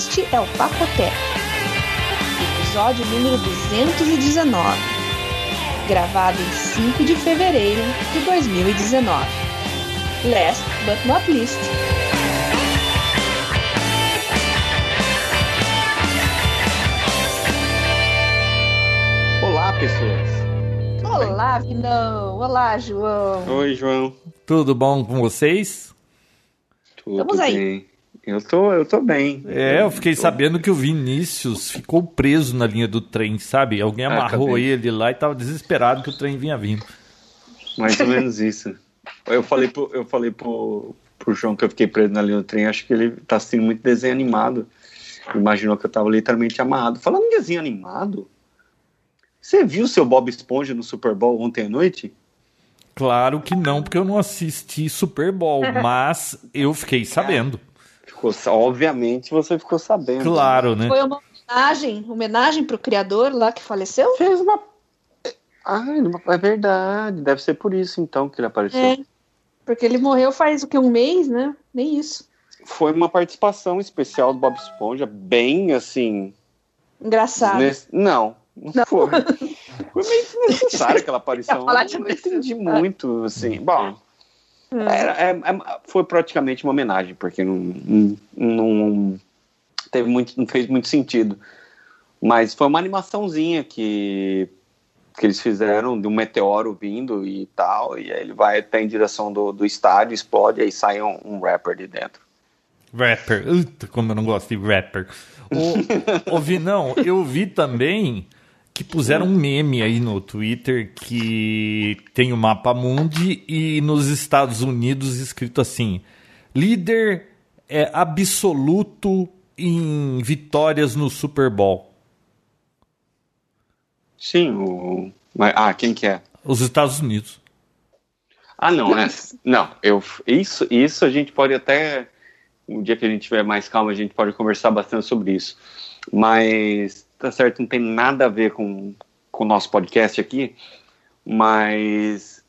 Este é o Papoteca, episódio número 219, gravado em 5 de fevereiro de 2019. Last but not least. Olá, pessoas. Olá, Vinão. Olá, João. Oi, João. Tudo bom com vocês? Tudo Vamos aí. bem? Eu tô, eu tô bem. É, eu fiquei sabendo que o Vinícius ficou preso na linha do trem, sabe? Alguém Ah, amarrou acabei. ele lá e tava desesperado que o trem vinha vindo. Mais ou menos isso. Eu falei pro, eu falei pro, pro João que eu fiquei preso na linha do trem. Acho que ele tá assistindo muito desenho animado. Imaginou que eu tava literalmente amarrado. Falando em desenho animado, você viu seu Bob Esponja no Super Bowl ontem à noite? Claro que não, porque eu não assisti Super Bowl, mas eu fiquei sabendo. Ficou, obviamente você ficou sabendo. Claro, né? Foi uma homenagem, homenagem pro criador lá que faleceu? Fez uma. Ah, é verdade. Deve ser por isso então que ele apareceu. É. Porque ele morreu faz o que, um mês, né? Nem isso. Foi uma participação especial do Bob Esponja, bem assim. Engraçado. nesse- Não, não, foi. Foi meio desnecessária aquela aparição. Ia falar de Eu não entendi muito, assim. Bom, é- é- foi praticamente uma homenagem, porque não, não, não teve muito, não fez muito sentido. Mas foi uma animaçãozinha que, que eles fizeram de um meteoro vindo e tal, e aí ele vai até em direção do, do estádio, explode, aí sai um, um rapper de dentro. Rapper. Uta, como eu não gosto de rapper. O, o Vinão, eu vi também que puseram um meme aí no Twitter que tem o mapa mundi e nos Estados Unidos escrito assim: líder é absoluto em vitórias no Super Bowl. Sim, o. mas- Ah, quem que é? Os Estados Unidos. Ah, não, né? Não, eu, isso, isso a gente pode até. Um dia que a gente tiver mais calma, a gente pode conversar bastante sobre isso. Mas, tá certo, não tem nada a ver com, com o nosso podcast aqui, mas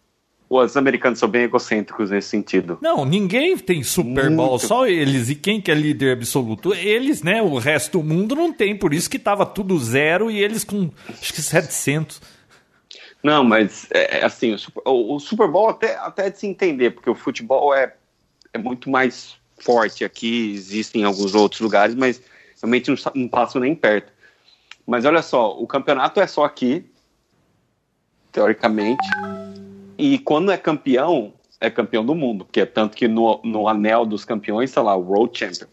os americanos são bem egocêntricos nesse sentido. Não, ninguém tem Super Bowl, Muito. só eles. E quem que é líder absoluto? Eles, né? O resto do mundo não tem, por isso que tava tudo zero e eles com acho que 700. Não, mas, é, é assim, o Super, o- Super Bowl até, até é de se entender, porque o futebol é, é muito mais forte aqui, existem em alguns outros lugares, mas realmente não, não passo nem perto. Mas olha só, o campeonato é só aqui, teoricamente, e quando é campeão, é campeão do mundo, porque é tanto que no, no anel dos campeões está lá, o World Champion.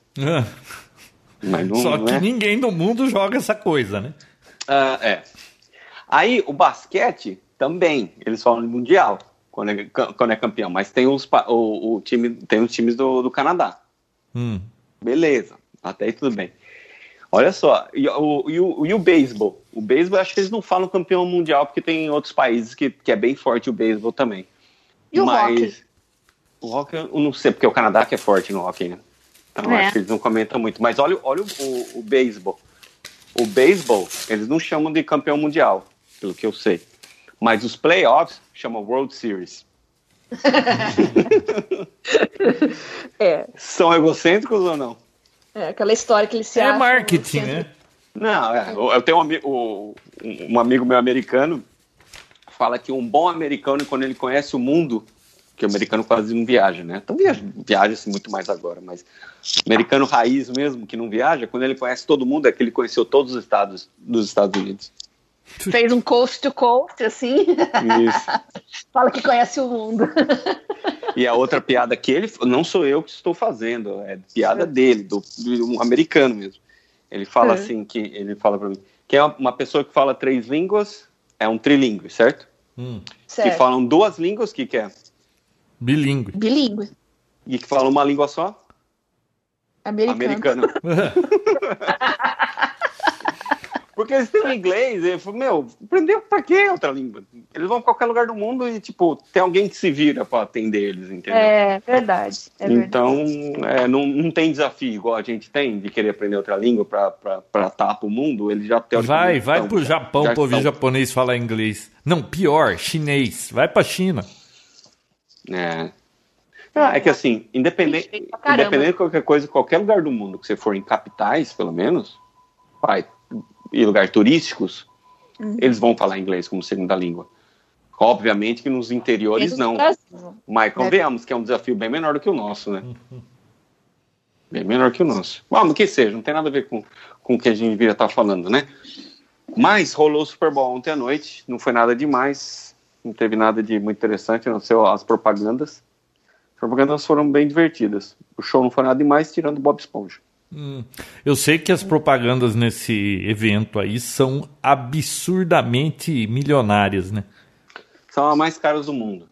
Mas não, Só não que é. ninguém do mundo joga essa coisa, né? Ah, é. Aí o basquete também, eles falam de mundial quando é, quando é campeão, mas tem os o, o time tem os times do, do Canadá. Hum. Beleza, até aí tudo bem. Olha só, e o, e o, e o beisebol? O beisebol, acho que eles não falam campeão mundial, porque tem outros países que, que é bem forte o beisebol também. E o hockey? O hockey, eu não sei, porque o Canadá que é forte no hockey, né? Então É. acho que eles não comentam muito. Mas olha, olha o, o, o beisebol. O beisebol, eles não chamam de campeão mundial, pelo que eu sei. Mas os playoffs chamam World Series. É, São egocêntricos ou não? É aquela história que ele se É acha marketing, centro- né? Não, é, eu tenho um, ami- o- um amigo meu americano fala que um bom americano, quando ele conhece o mundo, que o americano quase não viaja, né? Então viaja, viaja-se muito mais agora, mas americano raiz mesmo, que não viaja, quando ele conhece todo mundo, é que ele conheceu todos os estados dos Estados Unidos. Fez um coast to coast, assim. Isso. Fala que conhece o mundo. E a outra piada que ele, não sou eu que estou fazendo, é piada dele, do, do um americano mesmo. Ele fala É. assim que ele fala para mim, que é uma- pessoa que fala três línguas, é um trilingue, certo? Hum. Que Certo. falam duas línguas, que que é? Bilíngue. Bilíngue. E que falam uma língua só? Americano. Americano. Porque eles têm o inglês, ele falou, meu, aprendeu pra quê outra língua? Eles vão pra qualquer lugar do mundo e, tipo, tem alguém que se vira pra atender eles, entendeu? É verdade. É verdade. Então, é, não, não tem desafio igual a gente tem de querer aprender outra língua pra, pra, pra tapa o mundo. Eles já Vai, vai estão- pro Japão já pra ouvir estão. japonês falar inglês. Não, pior, chinês. Vai pra China. É. Ah, é que assim, independente, independente de qualquer coisa, qualquer lugar do mundo que você for em capitais, pelo menos, vai, e lugares turísticos, uhum. eles vão falar inglês como segunda língua. Obviamente que nos interiores não. Mas convenhamos que é um desafio bem menor do que o nosso, né? Bem menor que o nosso. Vamos, que seja, não tem nada a ver com, com o que a gente devia estar falando, né? Mas rolou o Super Bowl ontem à noite, não foi nada demais, não teve nada de muito interessante, não sei as propagandas. As propagandas foram bem divertidas. O show não foi nada demais, tirando Bob Esponja. Hum, eu sei que as propagandas nesse evento aí são absurdamente milionárias, né? São as mais caras do mundo.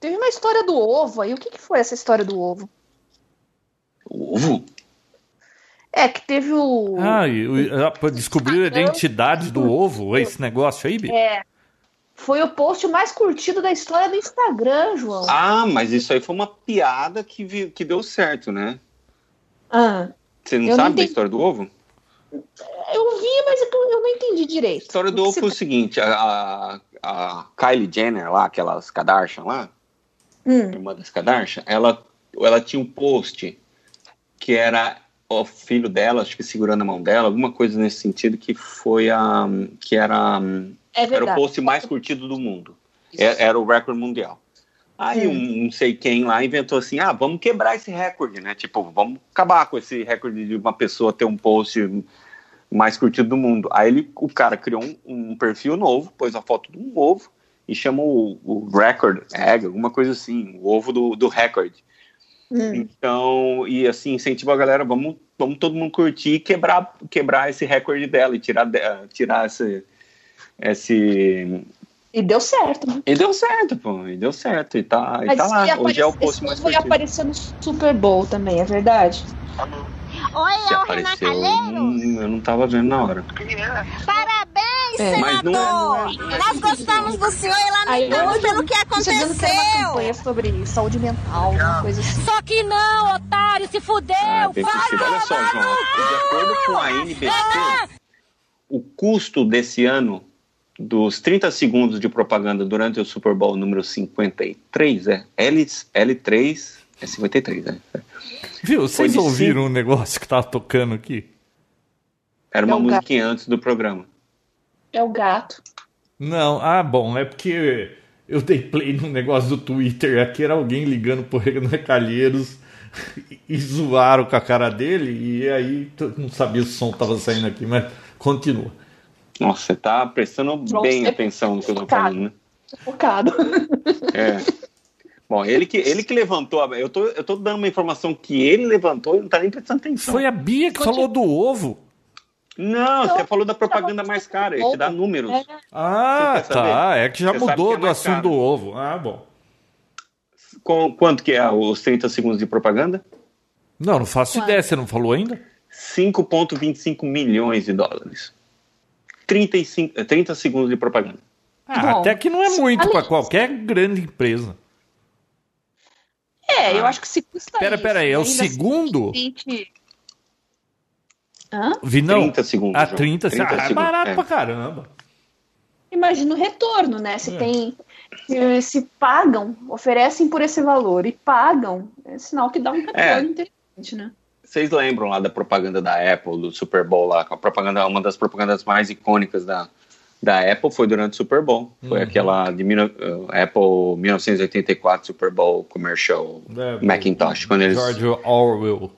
Teve uma história do ovo aí. O que, que foi essa história do ovo? O ovo? É, que teve o. Ah, e, descobriu a identidade do ovo, esse negócio aí, Bi? É. Foi o post mais curtido da história do Instagram, João. Ah, mas isso aí foi uma piada que, vi, que deu certo, né? Ah. Você não sabe não da história do ovo? Eu vi, mas eu não entendi direito. A história do ovo foi o seguinte: a, a, Kylie Jenner lá, aquelas Kardashian lá, hum. irmã das Kardashian, ela, ela tinha um post que era o filho dela, acho que segurando a mão dela, alguma coisa nesse sentido, que foi a. que era. É era o post mais curtido do mundo. Era, é, era o recorde mundial. Aí hum. um não sei quem lá inventou assim, ah, vamos quebrar esse recorde, né? Tipo, vamos acabar com esse recorde de uma pessoa ter um post mais curtido do mundo. Aí ele, o cara criou um, um perfil novo, pôs a foto de um ovo e chamou o, o record egg, alguma coisa assim, o ovo do, do recorde. Hum. Então, e assim, incentiva a galera, vamos, vamos todo mundo curtir e quebrar, quebrar esse recorde dela e tirar, tirar esse, esse. E deu certo, né? E deu certo, pô, e deu certo. E tá, e tá lá. Hoje é o post mais foi aparecer no Super Bowl também, é verdade? Oi, Se é o Renan? Hum, eu não tava vendo na hora. Parabéns, é. senador! Não é, não é, Nós gostamos do senhor e lamentamos pelo que aconteceu. Que uma campanha sobre saúde mental, uma coisa assim. Só que não, otário, se fudeu! Ah, Vai, olha só, João, de acordo com a NBC, o custo desse ano dos 30 segundos de propaganda durante o Super Bowl número 53, é L, L3, é 53, né? Viu, vocês ouviram o um negócio que tava tocando aqui? Era uma é musiquinha gato. antes do programa. É o gato. Não, ah, bom, é porque eu dei play no negócio do Twitter aqui, era alguém ligando pro Renan Calheiros e zoaram com a cara dele, e aí não sabia se o som tava saindo aqui, mas continua. Nossa, você tá prestando bem atenção no que eu tô falando, né? Focado. É. Bom, ele que, ele que levantou. Eu tô, eu tô dando uma informação que ele levantou e não tá nem prestando atenção. Foi a Bia que falou do ovo. Não, você falou da propaganda mais cara, ele te dá números. É. Ah, tá. É que já você mudou é do assunto caro. do ovo. Ah, bom. Com, quanto que é os 30 segundos de propaganda? Não, não faço Quanto? ideia, você não falou ainda? 5,25 milhões de dólares. 35, 30 segundos de propaganda. Ah, até que não é muito para qualquer grande empresa. É, eu acho que se custa Pera, isso, pera aí, é o segundo? Hã? Vi, não. 30 segundos. Ah, 30, 30 ah, é barato é. pra caramba. Imagina o retorno, né? Se é. tem. Se, se, pagam, oferecem por esse valor e pagam, é sinal que dá um retorno é. interessante, né? Vocês lembram lá da propaganda da Apple, do Super Bowl lá, a propaganda, uma das propagandas mais icônicas da, da Apple foi durante o Super Bowl. Foi uhum. aquela de uh, Apple 1984 Super Bowl Commercial é, Macintosh. Quando eles... George Orwell.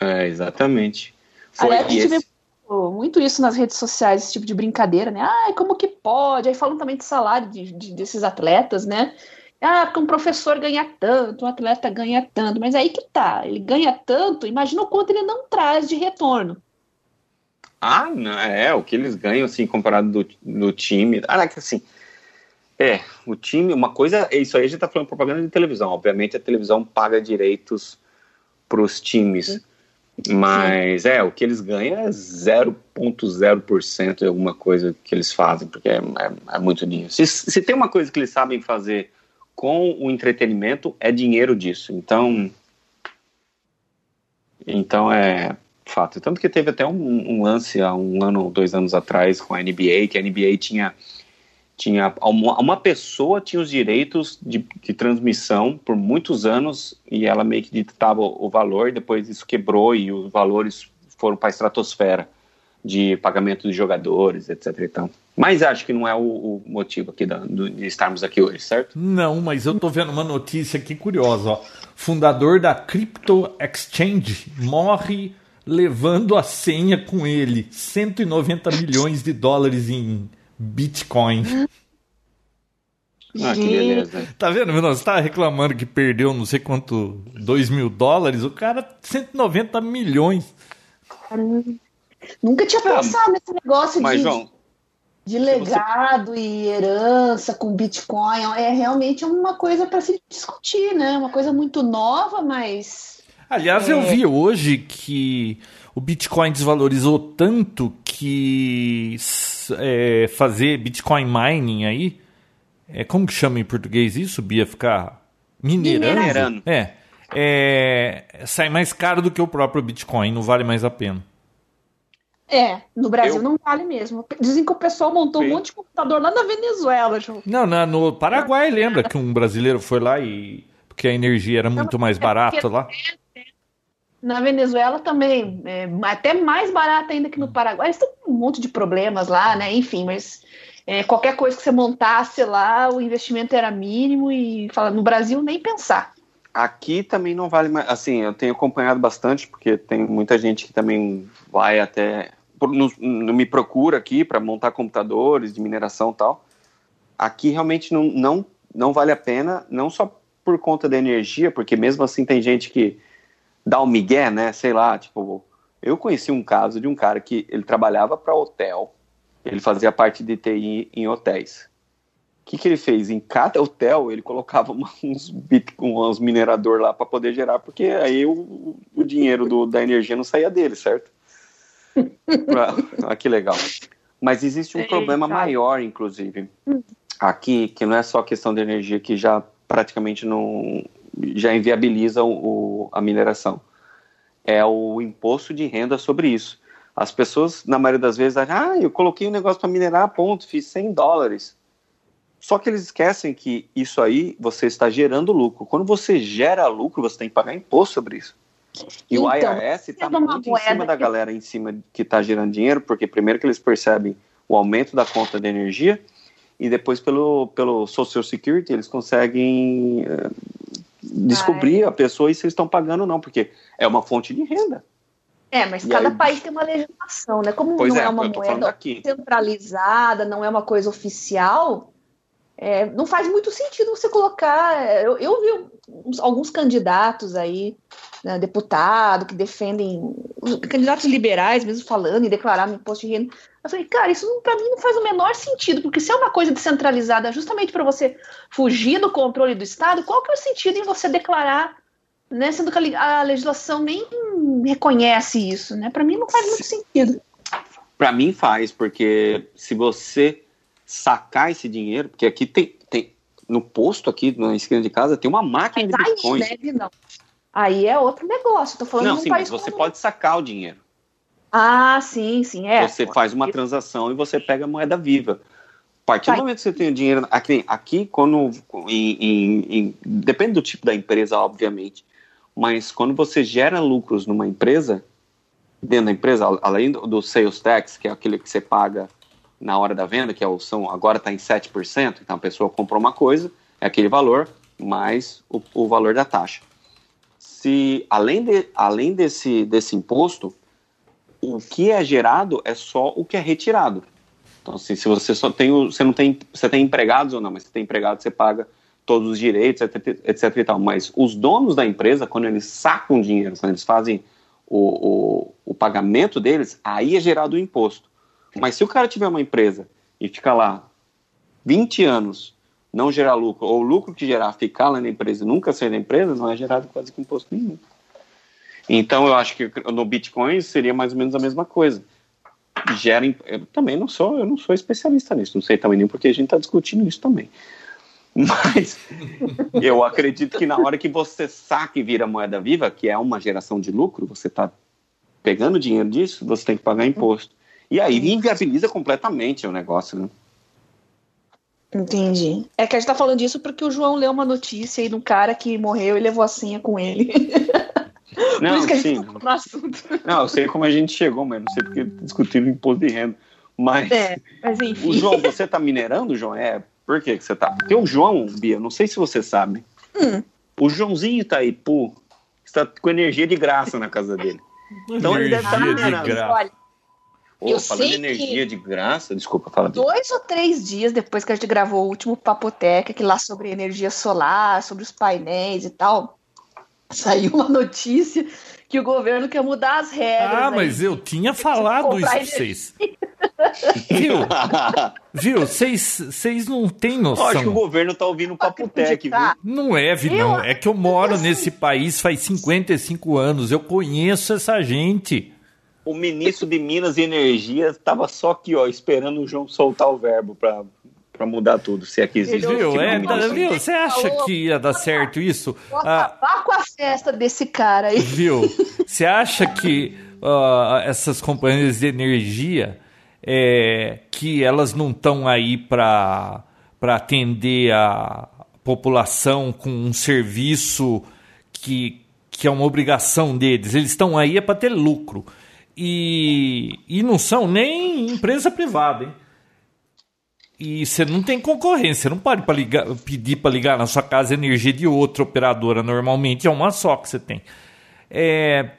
É, exatamente. Foi Aliás, a gente esse... vê muito isso nas redes sociais, esse tipo de brincadeira, né? Ah, como que pode? Aí falam também de salário de, de, desses atletas, né? Ah, porque um professor ganha tanto, um atleta ganha tanto. Mas aí que tá, ele ganha tanto, imagina o quanto ele não traz de retorno. Ah, não, é, o que eles ganham, assim, comparado do, do time. Ah, que assim, é, o time, uma coisa, isso aí a gente tá falando propaganda de televisão. Obviamente a televisão paga direitos para os times. Mas Sim. é, o que eles ganham é 0,0% de alguma coisa que eles fazem, porque é, é, é muito dinheiro. Se, se tem uma coisa que eles sabem fazer com o entretenimento, é dinheiro disso. Então. Então é fato. Tanto que teve até um, um, lance há um ano ou dois anos atrás com a NBA, que a NBA tinha, tinha uma, uma pessoa tinha os direitos de, de, transmissão por muitos anos e ela meio que ditava o, valor, depois isso quebrou e os valores foram para a estratosfera de pagamento de jogadores, etc. Então. Mas acho que não é o, o motivo aqui da, do, de estarmos aqui hoje, certo? Não, mas eu tô vendo uma notícia aqui curiosa. Ó. Fundador da Crypto Exchange morre levando a senha com ele. 190 milhões de dólares em Bitcoin. Ah, que beleza. Tá vendo, meu? Você tá reclamando que perdeu não sei quanto, 2 mil dólares, o cara 190 milhões. Nunca tinha pensado nesse negócio mas, de, João, de legado você... e herança com Bitcoin. É realmente uma coisa para se discutir, né? Uma coisa muito nova, mas. Aliás, é... eu vi hoje que o Bitcoin desvalorizou tanto que é, fazer Bitcoin mining aí, é, como que chama em português isso, Bia? Ficar minerando? minerando. É, é, sai mais caro do que o próprio Bitcoin, não vale mais a pena. É, no Brasil eu... não vale mesmo. Dizem que o pessoal montou Sim. um monte de computador lá na Venezuela, João. Não, na, no Paraguai, lembra que um brasileiro foi lá e. Porque a energia era muito mais barata lá. Na Venezuela também, é, até mais barata ainda que no Paraguai. Eles têm um monte de problemas lá, né? Enfim, mas é, qualquer coisa que você montasse lá, o investimento era mínimo e fala, no Brasil nem pensar. Aqui também não vale mais. Assim, eu tenho acompanhado bastante, porque tem muita gente que também vai até. No, no, me procura aqui para montar computadores de mineração e tal. Aqui realmente não, não, não vale a pena, não só por conta da energia, porque mesmo assim tem gente que dar um migué, né? Sei lá, tipo, eu conheci um caso de um cara que ele trabalhava para hotel, ele fazia parte de TI em hotéis. O que, que ele fez? Em cada hotel ele colocava uns, bit, uns minerador lá para poder gerar, porque aí o, o dinheiro do, da energia não saía dele, certo? ah, que legal. Mas existe um Eita. problema maior, inclusive, aqui, que não é só questão de energia, que já praticamente não, já inviabiliza o, a mineração. É o imposto de renda sobre isso. As pessoas, na maioria das vezes, ah, eu coloquei um negócio para minerar, ponto, fiz 100 dólares. Só que eles esquecem que isso aí você está gerando lucro. Quando você gera lucro, você tem que pagar imposto sobre isso. E então, o IRS está muito em cima da galera em cima que está gerando dinheiro, porque primeiro que eles percebem o aumento da conta de energia e depois pelo, pelo Social Security eles conseguem uh, descobrir Ai. a pessoa e se eles estão pagando ou não, porque é uma fonte de renda. É, mas e cada aí... país tem uma legislação, né? Como pois não é, é uma moeda centralizada, não é uma coisa oficial, é, não faz muito sentido você colocar. Eu, eu vi uns, alguns candidatos aí, né, deputado, que defendem, candidatos liberais mesmo falando e declarando imposto de renda. Eu falei, cara, isso para mim não faz o menor sentido, porque se é uma coisa descentralizada justamente para você fugir do controle do Estado, qual que é o sentido em você declarar, né, sendo que a legislação nem reconhece isso, né? Para mim não faz muito sentido. Para mim faz, porque se você sacar esse dinheiro, porque aqui tem, tem no posto aqui na esquina de casa tem uma máquina mas de bitcoins. Aí, né, não. aí é outro negócio. Tô falando não, sim, mas você pode sacar o dinheiro. Ah, sim, sim, é. Você faz uma transação e você pega a moeda viva. A partir do momento que você tem o dinheiro. Aqui, aqui quando. Em, em, em, depende do tipo da empresa, obviamente. Mas quando você gera lucros numa empresa, dentro da empresa, além do, do sales tax, que é aquele que você paga na hora da venda, que é o, são, agora está em 7%, então a pessoa comprou uma coisa, é aquele valor, mais o, o valor da taxa. Se, além, de, além desse, desse imposto, o que é gerado é só o que é retirado. Então, assim, se você só tem, você não tem, você tem empregados ou não, mas se tem empregado, você paga todos os direitos, etc, etc e tal. Mas os donos da empresa, quando eles sacam dinheiro, quando eles fazem o, o, o pagamento deles, aí é gerado o imposto. Mas se o cara tiver uma empresa e ficar lá 20 anos, não gerar lucro, ou o lucro que gerar ficar lá na empresa e nunca sair da empresa, não é gerado quase que imposto nenhum. Então eu acho que no Bitcoin seria mais ou menos a mesma coisa. Gera, eu também não sou, eu não sou especialista nisso, não sei também nem porque a gente está discutindo isso também. Mas eu acredito que na hora que você saca e vira moeda viva, que é uma geração de lucro, você está pegando dinheiro disso, você tem que pagar imposto. E aí inviabiliza completamente o negócio, né? Entendi. É que a gente tá falando disso porque o João leu uma notícia aí de um cara que morreu e levou a senha com ele. Não, Por isso que a gente sim. no assunto. Não, eu sei como a gente chegou, mas não sei porque discutindo imposto de renda. Mas, é, mas enfim. O João, você tá minerando, João? É, por que, que você tá? Porque o João, Bia, não sei se você sabe. Hum. O Joãozinho Itaipu está com energia de graça na casa dele. Então energia ele deve estar tá minerando. De graça. Olha, Oh, eu falando sei energia de graça, desculpa, fala. Dois ou três dias depois que a gente gravou o último Papoteca, que lá sobre energia solar, sobre os painéis e tal, saiu uma notícia que o governo quer mudar as regras. Ah, mas eu tinha falado isso pra vocês. Viu? Viu? Vocês não têm noção. Eu acho que o governo tá ouvindo o Papotec, viu? Não é, Vinão. É que eu moro nesse país faz 55 anos. Eu conheço essa gente o ministro de Minas e Energia estava só aqui, ó, esperando o João soltar o verbo para para mudar tudo, se é que existe. Viu? É, tá, viu? Você acha que ia dar certo isso? Vou acabar ah, com a festa desse cara aí. Viu? Você acha que uh, essas companhias de energia é, que elas não estão aí para para atender a população com um serviço que, que é uma obrigação deles? Eles estão aí é para ter lucro. E, e não são nem empresa privada, hein? E você não tem concorrência, não pode pra ligar, pedir para ligar na sua casa energia de outra operadora. Normalmente é uma só que você tem. É,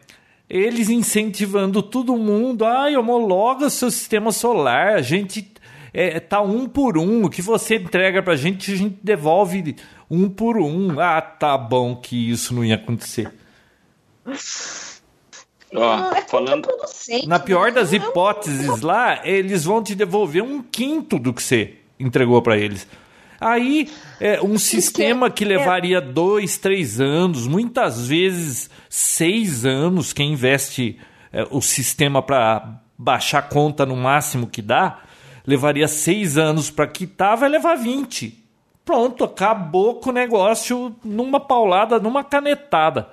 eles incentivando todo mundo, ai, homologa seu sistema solar, a gente é, tá um por um, o que você entrega pra gente, a gente devolve um por um. Ah, tá bom que isso não ia acontecer. Ó, é falando... Na pior das hipóteses lá, eles vão te devolver um quinto do que você entregou para eles. Aí, é, um sistema que é- levaria dois, três anos, muitas vezes seis anos, quem investe é, o sistema para baixar a conta no máximo que dá, levaria seis anos para quitar, vai levar 20. Pronto, acabou com o negócio numa paulada, numa canetada.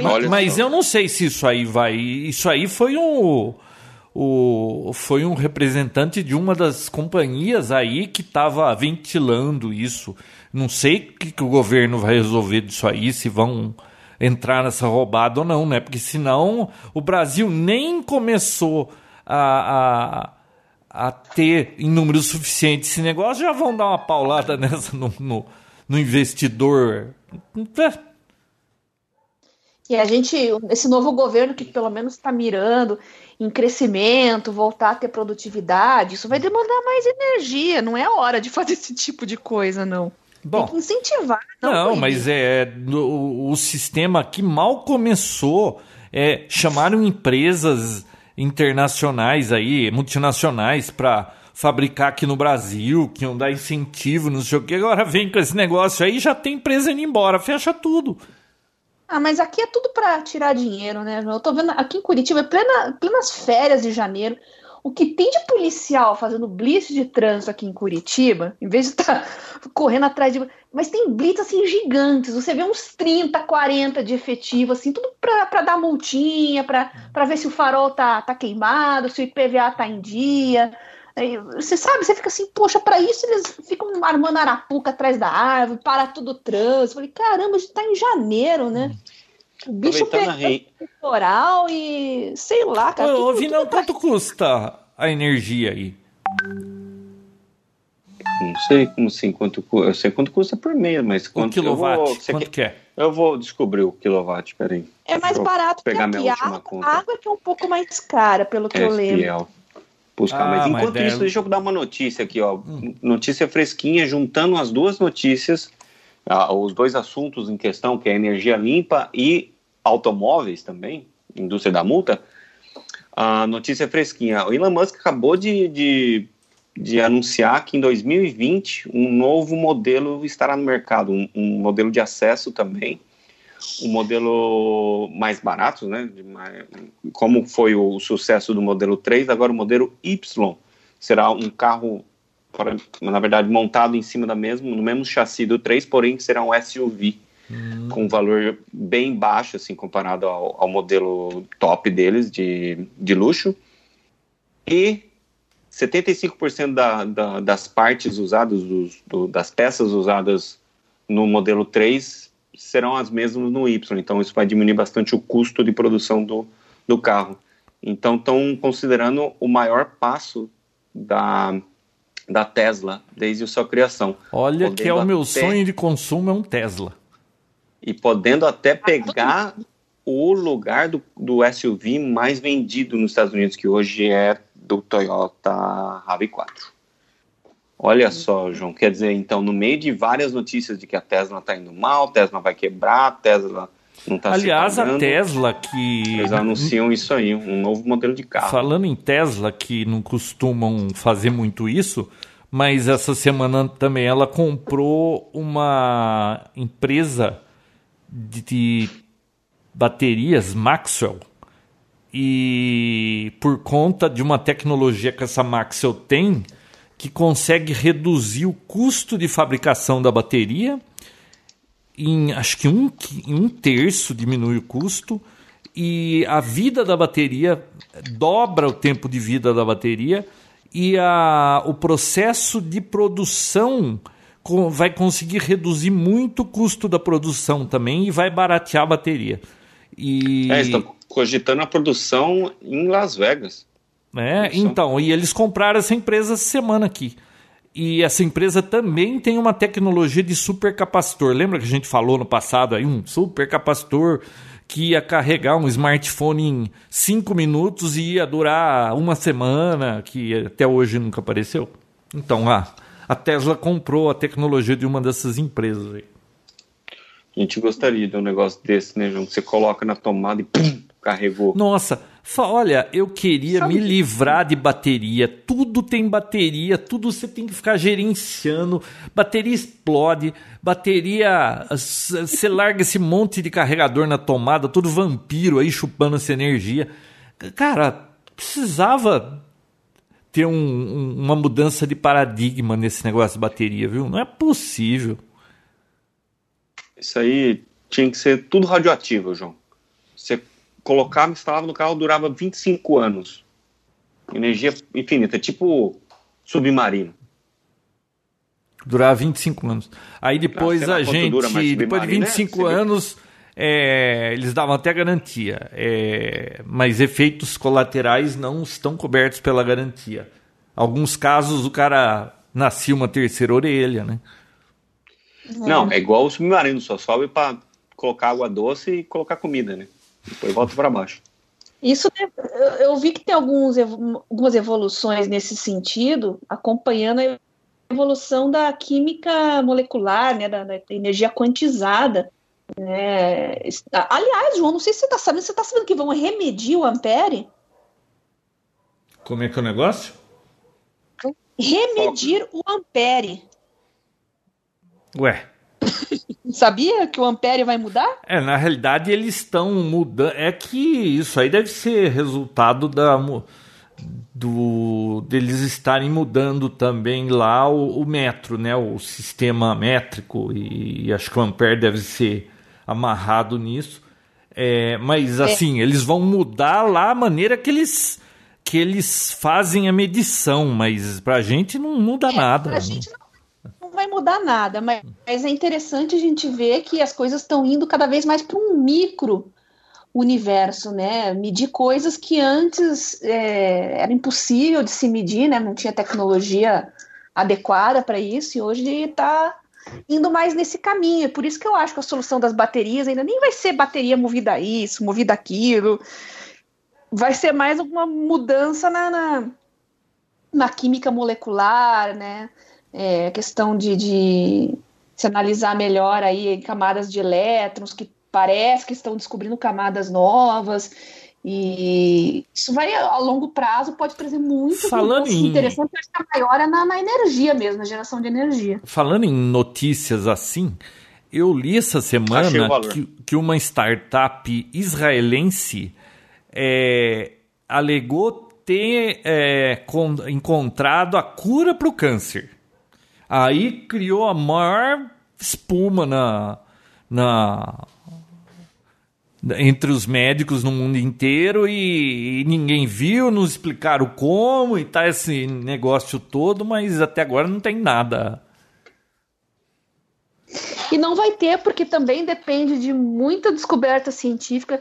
Mas, mas eu não sei se isso aí vai. Isso aí foi um. O, foi um representante de uma das companhias aí que estava ventilando isso. Não sei o que, que o governo vai resolver disso aí, se vão entrar nessa roubada ou não, né? Porque senão o Brasil nem começou a, a, a ter em número suficiente esse negócio, já vão dar uma paulada nessa no, no, no investidor. E a gente, esse novo governo que pelo menos está mirando em crescimento, voltar a ter produtividade, isso vai demandar mais energia. Não é hora de fazer esse tipo de coisa, não. Bom, Tem que incentivar. Não, não mas é o, o sistema que mal começou. É, chamaram empresas internacionais aí, multinacionais, para fabricar aqui no Brasil, que iam dar incentivo, não sei o que. Agora vem com esse negócio aí, já tem empresa indo embora, fecha tudo. Ah, mas aqui é tudo para tirar dinheiro, né? Eu tô vendo aqui em Curitiba, é plena, plenas férias de janeiro. O que tem de policial fazendo blitz de trânsito aqui em Curitiba, em vez de estar tá correndo atrás de. Mas tem blitz assim gigantes. Você vê uns 30, 40 de efetivo, assim, tudo para dar multinha, para ver se o farol tá, tá queimado, se o IPVA tá em dia. Você sabe, você fica assim, poxa, para isso eles ficam armando arapuca atrás da árvore, para tudo o trânsito. Falei, caramba, a gente tá em janeiro, né? O bicho temporal e sei lá, cara. Ô, tudo, tudo quanto custa a energia aí? Não sei como assim, quanto eu sei quanto custa por mês, mas quanto o quilowatt, vou, quanto que é? Eu vou descobrir o quilowatt, peraí. É mais barato pegar que aqui. A água, a água que é um pouco mais cara, pelo que eu lembro buscar. Ah, mas enquanto mas isso, deixa eu dar uma notícia aqui, ó. Hum. Notícia fresquinha, juntando as duas notícias, ah, os dois assuntos em questão, que é energia limpa e automóveis também, indústria da multa. A notícia fresquinha. O Elon Musk acabou de, de, de anunciar que em 2020 um novo modelo estará no mercado, um, um modelo de acesso também um modelo mais barato, né? como foi o sucesso do modelo 3, agora o modelo Y será um carro, na verdade, montado em cima da mesmo, no mesmo chassi do 3, porém será um SUV hum. com um valor bem baixo, assim, comparado ao, ao modelo top deles de, de luxo. E 75% da, da, das partes usadas, dos, do, das peças usadas no modelo 3 serão as mesmas no Y. Então, isso vai diminuir bastante o custo de produção do, do carro. Então, estão considerando o maior passo da, da Tesla desde a sua criação. Olha que é o meu até, sonho de consumo é um Tesla. E podendo até pegar o lugar do, do SUV mais vendido nos Estados Unidos, que hoje é do Toyota RAV4. Olha só, João, quer dizer, então, no meio de várias notícias de que a Tesla está indo mal, a Tesla vai quebrar, a Tesla não está Aliás, a Tesla que. Eles anunciam isso aí, um novo modelo de carro. Falando em Tesla, que não costumam fazer muito isso, mas essa semana também ela comprou uma empresa de baterias Maxwell e por conta de uma tecnologia que essa Maxwell tem que consegue reduzir o custo de fabricação da bateria em acho que um, em um terço diminui o custo e a vida da bateria dobra o tempo de vida da bateria e a, o processo de produção vai conseguir reduzir muito o custo da produção também e vai baratear a bateria. E... É, estão cogitando a produção em Las Vegas. É, então, e eles compraram essa empresa essa semana aqui. E essa empresa também tem uma tecnologia de supercapacitor. Lembra que a gente falou no passado aí um supercapacitor que ia carregar um smartphone em 5 minutos e ia durar uma semana, que até hoje nunca apareceu? Então, ah, a Tesla comprou a tecnologia de uma dessas empresas aí. A gente gostaria de um negócio desse, né, João? Você coloca na tomada e pum, carregou. Nossa, olha, eu queria Sabe me que... livrar de bateria. Tudo tem bateria, tudo você tem que ficar gerenciando. Bateria explode, bateria. Você larga esse monte de carregador na tomada, todo vampiro aí chupando essa energia. Cara, precisava ter um, um, uma mudança de paradigma nesse negócio de bateria, viu? Não é possível. Isso aí tinha que ser tudo radioativo, João. Colocava, instalava no carro, durava 25 anos. Energia infinita, tipo submarino. Durava 25 anos. Aí depois a gente, depois de 25 né? anos, é, eles davam até garantia. É, mas efeitos colaterais não estão cobertos pela garantia. Alguns casos o cara nascia uma terceira orelha, né? Não, é igual o submarino, só sobe para colocar água doce e colocar comida, né? Depois volta para baixo. Isso eu vi que tem alguns, algumas evoluções nesse sentido, acompanhando a evolução da química molecular, né, da, da energia quantizada. Né? Aliás, João, não sei se você está sabendo, você está sabendo que vão remedir o ampere? Como é que é o negócio? Remedir o ampere. Ué. Sabia que o ampere vai mudar? É, na realidade eles estão mudando. É que isso aí deve ser resultado da do deles estarem mudando também lá o, o metro, né, o sistema métrico e, e, acho que o ampere deve ser amarrado nisso. É, mas é. assim, eles vão mudar lá a maneira que eles que eles fazem a medição, mas para a gente não muda é, nada. Pra gente não vai mudar nada, mas, é interessante a gente ver que as coisas estão indo cada vez mais para um micro universo, né? Medir coisas que antes é, era impossível de se medir, né? Não tinha tecnologia adequada para isso, e hoje está indo mais nesse caminho. Por isso que eu acho que a solução das baterias ainda nem vai ser bateria movida a isso, movida aquilo. Vai ser mais uma mudança na, na, na química molecular, né? É, questão de, de se analisar melhor aí camadas de elétrons que parece que estão descobrindo camadas novas. E isso vai a longo prazo pode trazer muito falando em interessante acho que a maior é na, na, energia mesmo na geração de energia. Falando em notícias assim eu li essa semana que, que uma startup israelense é, alegou ter é, encontrado a cura para o câncer Aí criou a maior espuma na, na entre os médicos no mundo inteiro e, e, ninguém viu, nos explicaram como e tá esse negócio todo, mas até agora não tem nada. E não vai ter, porque também depende de muita descoberta científica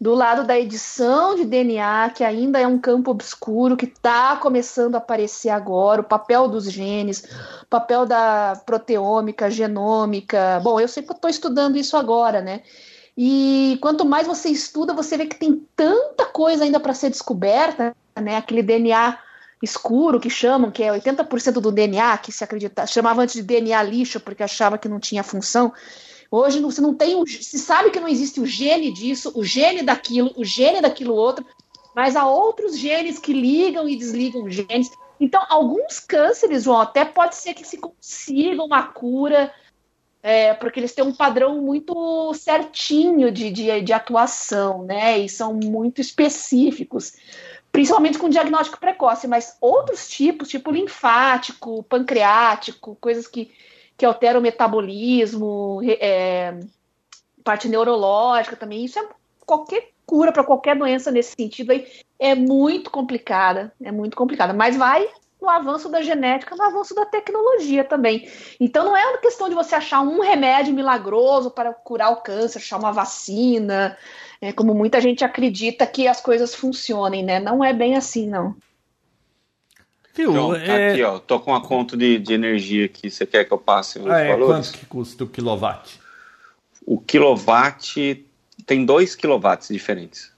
do lado da edição de DNA, que ainda é um campo obscuro, que está começando a aparecer agora, o papel dos genes, o papel da proteômica, genômica. Bom, eu sei que eu estou estudando isso agora, né? E quanto mais você estuda, você vê que tem tanta coisa ainda para ser descoberta, né? Aquele DNA escuro que chamam, que é 80% do DNA, que se acredita, chamava antes de DNA lixo, porque achava que não tinha função. Hoje você não tem, se sabe que não existe o gene disso, o gene daquilo, o gene daquilo outro, mas há outros genes que ligam e desligam genes. Então, alguns cânceres, João, até pode ser que se consiga uma cura, é, porque eles têm um padrão muito certinho de, de, de atuação, né? E são muito específicos principalmente com diagnóstico precoce, mas outros tipos, tipo linfático, pancreático, coisas que que altera o metabolismo, é, parte neurológica também. Isso é qualquer cura para qualquer doença nesse sentido aí é muito complicada, é muito complicada, mas vai no avanço da genética, no avanço da tecnologia também. Então não é uma questão de você achar um remédio milagroso para curar o câncer, achar uma vacina, é, como muita gente acredita que as coisas funcionem, né? Não é bem assim, não. Viu? Então, é... aqui, ó. Tô com a conta de, de energia aqui. Você quer que eu passe os ah, é. valores? Quanto que custa o quilowatt? O quilowatt tem dois quilowatts diferentes.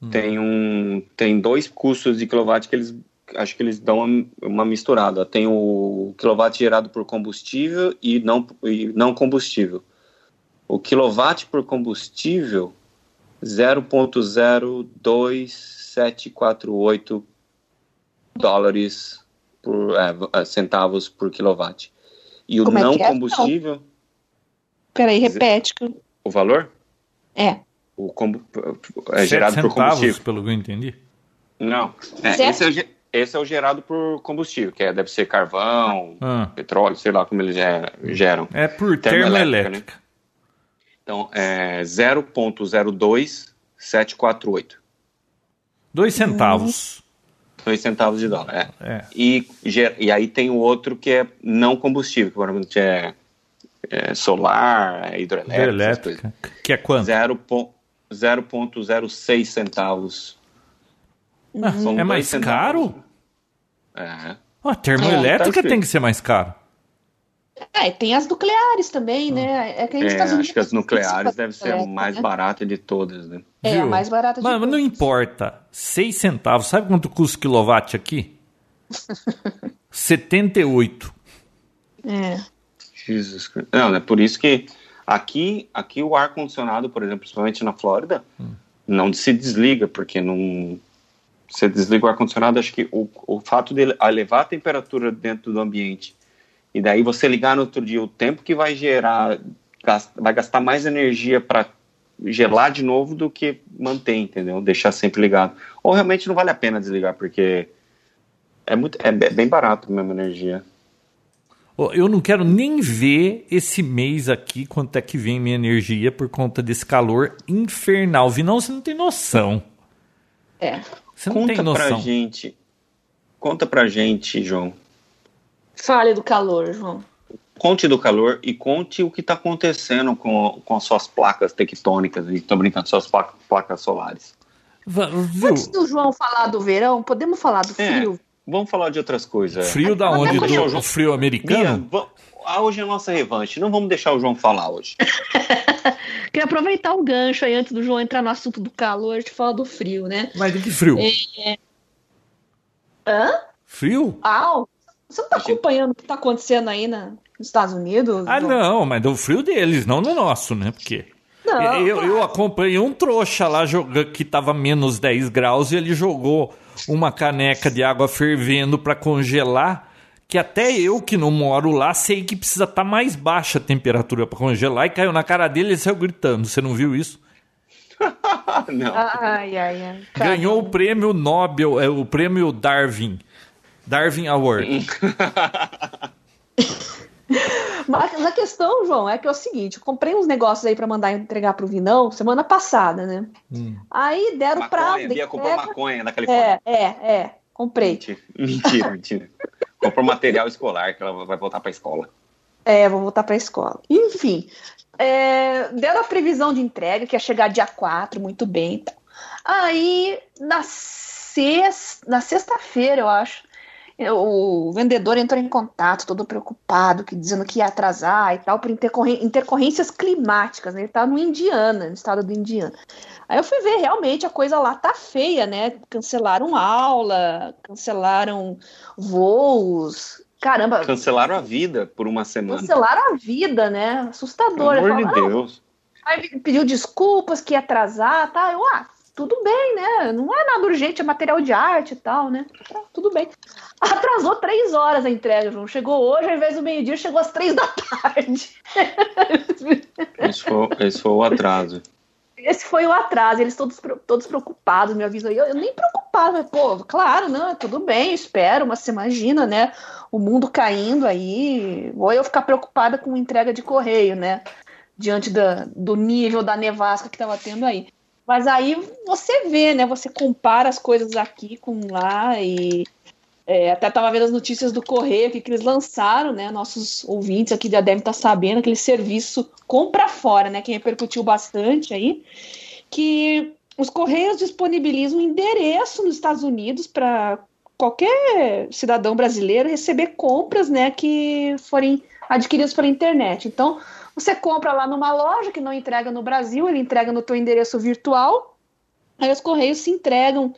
Hum. Tem um, tem dois custos de quilowatt que eles acho que eles dão uma, uma misturada. Tem o quilowatt gerado por combustível e não e não combustível. O quilowatt por combustível 0.02748 dólares por é, é, centavos por quilowatt. E o Como é não é combustível. Não. Peraí, repete. O valor? É. O combo, é gerado por combustível. pelo que eu entendi. Não. É, esse, é o, esse é o gerado por combustível, que é, deve ser carvão, ah. petróleo, sei lá como eles geram. É por termoelétrica. Né? Então, é 0.02748. Dois centavos. Dois centavos de dólar, é. é. E, e aí tem o outro que é não combustível, que provavelmente é, é solar, é hidrelétrica. Que é quanto? 0,06 centavos. Uhum. É mais centavos. caro? É. A termoelétrica é, tá tem que ser mais caro. É, tem as nucleares também, né? É que a gente é, tá acho que as nucleares devem ser a mais né? barata de todas, né? É, Viu? a mais barata de mas, todas. Mas não importa. 6 centavos. Sabe quanto custa o quilowatt aqui? 78. É. Jesus Não, é por isso que aqui, aqui o ar-condicionado, por exemplo, principalmente na Flórida, hum. não se desliga, porque não. Você desliga o ar-condicionado, acho que o, o fato de elevar a temperatura dentro do ambiente e daí você ligar no outro dia, o tempo que vai gerar, vai gastar mais energia para gelar de novo do que manter, entendeu? Deixar sempre ligado. Ou realmente não vale a pena desligar, porque é, muito, é bem barato mesmo a energia. Eu não quero nem ver esse mês aqui quanto é que vem minha energia por conta desse calor infernal. Vinão, você não tem noção. É. Você não conta tem noção. Pra gente, conta pra gente, João. Fale do calor, João. Conte do calor e conte o que está acontecendo com, com as suas placas tectônicas. Estou brincando, suas placas, placas solares. Viu? Antes do João falar do verão, podemos falar do é, frio? vamos falar de outras coisas. Frio da onde? Do, João... o frio americano? Bia, ah, hoje é a nossa revanche. Não vamos deixar o João falar hoje. Queria aproveitar o gancho aí antes do João entrar no assunto do calor, a gente fala do frio, né? Mas de que frio? É... Hã? Frio? Ah, você não está acompanhando o que está acontecendo aí na, nos Estados Unidos? Ah, não, mas do frio deles, não do nosso, né? Porque. Não, eu, eu acompanhei um trouxa lá jogando que tava menos 10 graus e ele jogou uma caneca de água fervendo para congelar. Que até eu que não moro lá sei que precisa estar tá mais baixa a temperatura para congelar. E caiu na cara dele e saiu gritando. Você não viu isso? não. Ai, ai, ai. Ganhou o prêmio Nobel, é, o prêmio Darwin Darwin Award. Mas a questão, João, é que é o seguinte: eu comprei uns negócios aí para mandar entregar pro Vinão semana passada, né? Hum. Aí deram maconha, prazo. Via comprou maconha na Califórnia. É, é, é. Comprei. Mentira, mentira. mentira. Comprou material escolar que ela vai voltar para a escola. É, vou voltar para a escola. Enfim, é, deram a previsão de entrega, que ia chegar dia 4, muito bem. Então. Aí, na, sexta, na sexta-feira, eu acho, o vendedor entrou em contato, todo preocupado, que, dizendo que ia atrasar e tal, por intercorrências climáticas. Né? Ele estava no Indiana, no estado do Indiana. Aí eu fui ver, realmente a coisa lá tá feia, né? Cancelaram aula, cancelaram voos. Caramba. Cancelaram a vida por uma semana. Cancelaram a vida, né? Assustador. Pelo amor de Deus. Aí pediu desculpas que ia atrasar, tá? Eu, ah, tudo bem, né? Não é nada urgente, é material de arte e tal, né? Tá, tudo bem. Atrasou três horas a entrega, João. Chegou hoje, ao invés do meio-dia, chegou às três da tarde. Esse foi, esse foi o atraso. Esse foi o atraso, eles todos, todos preocupados, me avisam. Eu, eu nem preocupado, mas, pô, claro, não, tudo bem, espero, mas você imagina, né? O mundo caindo aí, ou eu ficar preocupada com entrega de correio, né? Diante da, do nível da nevasca que estava tendo aí. Mas aí você vê, né? Você compara as coisas aqui com lá e é, até estava vendo as notícias do Correio que, que eles lançaram, né? Nossos ouvintes aqui já devem estar tá sabendo, aquele serviço compra fora, né? Que repercutiu bastante aí, que os Correios disponibilizam um endereço nos Estados Unidos para qualquer cidadão brasileiro receber compras, né? Que forem adquiridas pela internet. Então, você compra lá numa loja que não entrega no Brasil, ele entrega no teu endereço virtual. Aí os correios se entregam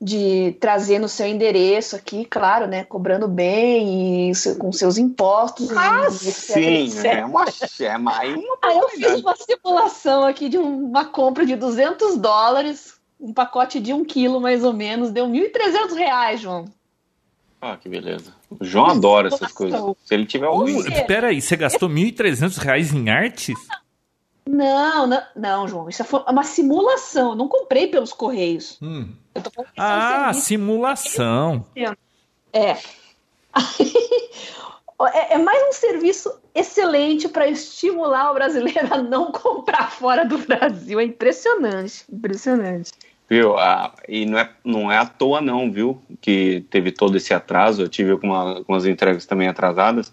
de trazer no seu endereço aqui, claro, né, cobrando bem e com seus impostos. Ah, sim, etc. é uma chama. Aí, aí eu fiz uma simulação aqui de uma compra de 200 dólares, um pacote de um quilo mais ou menos, deu 1.300 reais, João. Ah, que beleza. O João adora essas coisas. Se ele tiver ouvindo. Espera aí, você gastou 1.300 reais em artes? Não, não, não, João. Isso foi uma simulação. Eu não comprei pelos Correios. Hum. ah, simulação. É. é. é mais um serviço excelente para estimular o brasileiro a não comprar fora do Brasil. É impressionante. Impressionante. Viu? Ah, e não é, não é à toa, não, viu? Que teve todo esse atraso. Eu tive alguma, algumas entregas também atrasadas.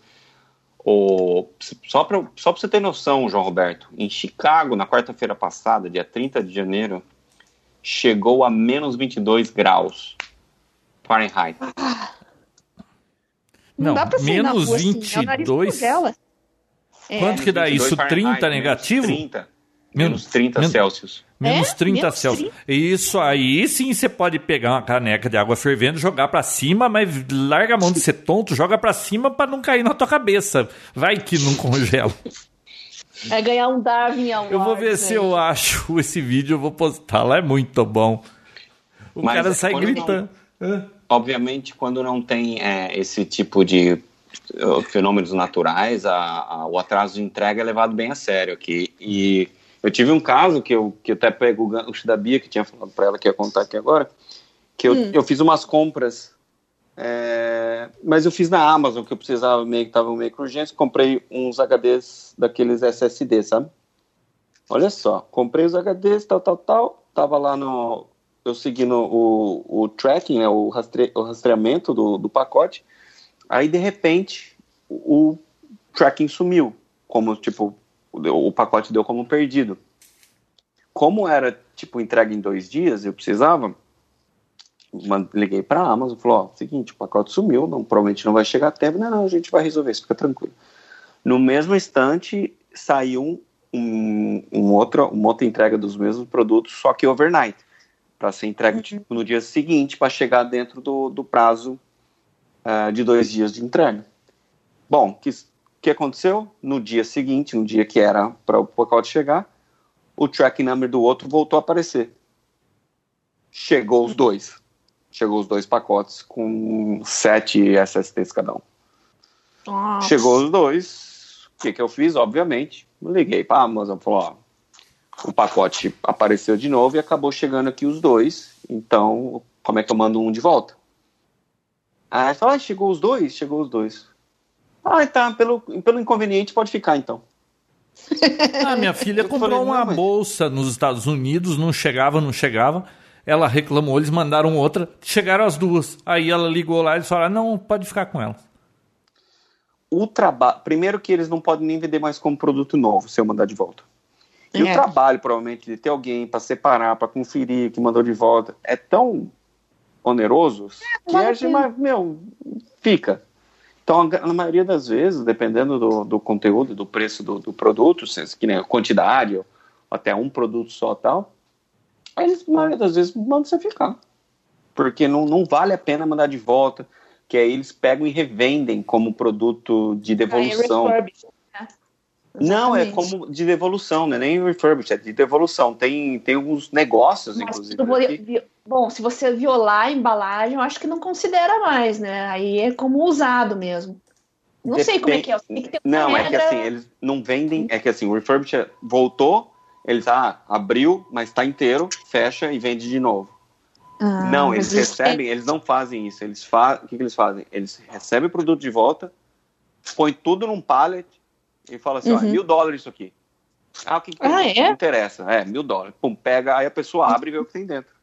O, só para só você ter noção, João Roberto, em Chicago, na quarta-feira passada, dia 30 de janeiro, chegou a menos 22 graus Fahrenheit. não, não menos rua, 22. Assim, é. Quanto que dá isso? 30 negativo? 30. Menos 30 menos, Celsius. Menos é? 30 menos Celsius. 30? Isso aí sim você pode pegar uma caneca de água fervendo, jogar para cima, mas larga a mão de ser tonto, joga para cima para não cair na tua cabeça. Vai que não congela. É ganhar um Darwin Award. Eu vou ver se eu acho esse vídeo, eu vou postar lá, é muito bom. O mas cara sai gritando. Não, obviamente, quando não tem é, esse tipo de uh, fenômenos naturais, a, a, o atraso de entrega é levado bem a sério aqui. E eu tive um caso que eu, que eu até pego o gancho da Bia, que tinha falado para ela que ia contar aqui agora, que eu, hum. eu fiz umas compras, é, mas eu fiz na Amazon, que eu precisava meio que estava meio que urgente, comprei uns HDs daqueles SSD, sabe? Olha só, comprei os HDs, tal, tal, tal, tava lá no, eu seguindo o, o tracking, né, o, rastre, o rastreamento do, do pacote, aí de repente o, o tracking sumiu, como tipo o pacote deu como perdido. Como era, tipo, entrega em dois dias, eu precisava, liguei para a Amazon, falou, ó, seguinte, o pacote sumiu, não, provavelmente não vai chegar até, não, não, a gente vai resolver isso, fica tranquilo. No mesmo instante, saiu um, um outro, uma outra entrega dos mesmos produtos, só que overnight, para ser entregue uhum. tipo, no dia seguinte, para chegar dentro do, do prazo uh, de dois dias de entrega. Bom, que que aconteceu? No dia seguinte, no dia que era para o pacote chegar, o tracking number do outro voltou a aparecer. Chegou os dois. Chegou os dois pacotes com sete SSDs cada um. Nossa. Chegou os dois. O que, que eu fiz? Obviamente, liguei para a Amazon e falou: ó, o pacote apareceu de novo e acabou chegando aqui os dois. Então, como é que eu mando um de volta? Aí falou: ah, chegou os dois? Chegou os dois. Ah, tá. Pelo, pelo inconveniente pode ficar, então. Ah, minha filha comprou uma bolsa nos Estados Unidos, não chegava, não chegava. Ela reclamou, eles mandaram outra, chegaram as duas. Aí ela ligou lá e eles falaram: não, pode ficar com ela. O trabalho. Primeiro que eles não podem nem vender mais como produto novo se eu mandar de volta. E é. o trabalho, provavelmente, de ter alguém para separar, para conferir que mandou de volta, é tão oneroso é, que a gente, meu, fica. Então, na maioria das vezes, dependendo do, do conteúdo, do preço do, do produto, que nem a quantidade, ou até um produto só tal, eles, na maioria das vezes, mandam você ficar. Porque não, não vale a pena mandar de volta, que aí eles pegam e revendem como produto de devolução. Ah, é não, é como de devolução, não é nem refurbished, é de devolução. Tem, tem alguns negócios, Mas inclusive. Bom, se você violar a embalagem, eu acho que não considera mais, né? Aí é como usado mesmo. Não Depende... sei como é que é. Que não, regra... é que assim, eles não vendem. É que assim, o refurbished voltou, eles, ah, abriu, mas está inteiro, fecha e vende de novo. Ah, não, eles recebem, eles não fazem isso. Eles fa... O que, que eles fazem? Eles recebem o produto de volta, põe tudo num pallet e fala assim: uhum. ó, mil dólares isso aqui. Ah, o que, que ah, é? interessa? É, mil dólares. Pum, pega, aí a pessoa abre e vê o que tem dentro.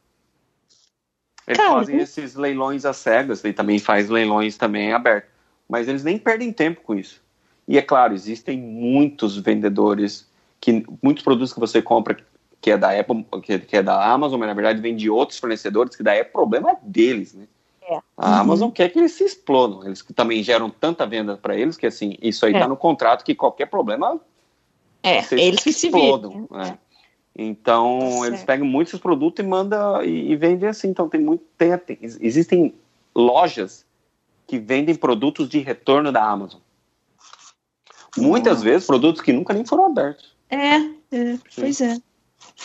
Eles Cara, fazem esses leilões às cegas, e também faz leilões também abertos. Mas eles nem perdem tempo com isso. E é claro, existem muitos vendedores, que muitos produtos que você compra que é da Apple, que, que é da Amazon, mas na verdade vem de outros fornecedores, que daí é problema deles, né? É. A uhum. Amazon quer que eles se explodam. Eles também geram tanta venda para eles que assim, isso aí está é. no contrato que qualquer problema é, eles que se explodam. Né? Então, tá eles pegam muitos produtos e mandam e, e, vendem assim. Então, tem muito. Tem, tem, existem lojas que vendem produtos de retorno da Amazon. Muitas vezes, produtos que nunca nem foram abertos. É, é pois é.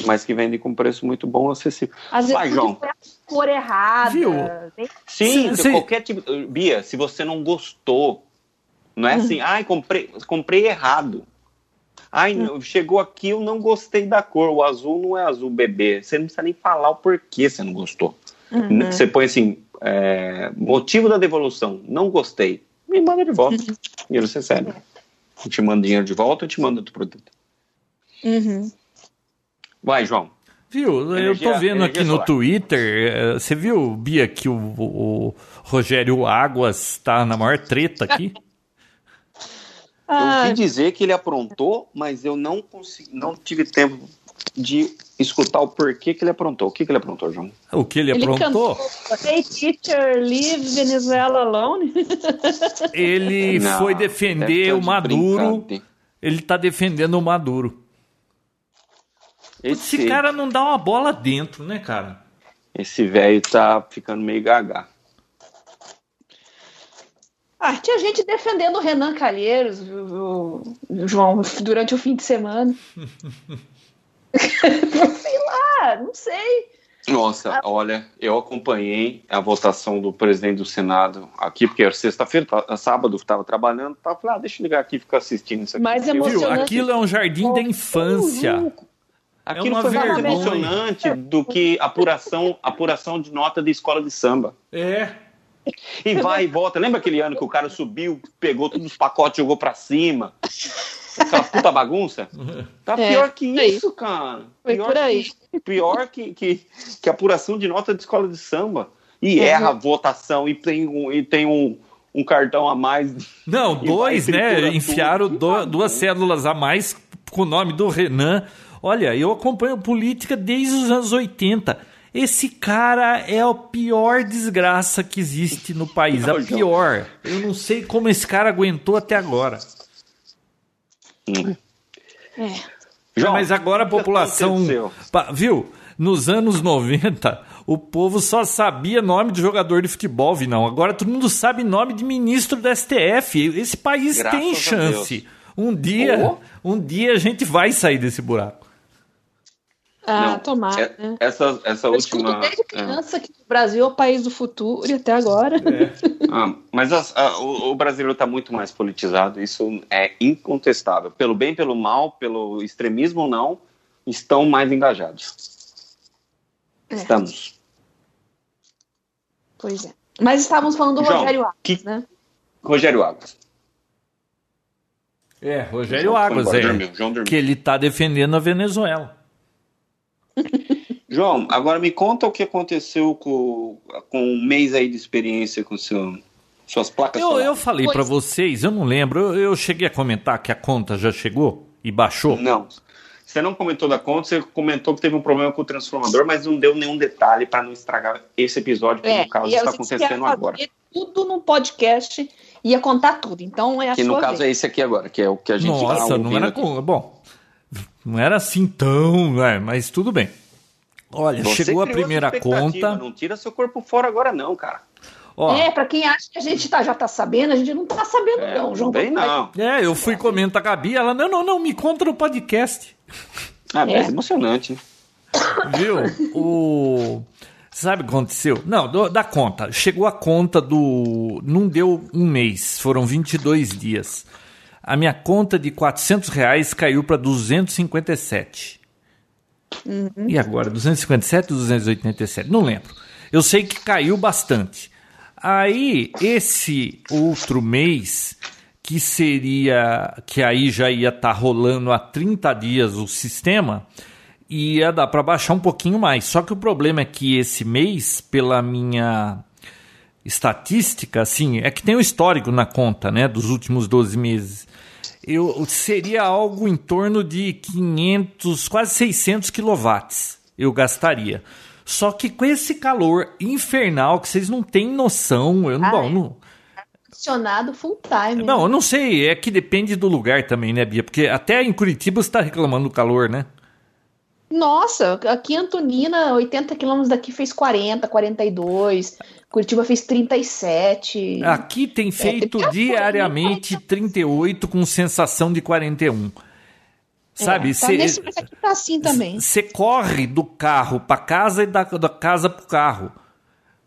Mas que vendem com preço muito bom, acessível. Às Vai, vezes, João. Cor errada. Viu? Sim, sim, qualquer tipo. Bia, se você não gostou, não é uhum. assim, ai, comprei, comprei errado. Ai, hum. chegou aqui, eu não gostei da cor. O azul não é azul bebê. Você não precisa nem falar o porquê você não gostou. Uhum. Você põe assim, é, motivo da devolução, não gostei. Me manda de volta. Uhum. E eles recebem. Eu te mando dinheiro de volta, eu te mando outro produto. Uhum. Vai, João. Viu? Energia, eu tô vendo aqui no Twitter. Eh, você viu, Bia, que o, o Rogério Águas está na maior treta aqui? Eu ouvi dizer que ele aprontou, mas eu não consegui, não tive tempo de escutar o porquê que ele aprontou. O que, que ele aprontou, João? O que ele, ele aprontou? Cantou, hey teacher, leave Venezuela alone. Ele não, foi defender o Maduro. Ele tá defendendo o Maduro. Esse, Esse cara não dá uma bola dentro, né, cara? Esse velho tá ficando meio gaga. Ah, tinha gente defendendo o Renan Calheiros, o, o João, durante o fim de semana. sei lá, não sei. Nossa, ah. olha, eu acompanhei a votação do presidente do Senado aqui, porque era sexta-feira, tá, sábado, estava trabalhando, tava falando, ah, deixa eu ligar aqui e ficar assistindo isso aqui. Mas emocionante. Aquilo é um jardim da infância. Aquilo é foi mais emocionante do que apuração, apuração de nota de escola de samba. É. E vai e volta. Lembra aquele ano que o cara subiu, pegou todos os pacotes, jogou pra cima? Aquela puta bagunça? Tá é, pior que isso, cara. Foi pior por aí. Que, pior que, que, que apuração de nota de escola de samba. E uhum. erra a votação e tem um, e tem um, um cartão a mais. Não, dois, né? Enfiaram do, duas células a mais com o nome do Renan. Olha, eu acompanho política desde os anos 80 esse cara é a pior desgraça que existe no país. Não, a pior. Eu não sei como esse cara aguentou até agora. É. João, Mas agora a população. Viu? Nos anos 90, o povo só sabia nome de jogador de futebol, Vinão. Agora todo mundo sabe nome de ministro do STF. Esse país Graças tem chance. Um dia, oh. um dia a gente vai sair desse buraco. Ah, não, tomar. É, né? Essa, essa última. Desde criança é. que o Brasil é o país do futuro e até agora. É. ah, mas a, a, o, o brasileiro está muito mais politizado, isso é incontestável. Pelo bem, pelo mal, pelo extremismo ou não, estão mais engajados. É. Estamos. Pois é. Mas estávamos falando do João, Rogério Alves, que... né? Rogério Alves. É, Rogério Águas, é, que ele está defendendo a Venezuela. João, agora me conta o que aconteceu com, com um mês aí de experiência com seu, suas placas Eu, eu falei para vocês, eu não lembro, eu, eu cheguei a comentar que a conta já chegou e baixou? Não. Você não comentou da conta, você comentou que teve um problema com o transformador, mas não deu nenhum detalhe para não estragar esse episódio, que é, no caso está acontecendo agora. Tudo no podcast ia contar tudo. Então é a Que no caso vez. é esse aqui agora, que é o que a gente Nossa, tá não era com, bom. Não era assim tão, é, mas tudo bem. Olha, Você chegou a primeira conta. Não tira seu corpo fora agora não, cara. Ó, é, para quem acha que a gente tá, já tá sabendo, a gente não tá sabendo, é, não, João. Bem, não. É, eu fui comentar com a Bia, ela, não, não, não, me conta no podcast. Ah, é, é emocionante. Viu? O. Sabe o que aconteceu? Não, do, da conta. Chegou a conta do. Não deu um mês, foram 22 dias. A minha conta de 400 reais caiu para 257. Uhum. E agora? 257 ou 287? Não lembro. Eu sei que caiu bastante. Aí, esse outro mês, que seria. que aí já ia estar tá rolando há 30 dias o sistema, ia dar para baixar um pouquinho mais. Só que o problema é que esse mês, pela minha estatística, assim, é que tem o histórico na conta, né, dos últimos 12 meses. Eu seria algo em torno de 500, quase 600 quilowatts eu gastaria. Só que com esse calor infernal que vocês não têm noção, eu não, ah, bom, é. não funcionado full time. Não, eu não sei, é que depende do lugar também, né, Bia? Porque até em Curitiba você está reclamando do calor, né? Nossa, aqui Antonina, 80 quilômetros daqui fez 40, 42. Curitiba fez 37. Aqui tem é, feito é, diariamente 38 com sensação de 41. Sabe? É, tá cê, nesse, mas aqui tá assim também. Você corre do carro para casa e da, da casa pro carro.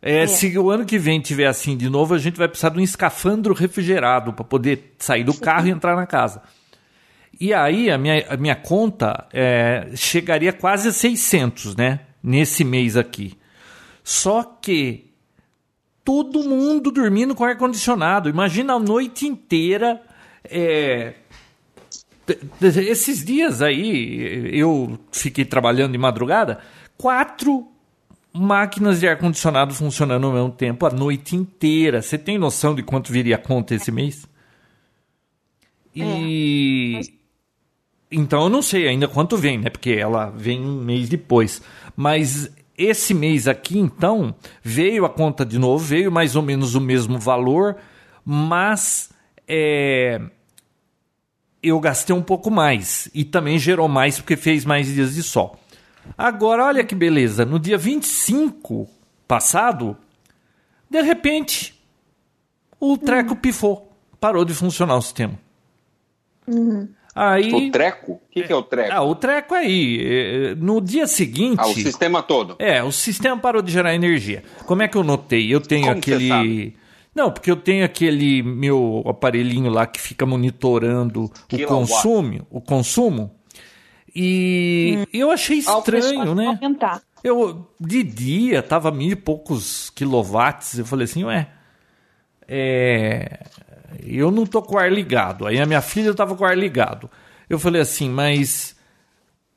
É, é. Se o ano que vem tiver assim de novo, a gente vai precisar de um escafandro refrigerado para poder sair do carro e entrar na casa. E aí a minha, a minha conta é, chegaria quase a 600, né? Nesse mês aqui. Só que todo mundo dormindo com ar-condicionado. Imagina a noite inteira. É, esses dias aí, eu fiquei trabalhando de madrugada, quatro máquinas de ar-condicionado funcionando ao mesmo tempo a noite inteira. Você tem noção de quanto viria a conta esse mês? E. É, mas... Então eu não sei ainda quanto vem, né? Porque ela vem um mês depois. Mas esse mês aqui, então, veio a conta de novo, veio mais ou menos o mesmo valor, mas. É eu gastei um pouco mais e também gerou mais porque fez mais dias de sol. Agora, olha que beleza, no dia 25 passado, de repente, o treco uhum. pifou, parou de funcionar o sistema. Uhum. Aí, o treco? O que, que, é o treco? Ah, o treco é aí. É, no dia seguinte. Ah, o sistema todo. É, o sistema parou de gerar energia. Como é que eu notei? Eu tenho Como aquele. Não, porque eu tenho aquele meu aparelhinho lá que fica monitorando o consumo, o consumo. E hum. eu achei estranho, né? Aumentar. Eu de dia tava mil e poucos quilowatts. Eu falei assim, ué, é, eu não tô com o ar ligado. Aí a minha filha tava com o ar ligado. Eu falei assim, mas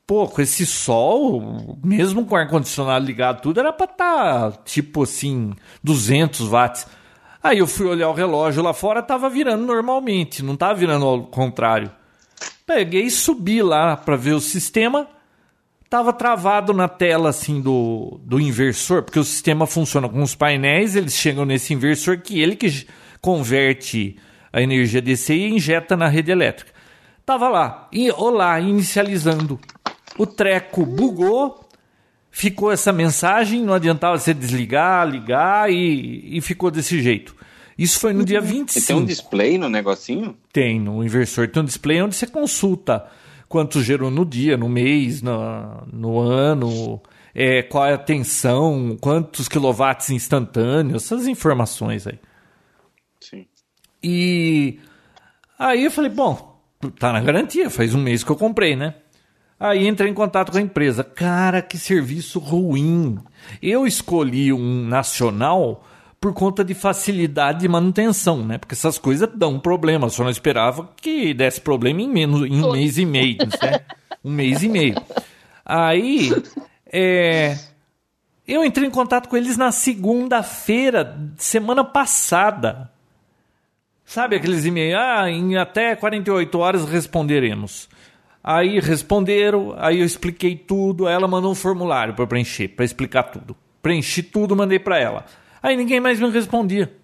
pô, com esse sol, mesmo com o ar condicionado ligado, tudo era para estar tá, tipo assim, 200 watts. Aí eu fui olhar o relógio lá fora, tava virando normalmente, não tava virando ao contrário. Peguei e subi lá para ver o sistema. Tava travado na tela assim do, do inversor, porque o sistema funciona com os painéis, eles chegam nesse inversor que ele que converte a energia DC e injeta na rede elétrica. Tava lá, e olá, inicializando. O treco bugou, ficou essa mensagem, não adiantava você desligar, ligar e, e ficou desse jeito. Isso foi no dia 25. E tem um display no negocinho? Tem, no inversor tem um display onde você consulta quanto gerou no dia, no mês, no, no ano, é, qual é a tensão, quantos quilowatts instantâneos, essas informações aí. Sim. E aí eu falei, bom, tá na garantia, faz um mês que eu comprei, né? Aí entrei em contato com a empresa. Cara, que serviço ruim. Eu escolhi um nacional por conta de facilidade de manutenção, né? Porque essas coisas dão problema. Só não esperava que desse problema em menos em um mês e meio, né? um mês e meio. Aí, é, eu entrei em contato com eles na segunda-feira, semana passada. Sabe aqueles e-mails? Ah, em até 48 horas responderemos. Aí responderam, aí eu expliquei tudo, ela mandou um formulário para preencher, para explicar tudo. Preenchi tudo, mandei para ela. Aí ninguém mais me respondia.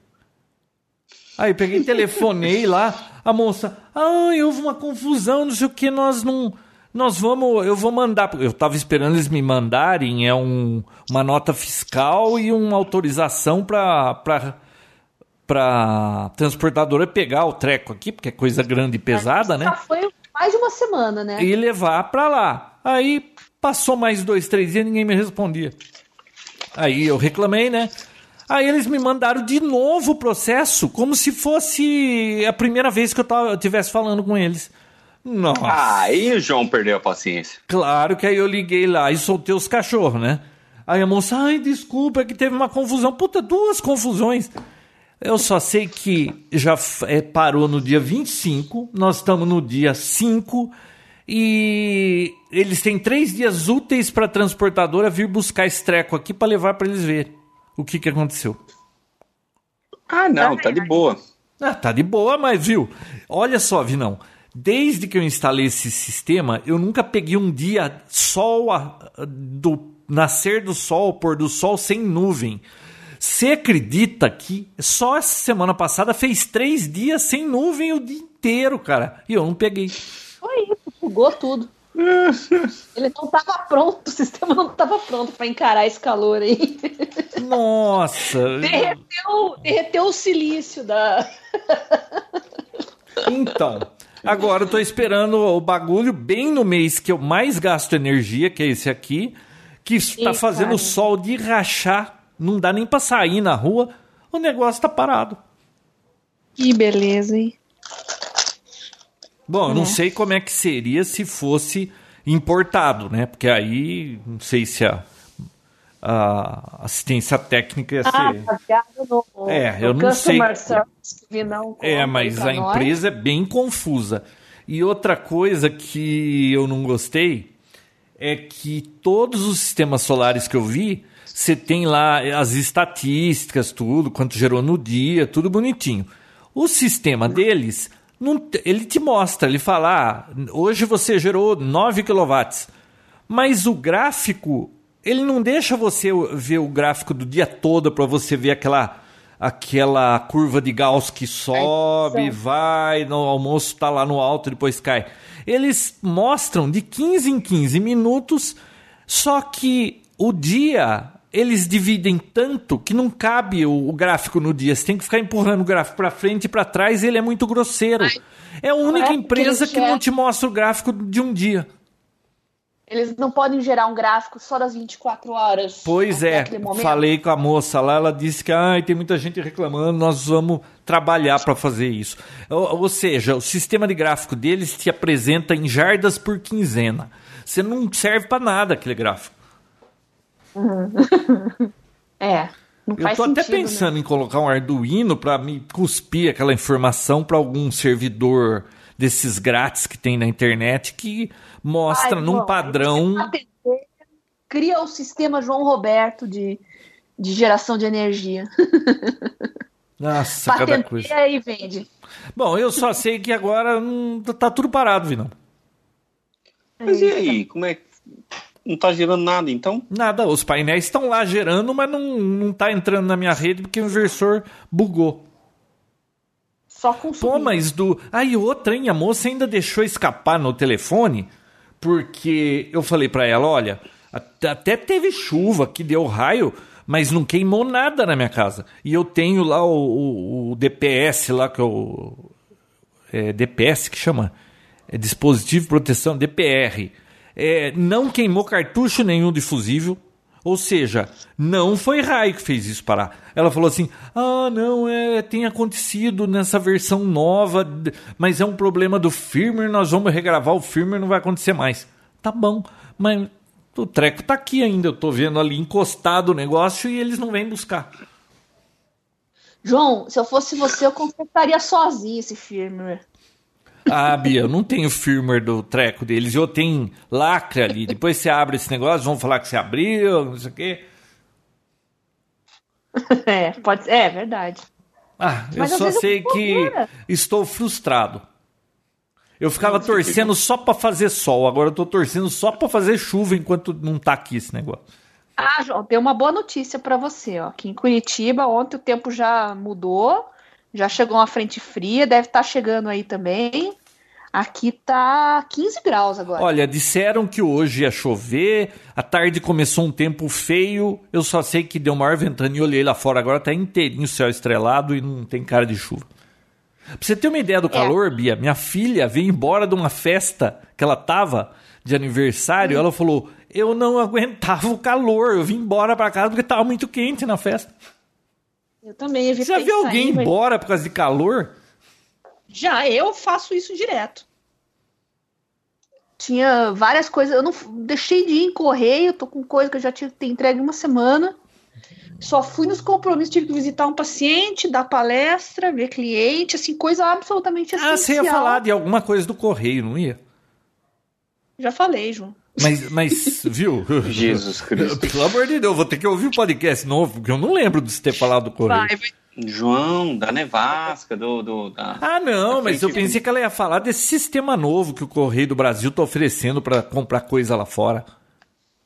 Aí peguei, telefonei lá, a moça, ah, houve uma confusão, não sei o que, nós não nós vamos, eu vou mandar, eu estava esperando eles me mandarem é um, uma nota fiscal e uma autorização para para transportadora pegar o treco aqui, porque é coisa grande e pesada, né? Já foi mais de uma semana, né? E levar para lá. Aí passou mais dois, três dias, ninguém me respondia. Aí eu reclamei, né? Aí eles me mandaram de novo o processo, como se fosse a primeira vez que eu estivesse falando com eles. Nossa. Ah, aí o João perdeu a paciência. Claro que aí eu liguei lá e soltei os cachorros, né? Aí a moça, ai, desculpa, é que teve uma confusão. Puta, duas confusões. Eu só sei que já é, parou no dia 25, nós estamos no dia 5 e eles têm três dias úteis para a transportadora vir buscar esse treco aqui para levar para eles verem o que, que aconteceu. Ah, não, tá de boa. Ah, tá de boa, mas viu? Olha só, Vinão. Desde que eu instalei esse sistema, eu nunca peguei um dia sol a, do nascer do sol, pôr do sol sem nuvem. Você acredita que só essa semana passada fez três dias sem nuvem o dia inteiro, cara? E eu não peguei. Foi isso, bugou tudo. Ele não estava pronto, o sistema não estava pronto para encarar esse calor aí. Nossa! derreteu, derreteu o silício da. Então, Agora eu tô esperando o bagulho bem no mês que eu mais gasto energia, que é esse aqui, que está fazendo cara. sol de rachar, não dá nem para sair na rua, o negócio tá parado. Que beleza, hein? Bom, eu não é. sei como é que seria se fosse importado, né? Porque aí não sei se a a assistência técnica ia ah, ser. No, é, eu não sei. Não é, mas a nós. empresa é bem confusa. E outra coisa que eu não gostei é que todos os sistemas solares que eu vi, você tem lá as estatísticas, tudo, quanto gerou no dia, tudo bonitinho. O sistema deles, não, ele te mostra, ele fala, ah, hoje você gerou 9 kW, mas o gráfico ele não deixa você ver o gráfico do dia todo para você ver aquela aquela curva de Gauss que sobe, é vai, no almoço está lá no alto, depois cai. Eles mostram de 15 em 15 minutos, só que o dia eles dividem tanto que não cabe o, o gráfico no dia. Você tem que ficar empurrando o gráfico para frente e para trás, ele é muito grosseiro. É a única empresa que não te mostra o gráfico de um dia. Eles não podem gerar um gráfico só das 24 horas. Pois é, falei com a moça lá, ela disse que ah, tem muita gente reclamando, nós vamos trabalhar para fazer isso. Ou, ou, seja, o sistema de gráfico deles te apresenta em jardas por quinzena. Você não serve para nada aquele gráfico. Uhum. é. Não Eu tô até pensando né? em colocar um Arduino para me cuspir aquela informação para algum servidor desses grátis que tem na internet que mostra Ai, num padrão. Cria o sistema João Roberto de, de geração de energia. Nossa, cada coisa. e vende. Bom, eu só sei que agora hum, tá tudo parado, Vinão. Mas e aí, como é que não tá gerando nada, então? Nada, os painéis estão lá gerando, mas não, não tá entrando na minha rede porque o inversor bugou. Só com Pô, mas do. Aí outra, hein? A moça ainda deixou escapar no telefone porque eu falei para ela, olha, até teve chuva que deu raio, mas não queimou nada na minha casa. E eu tenho lá o, o, o DPS lá que eu é, DPS que chama é dispositivo de proteção DPR. É, não queimou cartucho nenhum de fusível. Ou seja, não foi raio que fez isso parar. Ela falou assim: ah, não, é, tem acontecido nessa versão nova, mas é um problema do firmware, nós vamos regravar o firmware, não vai acontecer mais. Tá bom, mas o treco tá aqui ainda, eu tô vendo ali encostado o negócio e eles não vêm buscar. João, se eu fosse você, eu consertaria sozinho esse firmware. Ah, Bia, eu não tenho firmware do treco deles. Eu tenho lacre ali. Depois você abre esse negócio, vão falar que você abriu, não sei o quê. É, pode ser. É, verdade. Ah, eu Mas, só sei que estou frustrado. Eu ficava torcendo só para fazer sol, agora eu tô torcendo só para fazer chuva enquanto não tá aqui esse negócio. Ah, João, tem uma boa notícia para você, ó. Aqui em Curitiba, ontem o tempo já mudou, já chegou uma frente fria, deve estar tá chegando aí também. Aqui tá 15 graus agora. Olha, disseram que hoje ia chover, a tarde começou um tempo feio, eu só sei que deu maior ventana e olhei lá fora, agora tá inteirinho o céu estrelado e não tem cara de chuva. Pra você ter uma ideia do é. calor. Bia, minha filha veio embora de uma festa que ela tava de aniversário, hum. ela falou: "Eu não aguentava o calor, eu vim embora para casa porque tava muito quente na festa". Eu também Você já viu alguém sair, embora mas... por causa de calor? Já, eu faço isso direto. Tinha várias coisas, eu não deixei de ir em correio, tô com coisa que eu já tive que ter entregue uma semana. Só fui nos compromissos, tive que visitar um paciente, dar palestra, ver cliente, assim, coisa absolutamente essencial. Ah, você ia falar de alguma coisa do correio, não ia? Já falei, João. Mas, mas viu? Jesus Cristo. Pelo amor de Deus, vou ter que ouvir o podcast novo, porque eu não lembro de você ter falado do correio. Vai, vai. João, da nevasca, do. do da, ah, não, mas eu pensei que ela ia falar desse sistema novo que o Correio do Brasil está oferecendo para comprar coisa lá fora.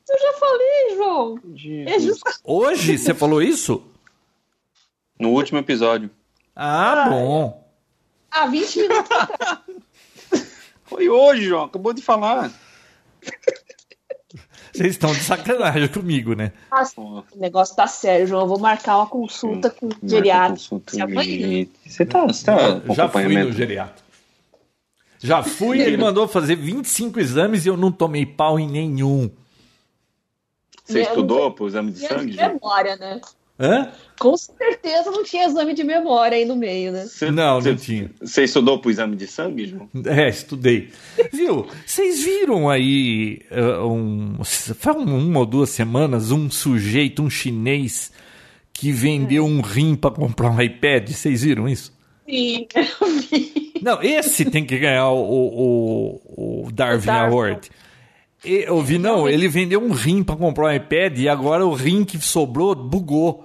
Eu já falei, João. É just... Hoje você falou isso? No último episódio. Ah, ah bom. Há 20 minutos Foi hoje, João. Acabou de falar. Vocês estão de sacanagem comigo, né? Nossa, o negócio tá sério, João. Eu vou marcar uma consulta com o geriatra. Você tá, você tá Já fui no geriatra. Já fui, ele mandou fazer 25 exames e eu não tomei pau em nenhum. Você estudou pro exame de sangue? De memória, né? Hã? Com certeza não tinha exame de memória aí no meio, né? Cê, não, cê, não tinha. Você estudou pro exame de sangue, João? É, estudei. Viu? Vocês viram aí uh, um, faz uma ou duas semanas um sujeito, um chinês, que vendeu um rim para comprar um iPad? Vocês viram isso? Sim, eu vi. Não, esse tem que ganhar o, o, o Darwin, o Darwin. Award. Eu vi, não, ele vendeu um rim para comprar um iPad e agora o rim que sobrou bugou.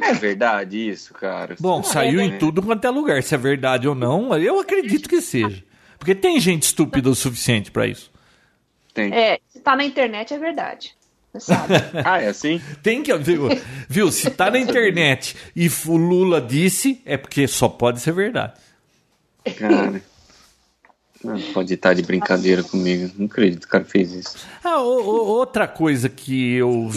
É verdade isso, cara. Bom, saiu é, em tudo quanto é lugar. Se é verdade ou não, eu acredito que seja. Porque tem gente estúpida o suficiente para isso. Tem. É, se tá na internet é verdade. Sabe? ah, é assim? Tem que, viu, viu? Se tá na internet e o Lula disse, é porque só pode ser verdade. Cara. Não pode estar de brincadeira comigo. Não acredito que o cara fez isso. Ah, o, o, outra coisa que eu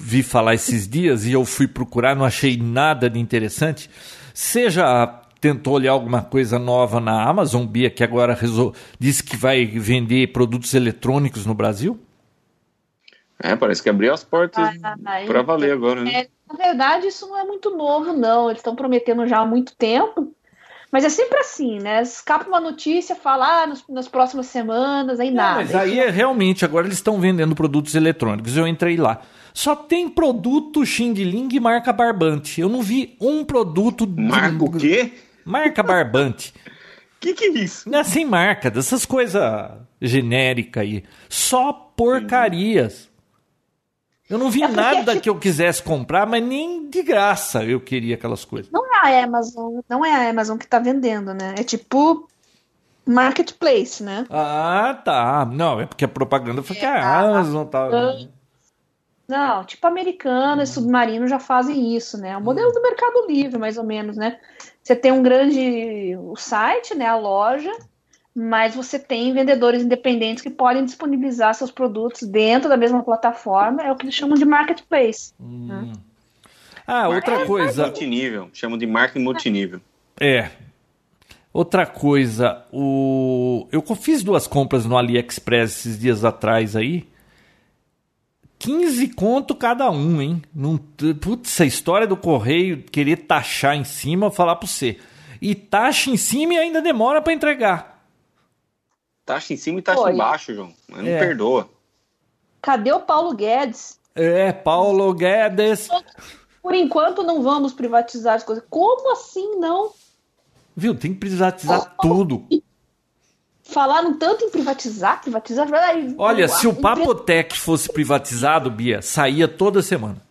vi falar esses dias e eu fui procurar, não achei nada de interessante. Seja tentou olhar alguma coisa nova na Amazon, Bia, que agora resol... disse que vai vender produtos eletrônicos no Brasil? É, parece que abriu as portas ah, para valer agora, né? É, na verdade, isso não é muito novo, não. Eles estão prometendo já há muito tempo. Mas é sempre assim, né? Escapa uma notícia, falar ah, nas próximas semanas, aí nada. Mas aí é realmente, agora eles estão vendendo produtos eletrônicos. Eu entrei lá. Só tem produto Xing Ling e marca Barbante. Eu não vi um produto. Marca o quê? Marca Barbante. que que é isso? Não é sem marca, dessas coisas genéricas aí. Só porcarias. Eu não vi é nada tipo... que eu quisesse comprar, mas nem de graça eu queria aquelas coisas. Não é a Amazon, não é a Amazon que está vendendo, né? É tipo marketplace, né? Ah, tá. Não, é porque a propaganda foi é, que a Amazon tá. Não, tipo americana e submarino já fazem isso, né? O modelo do Mercado Livre, mais ou menos, né? Você tem um grande o site, né? A loja mas você tem vendedores independentes que podem disponibilizar seus produtos dentro da mesma plataforma, é o que eles chamam de marketplace. Hum. Né? Ah, outra é, coisa. Multinível, chamam de marketing multinível. É. Outra coisa, o... eu fiz duas compras no AliExpress esses dias atrás aí. 15 conto cada um, hein? Não... Putz, a história do correio querer taxar em cima, falar para você. E taxa em cima e ainda demora para entregar. Taxa em cima e taxa Oi. embaixo, João. Mas não é. perdoa. Cadê o Paulo Guedes? É, Paulo Guedes. Por enquanto não vamos privatizar as coisas. Como assim não? Viu? Tem que privatizar oh, tudo. Falaram tanto em privatizar, privatizar. Olha, se o Papotec fosse privatizado, Bia, saía toda semana.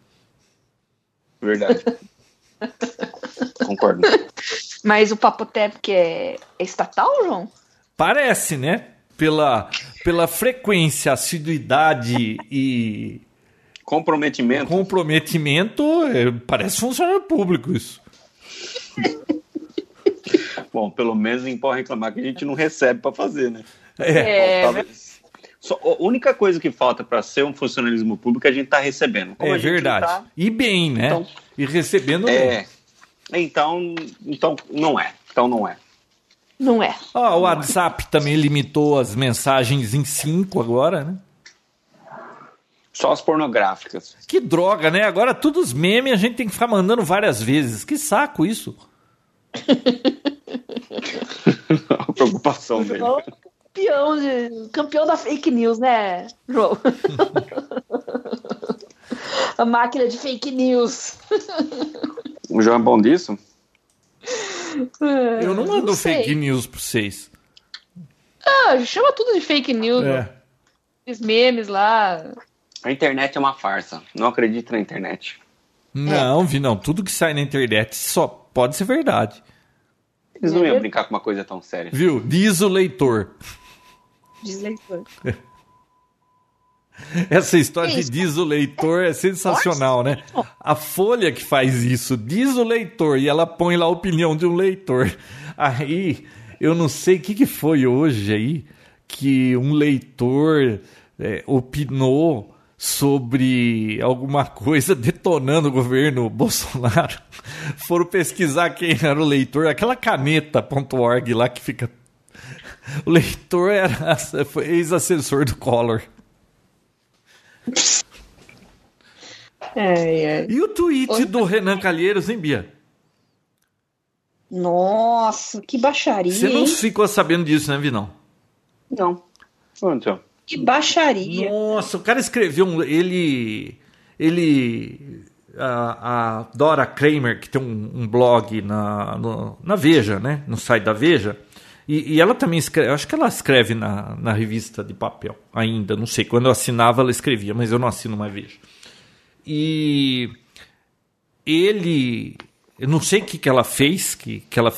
Verdade. Concordo. Mas o Papotec é, é estatal, João? Parece, né? Pela, pela frequência, assiduidade e. Comprometimento. Comprometimento, é, parece funcionário público isso. Bom, pelo menos em pode reclamar que a gente não recebe para fazer, né? É. Bom, talvez... Só, a única coisa que falta para ser um funcionalismo público é a gente tá recebendo. Como é verdade. Tá... E bem, né? Então, e recebendo é... bem. Então, então não é. Então não é. Não é. Ah, o WhatsApp também limitou as mensagens em 5 agora, né? Só as pornográficas. Que droga, né? Agora todos os memes a gente tem que ficar mandando várias vezes. Que saco isso. a preocupação dele. Campeão, de, campeão da fake news, né, João? a máquina de fake news. O João é bom disso? Eu não mando não fake news pra vocês. Ah, chama tudo de fake news. É. Os memes lá. A internet é uma farsa. Não acredito na internet. Não, é. vi não. Tudo que sai na internet só pode ser verdade. Eles não iam brincar com uma coisa tão séria. Viu? Diz o leitor. Diz leitor. Essa história de diz o leitor é sensacional, né? A Folha que faz isso, diz o leitor, e ela põe lá a opinião de um leitor. Aí, eu não sei o que, que foi hoje aí, que um leitor é, opinou sobre alguma coisa detonando o governo Bolsonaro. Foram pesquisar quem era o leitor, aquela caneta.org lá que fica. O leitor era ex-assessor do Collor. É, é. E o tweet do Renan Calheiros, hein, Bia? Nossa, que baixaria. Você não hein? ficou sabendo disso, né, Vinão? Não. Onde, ó? Que baixaria. Nossa, o cara escreveu um. Ele. Ele. A, a Dora Kramer, que tem um, um blog na, no, na Veja, né? No site da Veja. E, e, ela também escreve, acho que ela escreve na, na revista de papel ainda, não sei. Quando eu assinava, ela escrevia, mas eu não assino mais Veja. E ele eu não sei o que, que ela fez, que, que ela.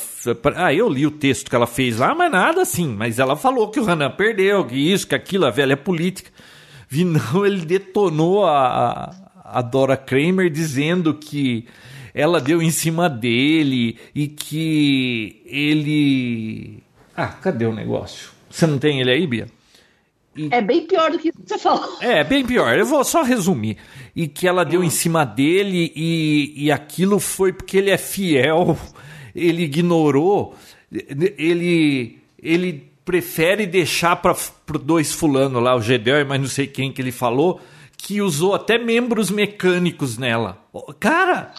Ah, eu li o texto que ela fez lá, mas nada assim. Mas ela falou que o Renan perdeu, que isso, que aquilo, a velha é política. Vi não, ele detonou a, a Dora Kramer dizendo que ela deu em cima dele e que ele. Ah, cadê o negócio? Você não tem ele aí, Bia? E... É bem pior do que você falou. É, bem pior. Eu vou só resumir. E que ela deu em cima dele e, e aquilo foi porque ele é fiel, ele ignorou, ele, ele prefere deixar para dois fulano lá, o Gedel, mas não sei quem que ele falou, que usou até membros mecânicos nela. Cara,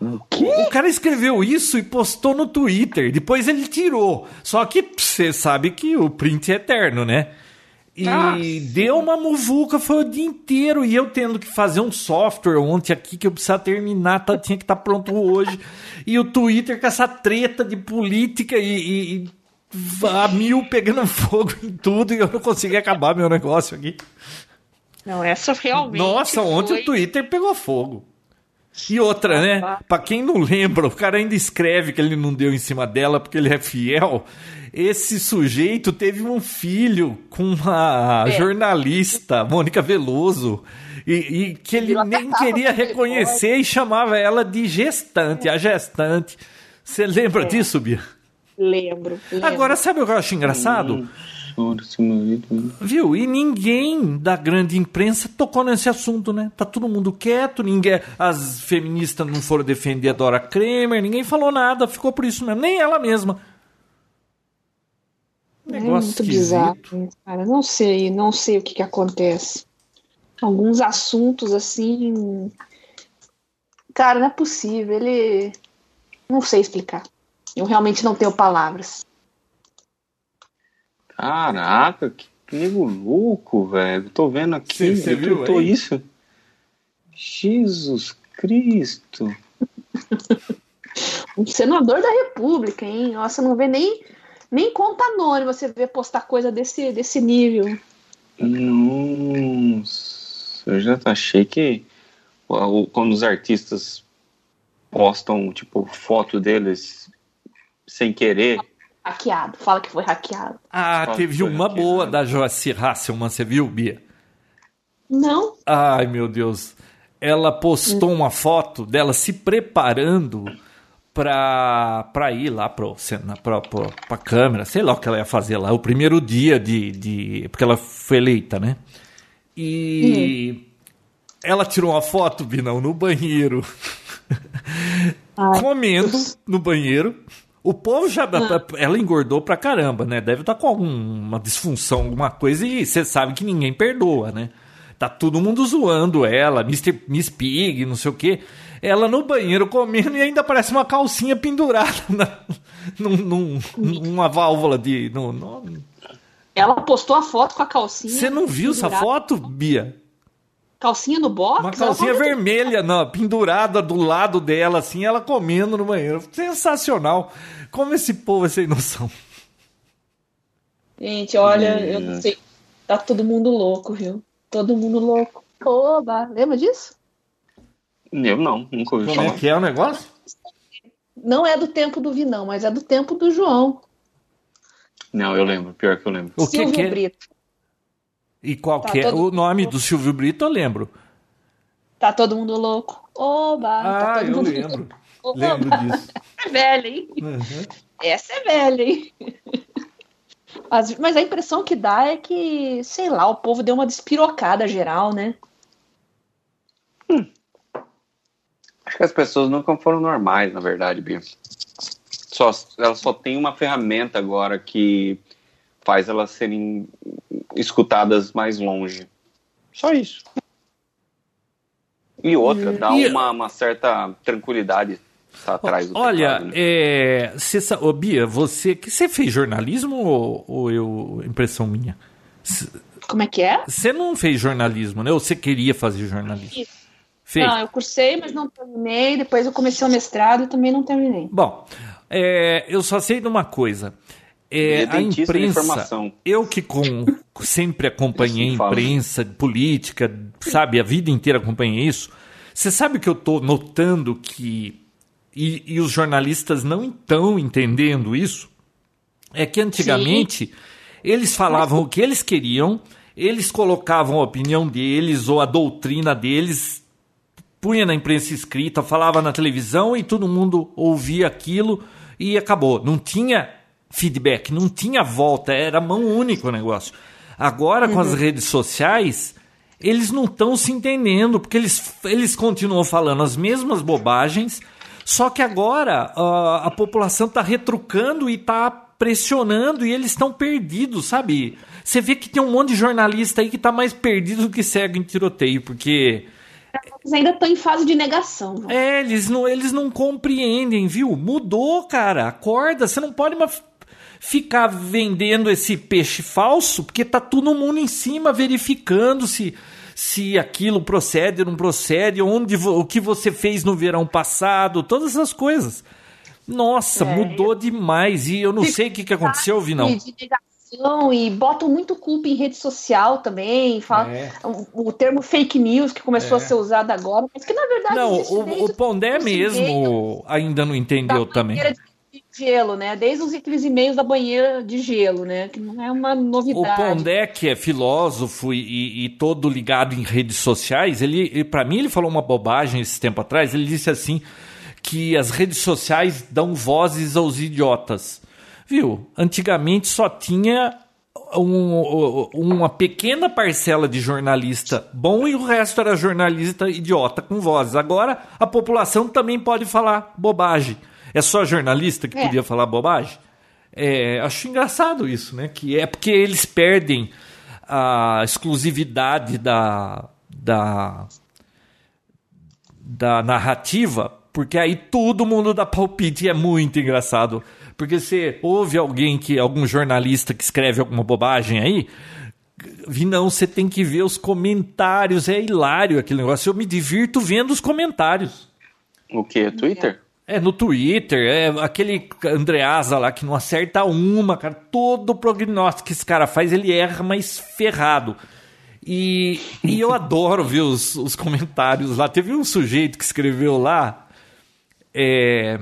o cara escreveu isso e postou no Twitter. Depois ele tirou. Só que você sabe que o print é eterno, né? E Nossa. deu uma muvuca, foi o dia inteiro. E eu tendo que fazer um software ontem aqui que eu precisava terminar, tá, tinha que estar tá pronto hoje. E o Twitter com essa treta de política e, e, e a mil pegando fogo em tudo e eu não consegui acabar meu negócio aqui. Não, essa realmente. Nossa, ontem o Twitter pegou fogo. E outra, né? Pra quem não lembra, o cara ainda escreve que ele não deu em cima dela porque ele é fiel esse sujeito teve um filho com uma é. jornalista, Mônica Veloso, e, e que ele nem queria reconhecer e chamava ela de gestante, a gestante. Você lembra é. disso, Bia? Lembro, lembro. Agora, sabe o que eu acho engraçado? Viu? E ninguém da grande imprensa tocou nesse assunto, né? Tá todo mundo quieto, ninguém, as feministas não foram defender a Dora Kramer, ninguém falou nada, ficou por isso mesmo, nem ela mesma. É Negócio é muito bizarro, cara. Não sei, não sei o que, que acontece. Alguns assuntos assim. Cara, não é possível. Ele. Não sei explicar. Eu realmente não tenho palavras. Caraca, que nego louco, velho. Tô vendo aqui. Você viu tô isso? Jesus Cristo. um senador da República, hein? Nossa, não vê nem, nem conta anônima você vê postar coisa desse, desse nível. Nossa, eu já achei que quando os artistas postam, tipo, foto deles sem querer. Hackeado, fala que foi hackeado. Ah, fala teve uma hackeado. boa da Joacir Hasselman, você viu, Bia? Não. Ai, meu Deus. Ela postou uma foto dela se preparando pra, pra ir lá pro, na, pra, pra, pra câmera, sei lá o que ela ia fazer lá, o primeiro dia de. de porque ela foi eleita, né? E hum. ela tirou uma foto, Binão, no banheiro. comendo no banheiro. O povo já. Ah. Ela engordou pra caramba, né? Deve estar tá com alguma disfunção, alguma coisa, e você sabe que ninguém perdoa, né? Tá todo mundo zoando ela, Mr. Miss Pig, não sei o quê. Ela no banheiro comendo e ainda parece uma calcinha pendurada na, num, num, numa válvula de. No... Ela postou a foto com a calcinha. Você não viu pendurada. essa foto, Bia? Calcinha no box? Uma calcinha vermelha, não, pendurada do lado dela, assim, ela comendo no banheiro. Sensacional. Como esse povo é sem noção. Gente, olha, eu não sei. Tá todo mundo louco, viu? Todo mundo louco. Oba, lembra disso? Eu não, nunca ouvi Como falar. é que é o negócio? Não é do tempo do Vinão, mas é do tempo do João. Não, eu lembro, pior que eu lembro. O que, Silvio que é? Brito. E qual tá é o nome mundo... do Silvio Brito? Eu lembro. Tá todo mundo louco. Oba! Tá ah, tá eu lembro. Louco. Lembro disso. É velha, hein? Uhum. Essa é velha, hein? Mas, mas a impressão que dá é que, sei lá, o povo deu uma despirocada geral, né? Hum. Acho que as pessoas nunca foram normais, na verdade, Bia. Só, elas só têm uma ferramenta agora que faz elas serem escutadas mais longe. Só isso. E outra, dá e... uma, uma certa tranquilidade tá atrás do Olha, teclado, né? é, cê, oh, Bia, você que você fez jornalismo ou, ou eu impressão minha? Como é que é? Você não fez jornalismo, né? Ou você queria fazer jornalismo? Fez? Não, eu cursei, mas não terminei. Depois eu comecei o mestrado e também não terminei. Bom, é, eu só sei de uma coisa. É, a imprensa, eu que com, sempre acompanhei imprensa, política, sabe, a vida inteira acompanhei isso. Você sabe que eu estou notando que e, e os jornalistas não estão entendendo isso, é que antigamente Sim. eles falavam Mas... o que eles queriam, eles colocavam a opinião deles ou a doutrina deles, punha na imprensa escrita, falava na televisão e todo mundo ouvia aquilo e acabou. Não tinha feedback, não tinha volta, era mão única o negócio. Agora, com uhum. as redes sociais, eles não estão se entendendo, porque eles, eles continuam falando as mesmas bobagens, só que agora uh, a população está retrucando e está pressionando e eles estão perdidos, sabe? Você vê que tem um monte de jornalista aí que está mais perdido do que cego em tiroteio, porque. Eles ainda estão em fase de negação. Né? É, eles não, eles não compreendem, viu? Mudou, cara. Acorda. Você não pode mais ficar vendendo esse peixe falso, porque tá todo mundo em cima verificando se se aquilo procede ou não procede, onde o que você fez no verão passado, todas essas coisas. Nossa, é, mudou demais e eu não sei o que, que aconteceu, Vinão. E botam muito culpa em rede social também, fala, é. o, o, termo fake news que começou é. a ser usado agora, mas que na verdade. Não, o, o Pondé mesmo ainda não entendeu também. De gelo, né? Desde aqueles e-mails da banheira de gelo, né? Que não é uma novidade. O Pondé, que é filósofo e, e todo ligado em redes sociais, ele, para mim, ele falou uma bobagem esse tempo atrás. Ele disse assim que as redes sociais dão vozes aos idiotas. Viu? Antigamente só tinha um, uma pequena parcela de jornalista bom e o resto era jornalista idiota com vozes. Agora a população também pode falar bobagem. É só jornalista que é. podia falar bobagem? É, acho engraçado isso, né? Que é porque eles perdem a exclusividade da, da, da narrativa, porque aí todo mundo dá palpite e é muito engraçado. Porque você ouve alguém que, algum jornalista que escreve alguma bobagem aí, Vi, não, você tem que ver os comentários. É hilário aquele negócio. Eu me divirto vendo os comentários. O que? Twitter? É, no Twitter, é aquele Andreasa lá que não acerta uma, cara. Todo prognóstico que esse cara faz, ele erra, mas ferrado. E, e eu adoro ver os, os comentários lá. Teve um sujeito que escreveu lá, é,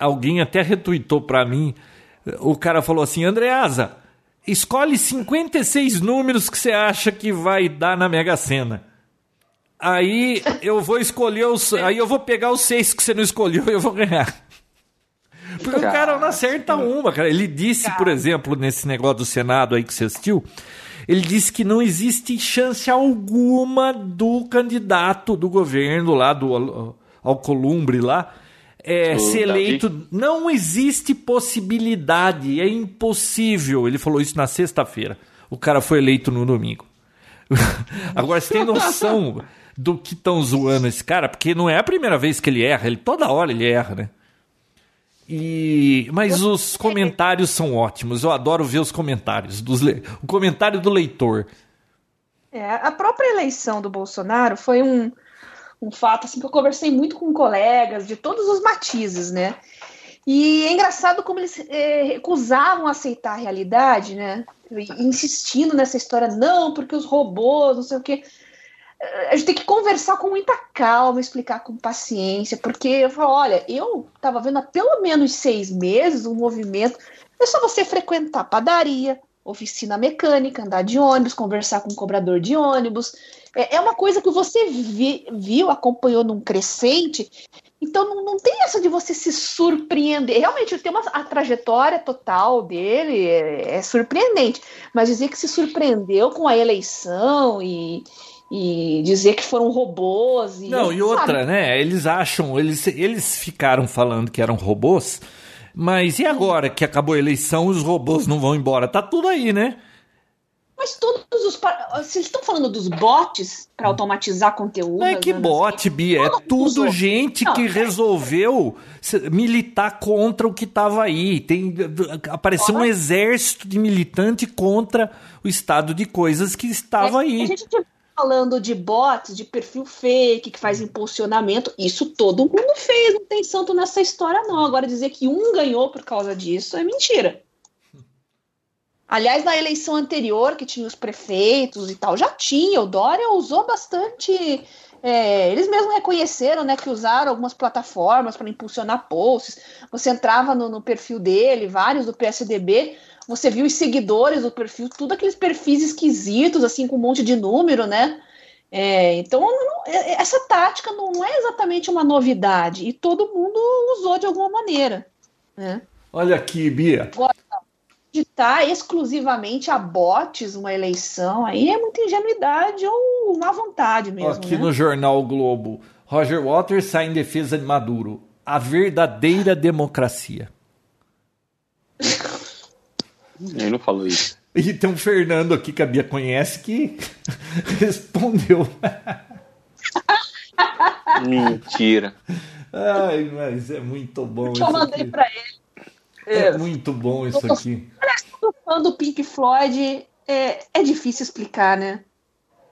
alguém até retuitou para mim. O cara falou assim: Andreasa, escolhe 56 números que você acha que vai dar na Mega Sena. Aí eu vou escolher os. Aí eu vou pegar os seis que você não escolheu e eu vou ganhar. Porque cara, o cara não acerta uma, cara. Ele disse, cara. por exemplo, nesse negócio do Senado aí que você assistiu, ele disse que não existe chance alguma do candidato do governo lá, do Alcolumbre lá, é, ser eleito. Davi. Não existe possibilidade, é impossível. Ele falou isso na sexta-feira. O cara foi eleito no domingo. Agora, você tem noção do que estão zoando esse cara, porque não é a primeira vez que ele erra, ele toda hora ele erra, né? E mas os comentários são ótimos. Eu adoro ver os comentários dos le... o comentário do leitor. É, a própria eleição do Bolsonaro foi um, um fato assim que eu conversei muito com colegas de todos os matizes, né? E é engraçado como eles é, recusavam aceitar a realidade, né? Insistindo nessa história, não, porque os robôs, não sei o quê a gente tem que conversar com muita calma, explicar com paciência, porque eu falo, olha, eu estava vendo há pelo menos seis meses um movimento, é só você frequentar padaria, oficina mecânica, andar de ônibus, conversar com um cobrador de ônibus, é, é uma coisa que você vi, viu, acompanhou num crescente, então não, não, tem essa de você se surpreender. Realmente tem uma a trajetória total dele é, é surpreendente, mas dizer que se surpreendeu com a eleição e e dizer que foram robôs. E não, e outra, sabe? né? Eles acham, eles, eles ficaram falando que eram robôs, mas e agora que acabou a eleição, os robôs não vão embora? Tá tudo aí, né? Mas todos os. Vocês estão falando dos bots para automatizar conteúdo? Não é que bot, Bia, é tudo gente não, que resolveu militar contra o que estava aí. Tem, apareceu um exército de militante contra o estado de coisas que estava é, aí. A gente falando de bots, de perfil fake, que faz impulsionamento, isso todo mundo fez, não tem santo nessa história, não. Agora, dizer que um ganhou por causa disso é mentira. Aliás, na eleição anterior, que tinha os prefeitos e tal, já tinha. O Dória usou bastante. É, eles mesmos reconheceram né, que usaram algumas plataformas para impulsionar posts. Você entrava no, no perfil dele, vários do PSDB, você viu os seguidores do perfil, tudo aqueles perfis esquisitos, assim, com um monte de número, né? É, então, não, é, é, essa tática não, é exatamente uma novidade, e todo mundo usou de alguma maneira. Né? Olha aqui, Bia. Agora, ditar exclusivamente a bots uma eleição, aí é muita ingenuidade ou má vontade mesmo. Aqui né? no jornal o Globo, Roger Waters sai em defesa de Maduro. A verdadeira democracia. Ele não falou isso. E tem um Fernando aqui que a Bia conhece que respondeu. Mentira. Ai, mas é muito bom Eu isso. mandei aqui. pra ele. É, é muito bom isso tô, aqui. Olha, todo fã do Pink Floyd é, é difícil explicar, né?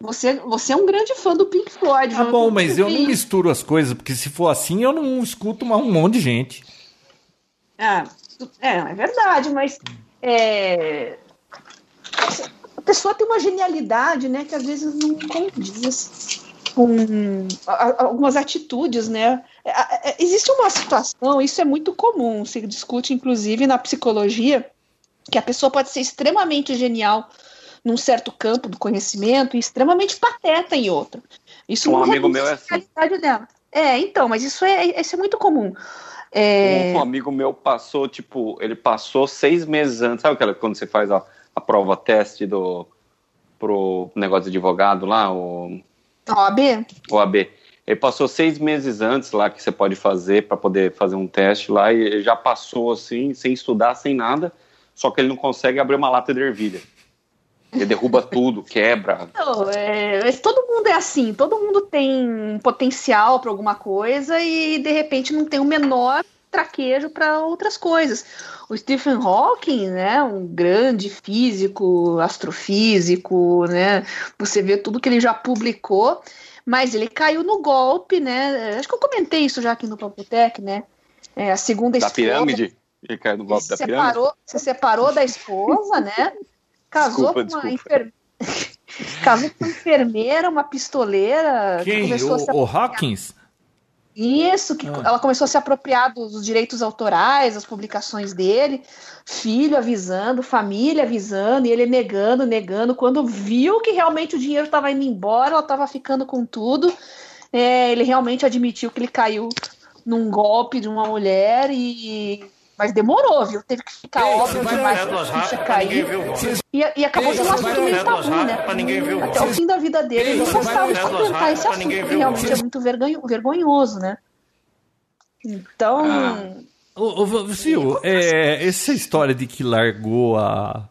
Você, você é um grande fã do Pink Floyd. Tá bom, mas eu não misturo as coisas, porque se for assim, eu não escuto um monte de gente. Ah, é, é verdade, mas é, a pessoa tem uma genialidade, né, que às vezes não condiz com algumas atitudes, né? É, é, existe uma situação, isso é muito comum, se discute inclusive na psicologia, que a pessoa pode ser extremamente genial num certo campo do conhecimento e extremamente pateta em outro. Isso um não amigo meu é assim. dela. É, então, mas isso é, isso é muito comum. É... Um amigo meu passou, tipo, ele passou seis meses antes, sabe aquela quando você faz a, a prova teste do pro negócio de advogado lá, o OAB? OAB. Ele passou seis meses antes lá que você pode fazer para poder fazer um teste lá e já passou assim, sem estudar, sem nada, só que ele não consegue abrir uma lata de ervilha. Ele derruba tudo, quebra. Não, é, todo mundo é assim, todo mundo tem potencial para alguma coisa e de repente não tem o menor traquejo para outras coisas. O Stephen Hawking, né, um grande físico, astrofísico, né, você vê tudo que ele já publicou, mas ele caiu no golpe, né, acho que eu comentei isso já aqui no Papotec, né, é, a segunda da esposa... pirâmide? Ele caiu no golpe da separou, pirâmide? Se separou da esposa, né, casou desculpa, com uma enfermeira casou com uma enfermeira, uma pistoleira. Quem? O, o Hawkins? Isso, que ah. ela começou a se apropriar dos direitos autorais, das publicações dele, filho avisando, família avisando, e ele negando, negando. Quando viu que realmente o dinheiro estava indo embora, ela estava ficando com tudo, é, ele realmente admitiu que ele caiu num golpe de uma mulher e mas demorou, viu? Teve que ficar Ei, óbvio demais pra ficha cair. E, e acabou sendo um assunto meio tabu, né? Até o fim da vida dele, ele não gostava de comentar esse assunto, que realmente é muito vergonhoso, né? Então. Ah. Ô, ô, é, essa história de que largou a,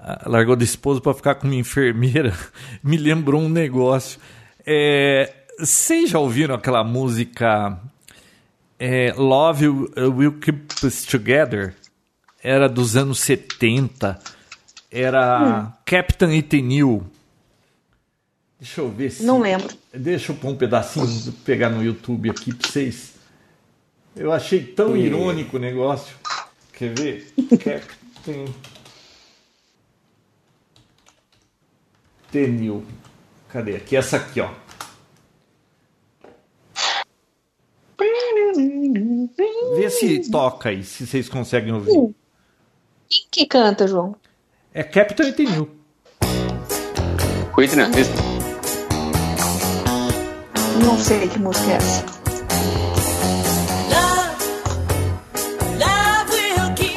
a largou da esposa para ficar com uma enfermeira me lembrou um negócio. É, vocês já ouviram aquela música é, Love Will Keep Us Together era dos anos 70. Era hum. Captain Etenil. Deixa eu ver se. Não lembro. Deixa eu pôr um pedacinho, pegar no YouTube aqui pra vocês. Eu achei tão irônico o negócio. Quer ver? Captain. Tenil. Cadê? Aqui, essa aqui, ó. Vê se toca aí, se vocês conseguem ouvir. Quem que canta, João? É Captain Tenil. Whitney Não sei que música é essa.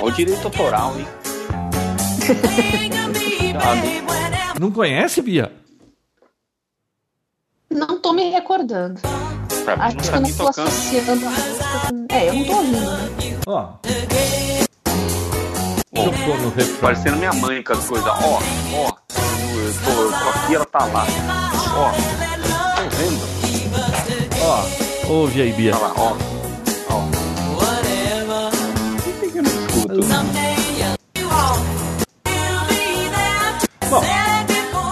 Olha o direito autoral, hein? Não conhece, Bia? Não tô me recordando. Pra mim, Acho que eu não tô tocando. associando É, eu não tô ouvindo, né? Ó. Bom, parecendo minha mãe com as coisas. Ó, ó. Eu tô, eu tô aqui, ela tá lá. Ó. Tá vendo? Ó. Ouve aí, Bia. Lá, ó. Ó. Por que eu não escuto? Bom,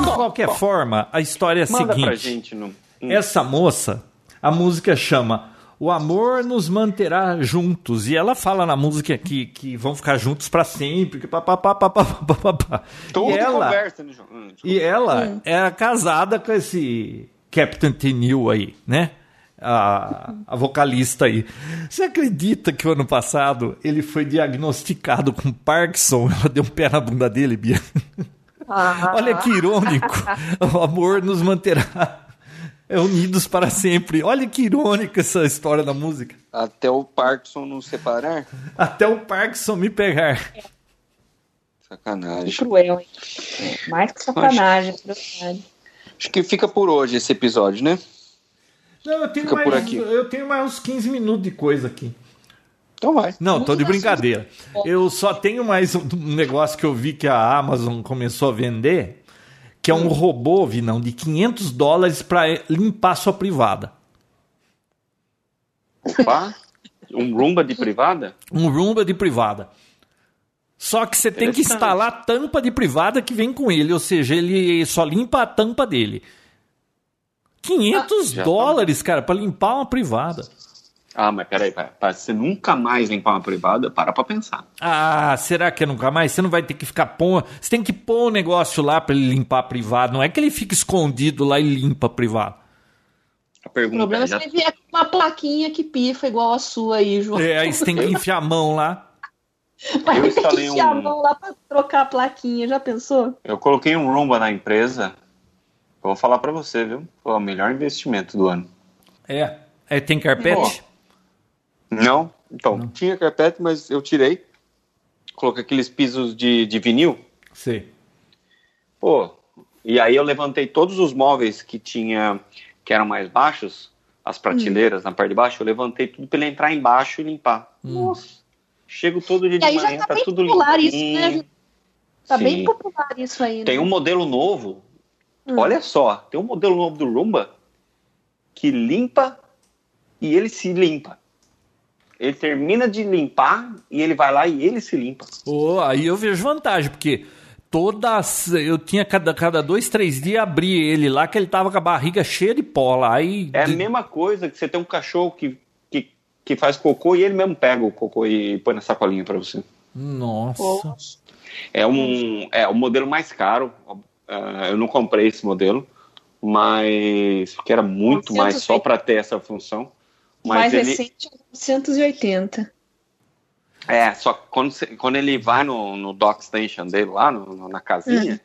de qualquer forma, a história é a Manda seguinte. Pra gente no... Essa moça a música chama O Amor Nos Manterá Juntos. E ela fala na música que, que vão ficar juntos para sempre. Que pá, pá, pá, pá, pá, pá, pá. Tudo e ela, conversa, né, João? Hum, e ela hum. é casada com esse Captain Tenil aí, né? A, a, vocalista aí. Você acredita que o ano passado ele foi diagnosticado com Parkinson? Ela deu um pé na bunda dele, Bia. Ah. Olha que irônico. O amor nos manterá é unidos para sempre. Olha que irônica essa história da música. Até o Parkinson nos separar? Até o Parkinson me pegar. Sacanagem. cruel, hein? É, mais que sacanagem, acho, acho que fica por hoje esse episódio, né? Não, eu tenho, fica mais, eu tenho mais uns 15 minutos de coisa aqui. Então vai. Não, tô de brincadeira. Eu só tenho mais um negócio que eu vi que a Amazon começou a vender, que é um robô, Vinão, de 500 dólares para limpar sua privada. Opa! Um Roomba de privada? Um Roomba de privada. Só que você tem que instalar a tampa de privada que vem com ele, ou seja, ele só limpa a tampa dele. 500 ah, dólares, tá... cara, para limpar uma privada. Ah, mas peraí, para você nunca mais limpar uma privada, para pra pensar. Ah, será que é nunca mais? Você não vai ter que ficar pôr. Você tem que pôr o um negócio lá para ele limpar a privada. Não é que ele fica escondido lá e limpa a privada. A pergunta o problema é já... se vier com uma plaquinha que pifa igual a sua aí, João. É, aí você tem que enfiar a mão lá. Mas eu tem que enfiar um... a mão lá pra trocar a plaquinha, já pensou? Eu coloquei um Roomba na empresa. Eu vou falar para você, viu? Foi o melhor investimento do ano. É. É, tem carpete? Não, então, não. tinha carpete, mas eu tirei. Coloquei aqueles pisos de, de vinil. Sim. Pô, e aí eu levantei todos os móveis que tinha, que eram mais baixos, as prateleiras hum. na parte de baixo, eu levantei tudo para ele entrar embaixo e limpar. Hum. Nossa. Chego todo dia de manhã, tá, tá tudo limpo. Isso, né? Tá Sim. bem popular isso aí. Né? Tem um modelo novo, hum. olha só, tem um modelo novo do Roomba que limpa e ele se limpa. Ele termina de limpar e ele vai lá e ele se limpa. Oh, aí eu vejo vantagem, porque todas. Eu tinha cada, cada dois, três dias abrir ele lá, que ele tava com a barriga cheia de pó lá. Aí... É a mesma coisa que você tem um cachorro que, que, que faz cocô e ele mesmo pega o cocô e põe na sacolinha para você. Nossa. É um, é o modelo mais caro. Uh, eu não comprei esse modelo, mas porque era muito mais só para ter essa função. Mas mais ele... recente, 980. É, só que quando, quando ele vai no, no dock station dele lá, no, na casinha,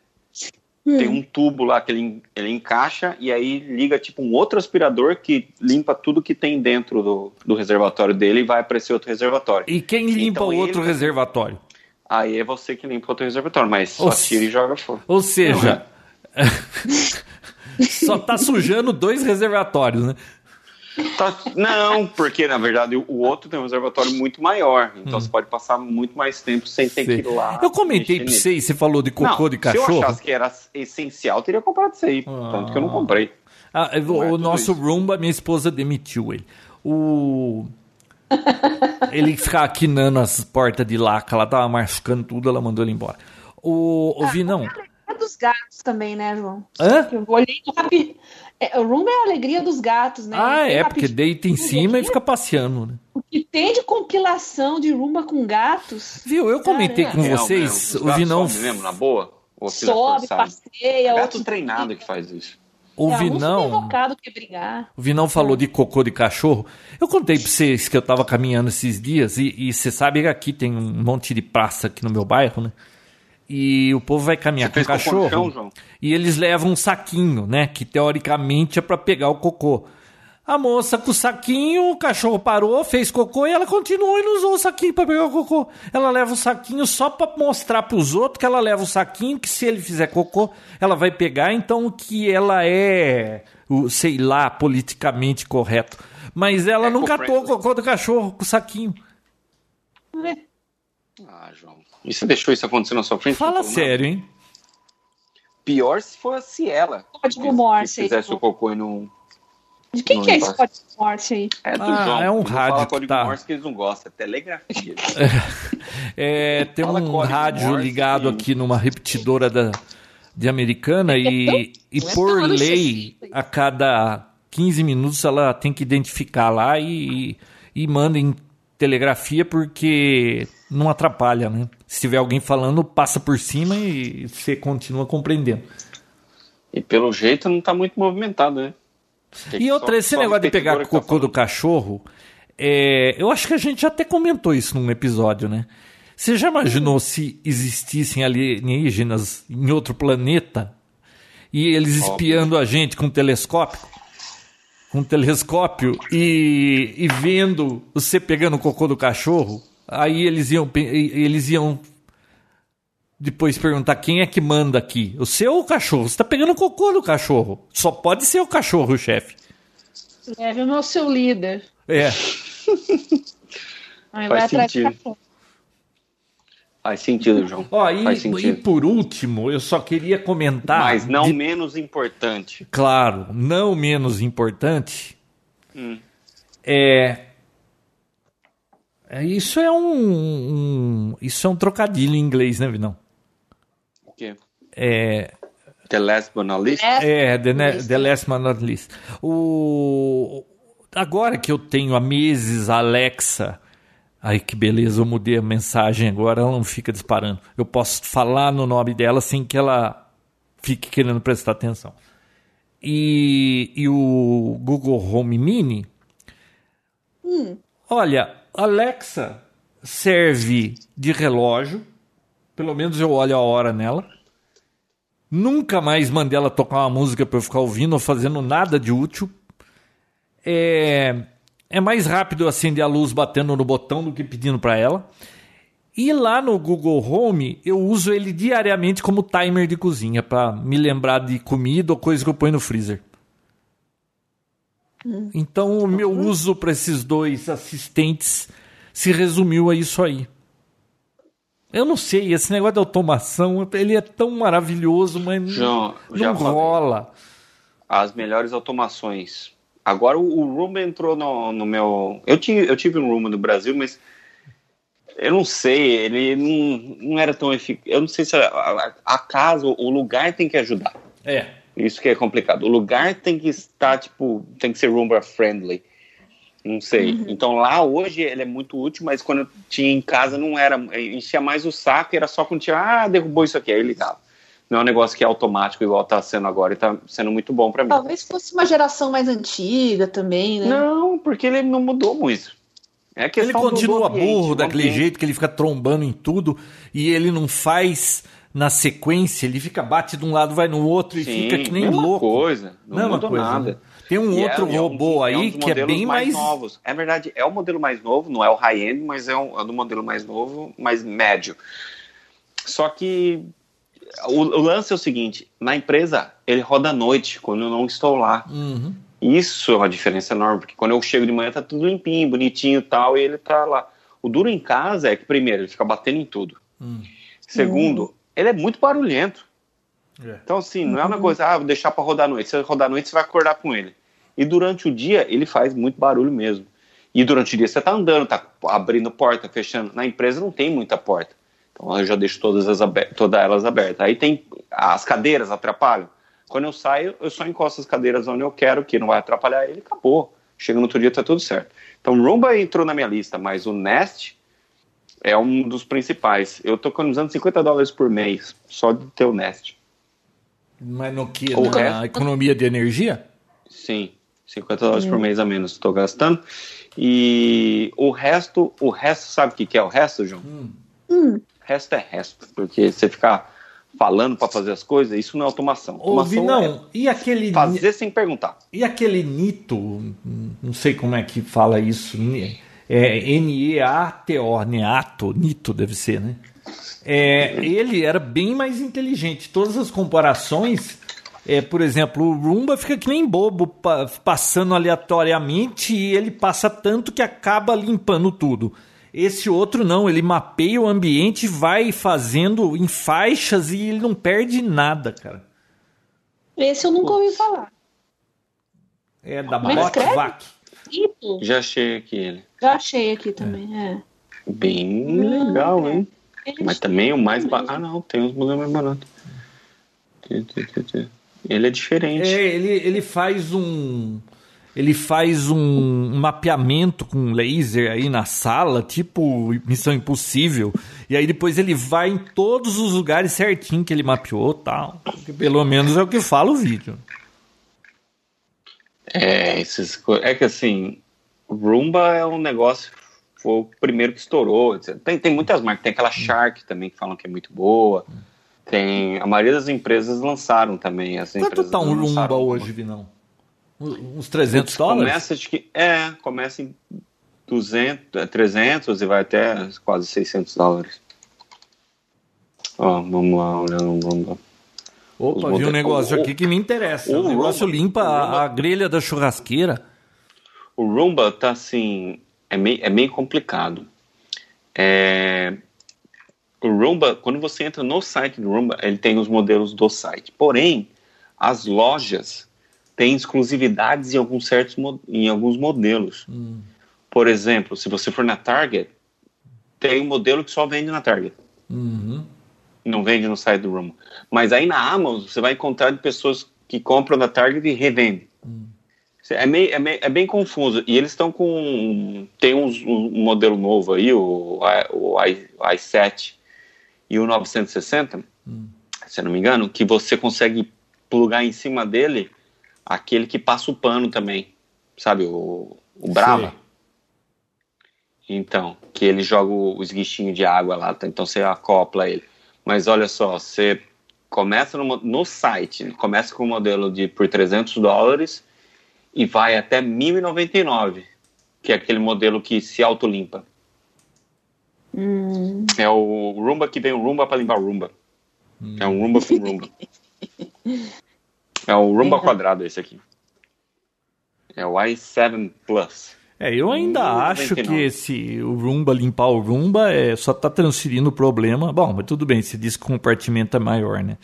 hum. tem um tubo lá que ele, ele encaixa e aí liga tipo um outro aspirador que limpa tudo que tem dentro do, do reservatório dele e vai para esse outro reservatório. E quem limpa então, o outro ele... reservatório? Aí é você que limpa o outro reservatório, mas só tira e joga fora. Ou seja, só tá sujando dois reservatórios, né? Tá, não, porque na verdade o outro tem um reservatório muito maior, então hum. você pode passar muito mais tempo sem ter que ir lá. Eu comentei pra você, você falou de cocô não, de cachorro. Se eu achasse que era essencial, teria comprado isso aí, ah. tanto que eu não comprei. Ah, o, é o nosso isso. Roomba, minha esposa demitiu ele. O ele ficava quinando as portas de laca, ela tava machucando tudo, ela mandou ele embora. O, o ah, Vinão. É dos gatos também, né, João? Hã? Eu olhei rápido. É, o Room é a alegria dos gatos, né? Ah, é, porque deita em cima e fica passeando, né? O que tem de compilação de Rumba com gatos. Viu, eu comentei com é, vocês, o Vinão... Sobe mesmo, na boa? Sobe, passeia... É gato treinado que faz isso. O é, Vinão. O Vinão falou de cocô de cachorro. Eu contei pra vocês que eu tava caminhando esses dias e, e você sabe que aqui tem um monte de praça aqui no meu bairro, né? E o povo vai caminhar Você com o cachorro chão, e eles levam um saquinho, né? Que teoricamente é para pegar o cocô. A moça com o saquinho, o cachorro parou, fez cocô e ela continuou e não usou o saquinho para pegar o cocô. Ela leva o saquinho só para mostrar para os outros que ela leva o saquinho, que se ele fizer cocô, ela vai pegar, então que ela é, o, sei lá, politicamente correto. Mas ela é não catou o cocô do cachorro com o saquinho. Ah, João. E você deixou isso acontecer na sua frente? Fala sério, hein? Pior se fosse ela. Código Morse. Se fizesse o cocô e não. De quem que é esse código Morse aí? É do ah, João. É um rádio. Fala código tá... Morse que eles não gostam, é telegrafia. é, tem fala um rádio Morse ligado aqui numa repetidora da, de Americana e, e por lei, a cada 15 minutos ela tem que identificar lá e, e manda em telegrafia porque não atrapalha, né? Se tiver alguém falando, passa por cima e você continua compreendendo. E pelo jeito não está muito movimentado, né? e outra, esse negócio de pegar tá cocô do cachorro, é, eu acho que a gente já até comentou isso num episódio, né? Você já imaginou se existissem alienígenas em outro planeta e eles espiando a gente com um telescópio? Com um telescópio e, e vendo você pegando o cocô do cachorro? Aí eles iam, eles iam depois perguntar quem é que manda aqui. O seu ou o cachorro? Você tá pegando o cocô do cachorro. Só pode ser o cachorro, chefe. Leve o seu líder. É. Aí Faz sentido. Faz sentido, João. Ó, e, Faz sentido. e por último, eu só queria comentar. Mas não de... menos importante. Claro, não menos importante. Hum. É é, isso é um, um, Isso é um trocadilho em inglês, né, Vinão? O quê? É. The last but not least? É, the, the last but not least. O, agora que eu tenho há meses a Alexa. Ai, que beleza, eu mudei a mensagem agora, ela não fica disparando. Eu posso falar no nome dela sem que ela fique querendo prestar atenção. E, e o Google Home Mini. Hum. Olha, Alexa serve de relógio, pelo menos eu olho a hora nela. Nunca mais mandei ela tocar uma música para eu ficar ouvindo ou fazendo nada de útil. É, é mais rápido acender a luz batendo no botão do que pedindo para ela. E lá no Google Home eu uso ele diariamente como timer de cozinha para me lembrar de comida ou coisa que eu ponho no freezer. Então, o meu uso para esses dois assistentes se resumiu a isso aí. Eu não sei, esse negócio de automação, ele é tão maravilhoso, mas João, não rola. As melhores automações Agora o, o Roomba entrou no, no meu. Eu, tinha, eu tive um Roomba no Brasil, mas eu não sei, ele não, não era tão eficaz. Eu não sei se a, a, a, casa, o lugar tem que ajudar. É. Isso que é complicado. O lugar tem que estar, tipo, tem que ser Roomba friendly. Não sei. Uhum. Então lá hoje ele é muito útil, mas quando eu tinha em casa não era. Enchia mais o saco, era só quando tinha, ah, derrubou isso aqui, aí ligava. Não é um negócio que é automático igual está sendo agora e está sendo muito bom para mim. Talvez fosse uma geração mais antiga também, né? Não, porque ele não mudou muito. É ele continua burro daquele jeito que ele fica trombando em tudo e ele não faz na sequência, ele fica bate de um lado, vai no outro e Sim, fica que nem louco. coisa, não mesma mudou coisa, nada. Né? Tem um e é, outro é, robô é um, aí é um que é bem mais, mais novos. É verdade, é o modelo mais novo, não é o high-end, mas é, um, é do modelo mais novo, mais médio. Só que o, o, lance é o seguinte: na empresa ele roda à noite quando eu não estou lá. Uhum. Isso é uma diferença enorme, porque quando eu chego de manhã tá tudo limpinho, bonitinho e tal, e ele tá lá. O duro em casa é que, primeiro, ele fica batendo em tudo. Uhum. Segundo, ele é muito barulhento. É. Então, assim, não é uma coisa, ah, vou deixar para rodar à noite. Se rodar à noite, você vai acordar com ele. E durante o dia, ele faz muito barulho mesmo. E durante o dia, você tá andando, tá abrindo porta, fechando. Na empresa não tem muita porta. Então, eu já deixo todas, as todas elas abertas. Aí tem as cadeiras atrapalham. Quando eu saio, eu só encosto as cadeiras onde eu quero, que não vai atrapalhar ele, acabou. Chega no outro dia, tá tudo certo. Então, Roomba entrou na minha lista, mas o Nest é um dos principais. Eu tô economizando 50 dólares por mês só de ter o Nest. Mas no que? O na resto? economia de energia? Sim, 50 dólares hum. por mês a menos estou gastando. E o resto, o resto, sabe o que, que é o resto, João? Hum. Hum. Resto é resto, porque você ficar falando para fazer as coisas, isso não é automação. Ouvi, não. É e aquele fazer sem perguntar. E aquele Nito, não sei como é que fala isso, é N-E-A-T-O, Neato, Nito deve ser, né? É, ele era bem mais inteligente. Todas as comparações, é, por exemplo, o Roomba fica que nem bobo pa passando aleatoriamente e ele passa tanto que acaba limpando tudo. Esse outro não, ele mapeia o ambiente, vai fazendo em faixas e ele não perde nada, cara. Esse eu nunca ouvi falar. É da Botvac. Já achei aqui ele. Já achei aqui também, é. é. Bem legal, hein? Mas também o mais barato. Ah, não, tem uns modelos mais baratos. Ele é diferente. É, ele, ele faz um ele faz um mapeamento com laser aí na sala, tipo Missão Impossível. E aí depois ele vai em todos os lugares certinho que ele mapeou tal. Pelo menos é o que fala o vídeo. É, esses, é que assim, Roomba é um negócio, foi o primeiro que estourou. Tem, tem muitas marcas, tem aquela Shark também que falam que é muito boa. Tem, a maioria das empresas lançaram também. As Quanto tá um Roomba hoje, Vinão? Uns 300 dólares? Começa de, é, começa em 200, 300 é, e vai até quase 600 dólares. Ó, vamos lá, olhando, vamos lá. Opa, vi um negócio o, aqui que me interessa. O, o negócio limpa a, a, grelha da churrasqueira. O Roomba tá assim, é meio, é meio complicado. É, o Roomba, quando você entra no site do Roomba, ele tem os modelos do site. Porém, as lojas tem exclusividades em alguns certos em alguns modelos. Hum. Por exemplo, se você for na Target, tem um modelo que só vende na Target. Uhum. Não vende no site do Room. Mas aí na Amazon você vai encontrar de pessoas que compram na Target e revendem. Hum. É, meio, é, meio, é bem confuso. E eles estão com. Tem uns, um modelo novo aí, o, o, I, o i7 e o 960, hum. se eu não me engano, que você consegue plugar em cima dele aquele que passa o pano também, sabe? O, o Brava. Sim. Então, que ele joga o esguichinho de água lá, tá? então você acopla ele. Mas olha só, você começa no, no site, começa com o um modelo de por 300 dólares e vai até 1099, que é aquele modelo que se autolimpa. Hum. É o Roomba que vem o Roomba para limpar o Roomba. Hum. É um Roomba com Roomba. É o Rumba quadrado esse aqui. É o i7 Plus. É, eu ainda hum, acho que esse o Roomba limpar o Roomba é só tá transferindo o problema. Bom, mas tudo bem, você diz que o compartimento é maior, né?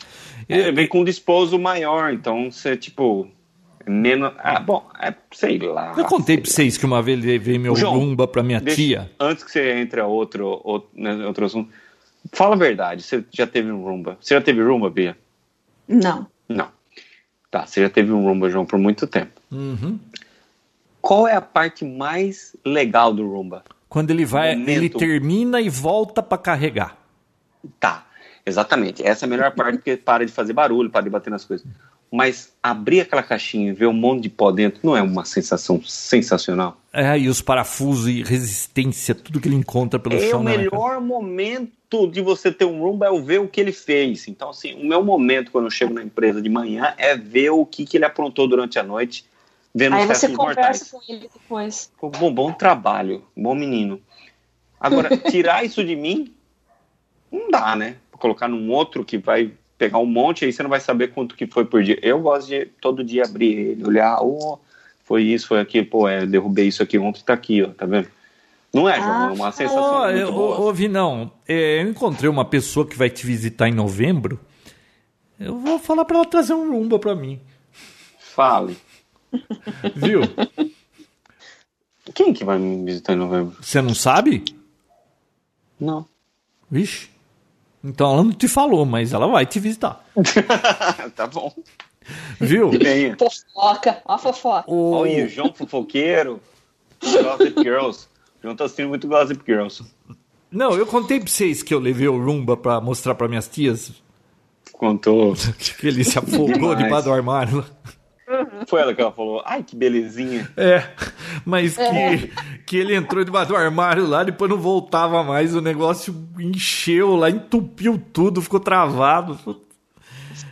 É, vem com um disposo maior, então você tipo Menos. Ah, bom, é, sei lá. Eu contei pra vocês que uma vez levei meu João, rumba pra minha deixa, tia. Antes que você entre a outro, outro, né, outro assunto, fala a verdade. Você já teve um rumba? Você já teve rumba, Bia? Não. Não. Tá, você já teve um rumba, João, por muito tempo. Uhum. Qual é a parte mais legal do rumba? Quando ele vai, Momento... ele termina e volta para carregar. Tá, exatamente. Essa é a melhor parte porque para de fazer barulho, para de bater nas coisas. Mas abrir aquela caixinha e ver um monte de pó dentro não é uma sensação sensacional? É, e os parafusos e resistência, tudo que ele encontra pelo é chão. É o melhor momento de você ter um Roomba é o ver o que ele fez. Então, assim, o meu momento quando eu chego na empresa de manhã é ver o que, que ele aprontou durante a noite, vendo Aí você conversa mortais. com ele depois. Bom, bom trabalho, bom menino. Agora, tirar isso de mim, não dá, né? Colocar num outro que vai pegar um monte, aí você não vai saber quanto que foi por dia. Eu gosto de todo dia abrir ele, olhar, oh, foi isso, foi aquilo, pô, é, derrubei isso aqui ontem, tá aqui, ó, tá vendo? Não é, João, é uma ah, sensação oh, muito boa. Ouvi, não. É, eu encontrei uma pessoa que vai te visitar em novembro. Eu vou falar para ela trazer um rumba para mim. Fale. Viu? Quem que vai me visitar em novembro? Você não sabe? Não. Vixe. Então ela não te falou, mas ela vai te visitar. tá bom. Viu? Venha. Fofoca, ó a fofoca. O... Olha, o João fofoqueiro. Gossip Girls. O João tá assistindo muito Gossip Girls. Não, eu contei pra vocês que eu levei o Rumba pra mostrar pra minhas tias. Contou. que ele se afogou debaixo do armário. Uhum. Foi ela que ela falou, ai que belezinha. É, mas que, é. que ele entrou debaixo do armário lá, depois não voltava mais, o negócio encheu lá, entupiu tudo, ficou travado.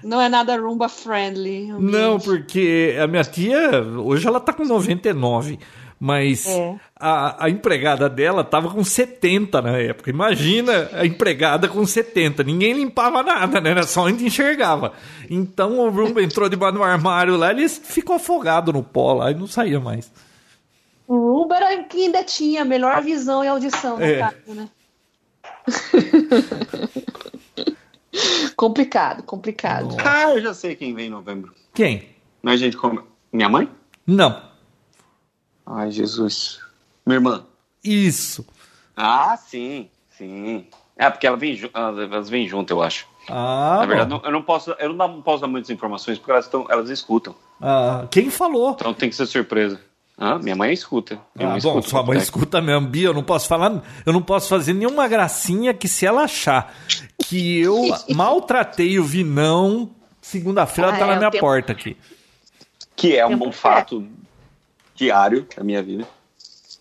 Não é nada rumba friendly. Não, porque a minha tia, hoje ela tá com 99. Mas é. a, a empregada dela tava com 70 na época. Imagina a empregada com 70. Ninguém limpava nada, né? Era só onde enxergava. Então o Roomba entrou debaixo do armário lá, ele ficou afogado no pó lá e não saía mais. O Roomba era que ainda tinha a melhor visão e audição é. casa, né? complicado, complicado. Ah, eu já sei quem vem em novembro. Quem? Mas gente come... Minha mãe? Não. Ai, Jesus. Minha irmã. Isso. Ah, sim, sim. É, porque ela vem, elas vêm junto, eu acho. Ah, Na verdade, não, eu não posso, eu não posso dar muitas informações porque elas, estão, elas escutam. Ah, quem falou? Então tem que ser surpresa. Ah, minha mãe escuta. Minha ah, mãe bom, escuta sua mãe escuta mesmo, Bia. Eu não posso falar, eu não posso fazer nenhuma gracinha que se ela achar que eu maltratei o Vinão, segunda-feira ah, ela tá é, na minha tenho... porta aqui. Que é um bom fato diário da minha vida.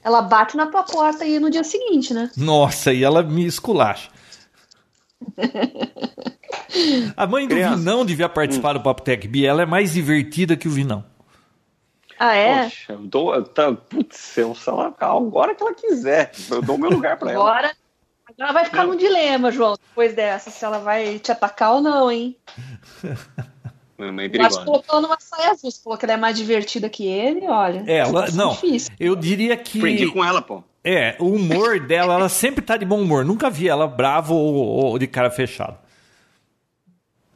Ela bate na tua porta aí no dia seguinte, né? Nossa, e ela me esculacha. A mãe do Criança. Vinão devia participar hum. do Papo Tech B. Ela é mais divertida que o Vinão. Ah, é? Poxa, eu dou. Tá, putz, eu, ela, agora que ela quiser. Eu dou o meu lugar pra ela. Agora, ela vai ficar num dilema, João, depois dessa, se ela vai te atacar ou não, hein? Perigosa. Mas colocou numa saia azul. Você falou que ela é mais divertida que ele, olha. É, ela, não, difícil. eu diria que. Aprendi com ela, pô. É, o humor dela, ela sempre tá de bom humor. Nunca vi ela brava ou, ou de cara fechado.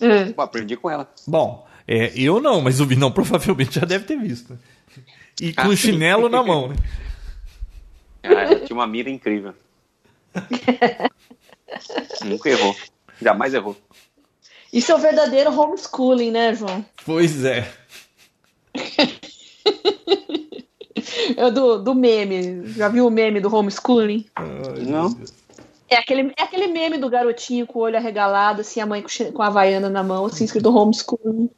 Hum. Pô, aprendi com ela. Bom, é, eu não, mas o Vinão provavelmente já deve ter visto. E com o chinelo na mão, né? Ah, tinha uma mira incrível. Nunca errou. Jamais errou. Isso é o verdadeiro homeschooling, né, João? Pois é. é do, do meme. Já viu o meme do homeschooling? Não. É aquele, é aquele meme do garotinho com o olho arregalado, assim, a mãe com, com a havaiana na mão, assim, escrito homeschooling.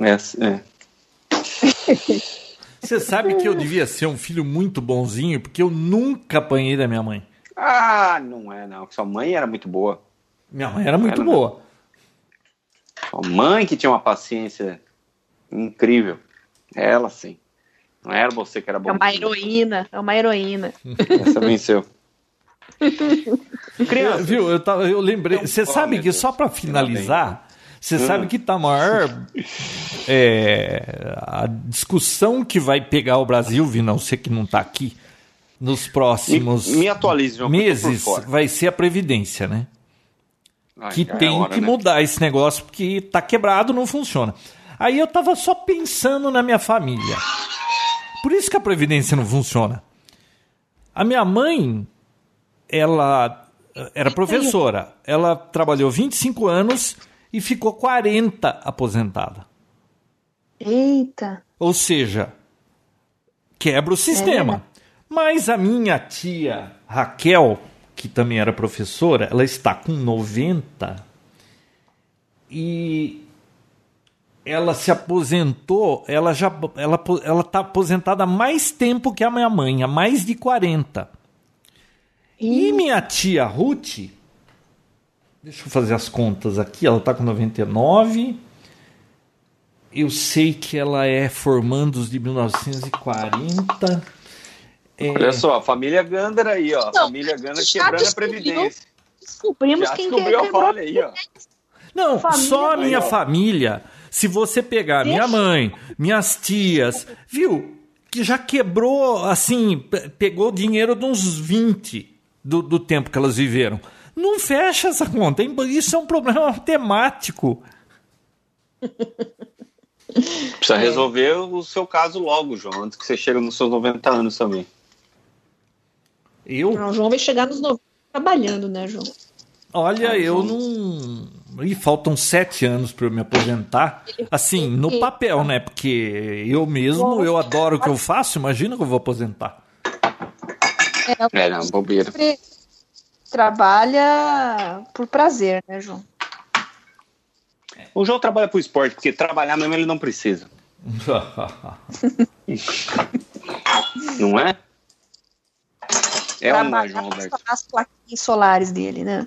É, é. Você sabe que eu devia ser um filho muito bonzinho, porque eu nunca apanhei da minha mãe. Ah, não é, não. Sua mãe era muito boa. Minha mãe era muito era, boa. Não. Sua mãe que tinha uma paciência incrível. Ela sim. Não era você que era bom. É uma heroína, é uma heroína. Essa venceu. Criança. Viu, eu, tava, eu lembrei. Você sabe que só para finalizar, você hum. sabe que tá maior é, a discussão que vai pegar o Brasil, vi não sei que não tá aqui, nos próximos me, me atualize, meses, vai ser a Previdência, né? que é tem hora, que né? mudar esse negócio porque tá quebrado, não funciona. Aí eu tava só pensando na minha família. Por isso que a previdência não funciona. A minha mãe, ela era professora. Ela trabalhou 25 anos e ficou 40 aposentada. Eita. Ou seja, quebra o sistema. Mas a minha tia Raquel, que também era professora, ela está com 90 e ela se aposentou, ela já ela ela tá aposentada há mais tempo que a minha mãe, há mais de 40. E minha tia Ruth, deixa eu fazer as contas aqui, ela está com 99. Eu sei que ela é formandos de 1940. É... Olha só, a família Gander aí, ó. Não, família Gander quebrando a Previdência. Descobrimos já quem descobriu a falha aí, ó. Não, família só a minha aí, família. Se você pegar Deixa. minha mãe, minhas tias, viu? Que já quebrou, assim, pegou dinheiro de uns 20 do, do tempo que elas viveram. Não fecha essa conta. Isso é um problema matemático. Precisa é. resolver o seu caso logo, João, antes que você chegue nos seus 90 anos também. Eu? Não, o João vai chegar nos 90 trabalhando, né, João? Olha, ah, eu não. E faltam sete anos para eu me aposentar. Assim, no papel, né? Porque eu mesmo, eu adoro o que eu faço. Imagina que eu vou aposentar. É, é não, bobeira. Trabalha por prazer, né, João? O João trabalha por esporte, porque trabalhar mesmo ele não precisa. não é? É é, João Roberto? As plaquinhas solares dele, né?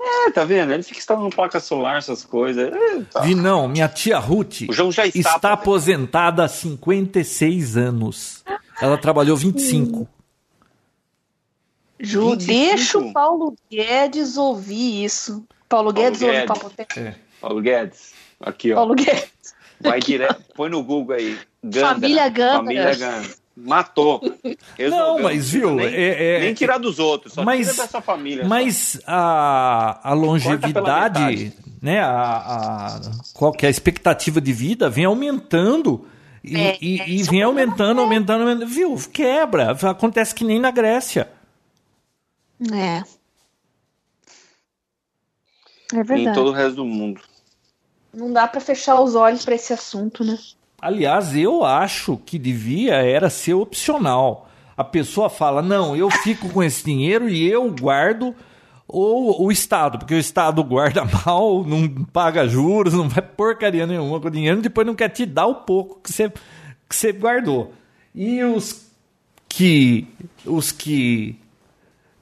É, tá vendo? Ele fica instalando placa solar, essas coisas. É, tá. Vi não, minha tia Ruth está, está aposentada há 56 anos. Ela trabalhou 25. Ju, 25? deixa o Paulo Guedes ouvir isso. Paulo, Paulo Guedes, Guedes ouve Papo é. Paulo Guedes, aqui ó. Paulo Guedes. Vai direto, põe no Google aí. Gandra, família Gandra. Família Gandra. Matou. Resolveu. Não, mas viu, nem, é, é, nem tirar dos outros, só mas, tira dessa família. Mas a, a longevidade, né, a, a, qual que é a expectativa de vida vem aumentando. E, é, e, é, e vem aumentando, aumentando, aumentando. Viu? Quebra. Acontece que nem na Grécia. É. É verdade. E em todo o resto do mundo. Não dá para fechar os olhos para esse assunto, né? Aliás, eu acho que devia era ser opcional. A pessoa fala: "Não, eu fico com esse dinheiro e eu guardo ou o Estado, porque o Estado guarda mal, não paga juros, não vai porcaria nenhuma com o dinheiro, depois não quer te dar o pouco que você, que você guardou. E os que os que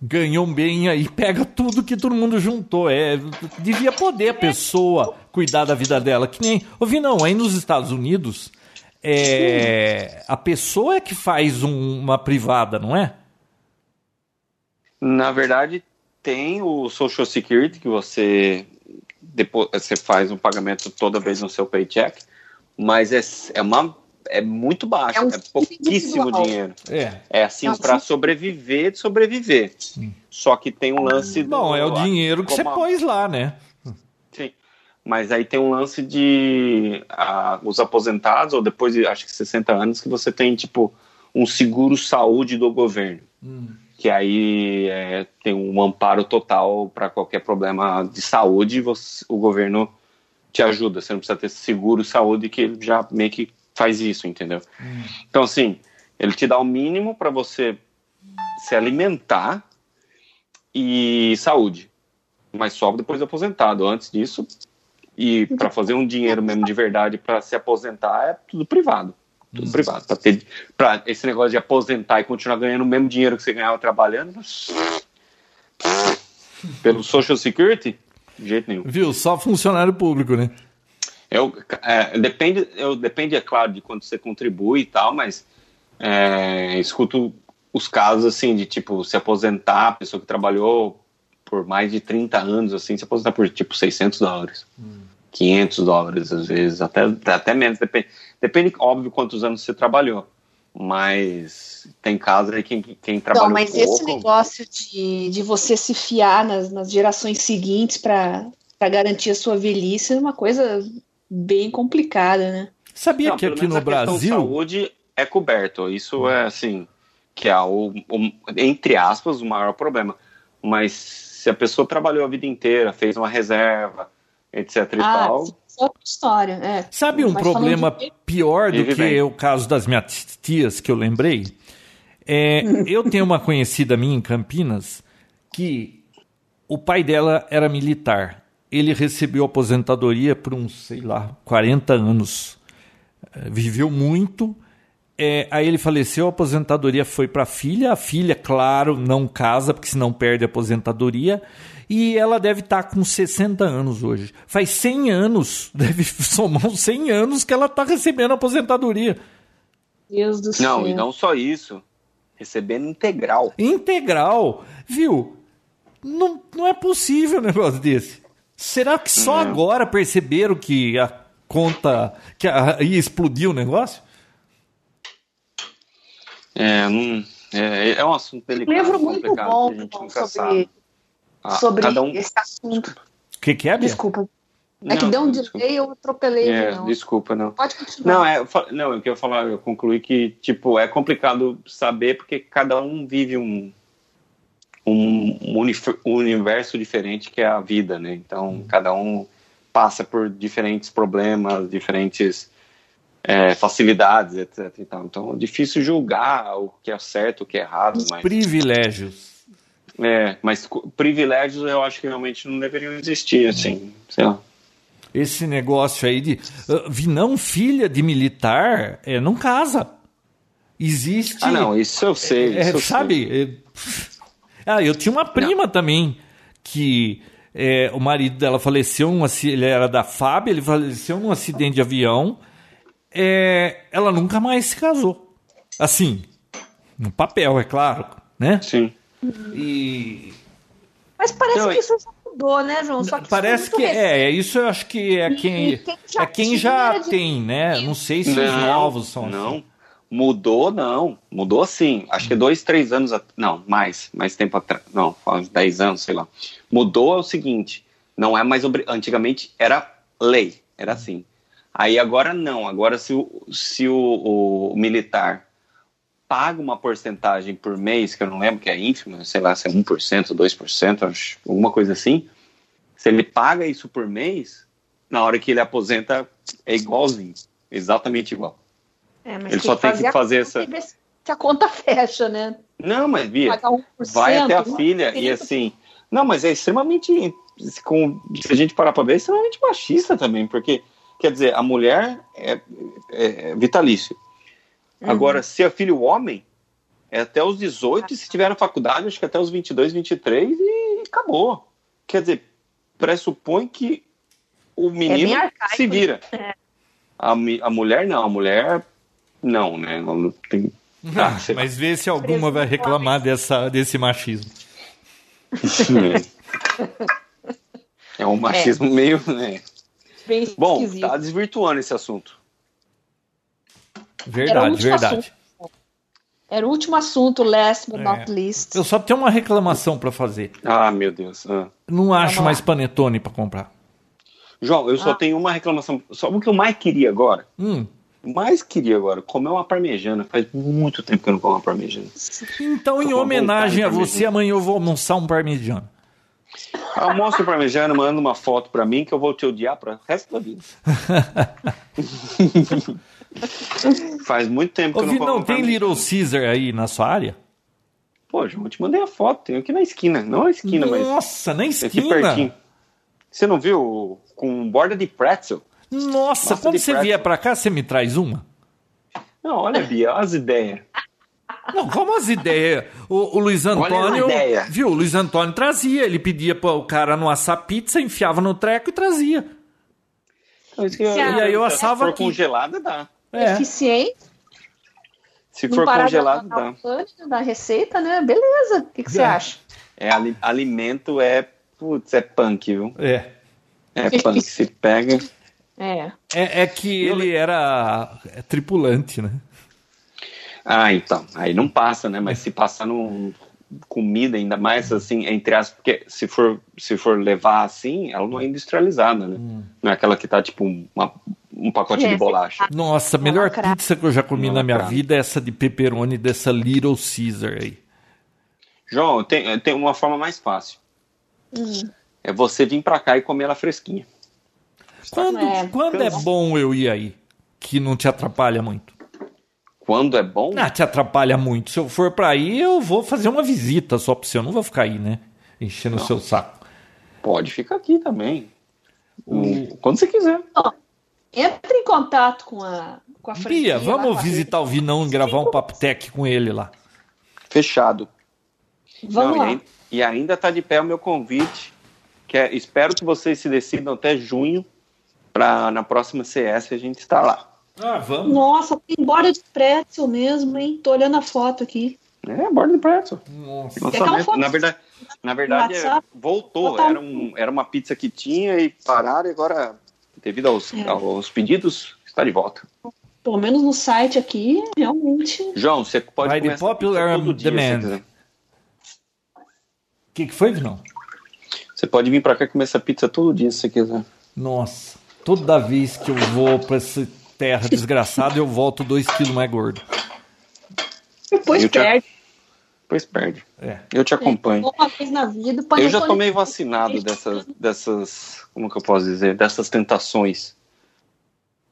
ganham bem aí, pega tudo que todo mundo juntou. É, devia poder a pessoa cuidar da vida dela. Que nem. Ouvi, não, aí nos Estados Unidos, é, a pessoa é que faz um, uma privada, não é? Na verdade, tem o Social Security, que você, depois, você faz um pagamento toda vez no seu paycheck, mas é, é uma é muito baixo, é, um é pouquíssimo individual. dinheiro. É, é assim é para sobreviver, de sobreviver. Sim. Só que tem um lance. Bom, é o dinheiro que você a... pôs lá, né? Sim. Mas aí tem um lance de a, os aposentados, ou depois de acho que 60 anos, que você tem tipo um seguro saúde do governo. Hum. Que aí é, tem um amparo total para qualquer problema de saúde, você, o governo te ajuda. Você não precisa ter seguro saúde que ele já meio que faz isso, entendeu? Hum. Então, assim, ele te dá o mínimo para você se alimentar e saúde, mas só depois de aposentado. Antes disso, e para fazer um dinheiro mesmo de verdade para se aposentar é tudo privado. Tudo hum. privado. Para ter pra esse negócio de aposentar e continuar ganhando o mesmo dinheiro que você ganhava trabalhando, pelo Social Security, de jeito nenhum. Viu? Só funcionário público, né? Eu, é, depende, eu, depende, é claro, de quanto você contribui e tal, mas é, escuto os casos, assim, de, tipo, se aposentar, a pessoa que trabalhou por mais de 30 anos, assim, se aposentar por, tipo, 600 dólares, hum. 500 dólares, às vezes, até, até menos, depende, depende, óbvio, quantos anos você trabalhou, mas tem casos aí quem, quem trabalhou Não, mas pouco, esse negócio de, de você se fiar nas, nas gerações seguintes para garantir a sua velhice é uma coisa bem complicada, né? Sabia Não, que aqui no Brasil. saúde é coberto. Isso é assim, que é o, o, entre aspas, o maior problema. Mas se a pessoa trabalhou a vida inteira, fez uma reserva, etc e ah, tal. É outra história, é. Sabe um Mas problema de... pior do que bem. o caso das minhas tias que eu lembrei? É, eu tenho uma conhecida minha em Campinas que o pai dela era militar. Ele recebeu aposentadoria por uns, sei lá, 40 anos. É, viveu muito. É, aí ele faleceu, a aposentadoria foi para a filha. A filha, claro, não casa, porque senão perde a aposentadoria. E ela deve estar tá com 60 anos hoje. Faz 100 anos, deve somar uns 100 anos que ela está recebendo aposentadoria. Deus do céu. Não, e não só isso. Recebendo integral. Integral. Viu? Não, não é possível um negócio desse. Será que só agora perceberam que a conta. que a, ia explodir o negócio? É, não, é, é um assunto delicado. Um livro muito bom que a gente nunca sobre, sabe. Ah, sobre um... esse assunto. O que, que é, Bia? Desculpa. É não, que deu um delay eu atropelei. É, não. Desculpa, não. Pode continuar. Não, é, não, eu queria falar, eu concluí que, tipo, é complicado saber porque cada um vive um, um, universo diferente que é a vida, né? Então, hum. cada um passa por diferentes problemas, diferentes é, facilidades, etc. Então, então, é difícil julgar o que é certo, o que é errado. Mas... Privilégios. É, mas privilégios eu acho que realmente não deveriam existir, assim, sei lá. Esse negócio aí de. Uh, Vinão, filha de militar, é, não casa. Existe. Ah, não, isso eu sei. É, isso eu sabe? Sei. É, ah, eu tinha uma prima não. também que é, o marido dela faleceu, um, ele era da FAB, ele faleceu num acidente de avião é, ela nunca mais se casou. Assim, no papel, é claro, né? Sim. E... Mas parece então, que isso já mudou, né, João? Só que parece que é, é, isso eu acho que é quem, quem já, é quem já de... tem, né? Não sei se não, os novos são não. Assim. Mudou, não. Mudou sim. Acho que dois, três anos. Não, mais. Mais tempo atrás. Não, uns dez anos, sei lá. Mudou é o seguinte: não é mais. Antigamente era lei. Era assim. Aí agora não, agora se o, se o, o militar paga uma porcentagem por mês, que eu não lembro que é ínfima, sei lá se é 1%, 2%, acho, alguma coisa assim, se ele paga isso por mês, na hora que ele aposenta é igualzinho, exatamente igual. É, ele só tem que fazer essa... Se a conta fecha, né? Não, mas Bia, vai até a filha e assim... Não, mas é extremamente... Se a gente parar para ver, é extremamente machista também, porque Quer dizer, a mulher é, é, é vitalício. Uhum. Agora, se é filho homem, é até os 18, e se tiver na faculdade, acho que até os 22, 23 e acabou. Quer dizer, pressupõe que o é menino é se vira. É. A, a mulher não, a mulher não, né? Não tem, ah, mas vê se alguma vai reclamar dessa, desse machismo. É, é um machismo é. meio, né? Bem Bom, tá desvirtuando esse assunto. Verdade, verdade. Assunto. Era o último assunto, last but é. not least. Eu só tenho uma reclamação para fazer. Ah, meu Deus. Ah. Não acho mais panetone para comprar. João, eu ah. só tenho uma reclamação. Só o que eu mais queria agora. Hum. Mais queria agora comer uma parmejana. Faz muito tempo que eu não como uma parmejana. Então, em homenagem a você, amanhã eu vou almoçar um parmejano. Almoço parmejano, manda uma foto para mim que eu vou te odiar para o resto da vida. Faz muito tempo que Ô, eu não como. Não, tem Little Caesar aí na sua área? Pô, João, eu te mandei a foto. Tem aqui na esquina. Não na esquina, Nossa, mas. Nossa, na esquina. Você não viu? Com borda de pretzel. Nossa, quando você vier para cá, você me traz uma? Não, olha, Bia, as ideias. Não, como as ideias? O, o Luiz Antônio. Viu? O Luiz Antônio trazia. Ele pedia para o cara não assar pizza, enfiava no treco e trazia. Então, eu, e aí eu assava. Se for aqui. congelada, dá. É. Eficiente. Se for congelado, dá. Da receita, né? Beleza. O que, que você acha? É, alimento é. Putz, é punk, viu? É. É punk. Se pega. É. É, é que ele era tripulante, né? Ah, então. Aí não passa, né? Mas se passar no, comida, ainda mais assim, entre as. Porque se for, se for levar assim, ela não é industrializada, né? Hum. Não é aquela que tá tipo uma, um pacote de bolacha. Nossa, a melhor pizza que eu já comi na minha vida é essa de pepperoni dessa Little Caesar aí. João, tem, tem uma forma mais fácil. Hum. É você vir pra cá e comer ela fresquinha. Quando é, quando é bom eu ir aí? Que não te atrapalha muito. Quando é bom? Ah, te atrapalha muito. Se eu for pra aí, eu vou fazer uma visita só pra você. Eu não vou ficar aí, né? Enchendo o seu saco. Pode ficar aqui também. O... Quando você quiser. Oh, entre em contato com a, com a Bia, vamos visitar o Vinão e gravar um papo tech com ele lá. Fechado. Vamos Não, lá. E, e ainda está de pé o meu convite. Que é, espero que vocês se decidam até junho para na próxima CS a gente estar lá. Ah, vamos. Nossa, tem borda de pretzel mesmo, hein? Tô olhando a foto aqui. É, borda de pretzel. Nossa. Nossa na verdade, na verdade é, voltou. Era, um, era uma pizza que tinha e pararam e agora, devido aos, é. aos pedidos, está de volta. Pelo menos no site aqui, realmente. João, você pode the popular demand. O que, que foi, não? Você pode vir para cá comer essa pizza todo dia se você quiser. Nossa, toda vez que eu vou para essa terra desgraçada, eu volto dois quilos mais gordo. Depois perde. Depois perde. É. Eu te acompanho. Uma vez na vida, eu já tomei vacinado dessas, dessas, como que eu posso dizer, dessas tentações.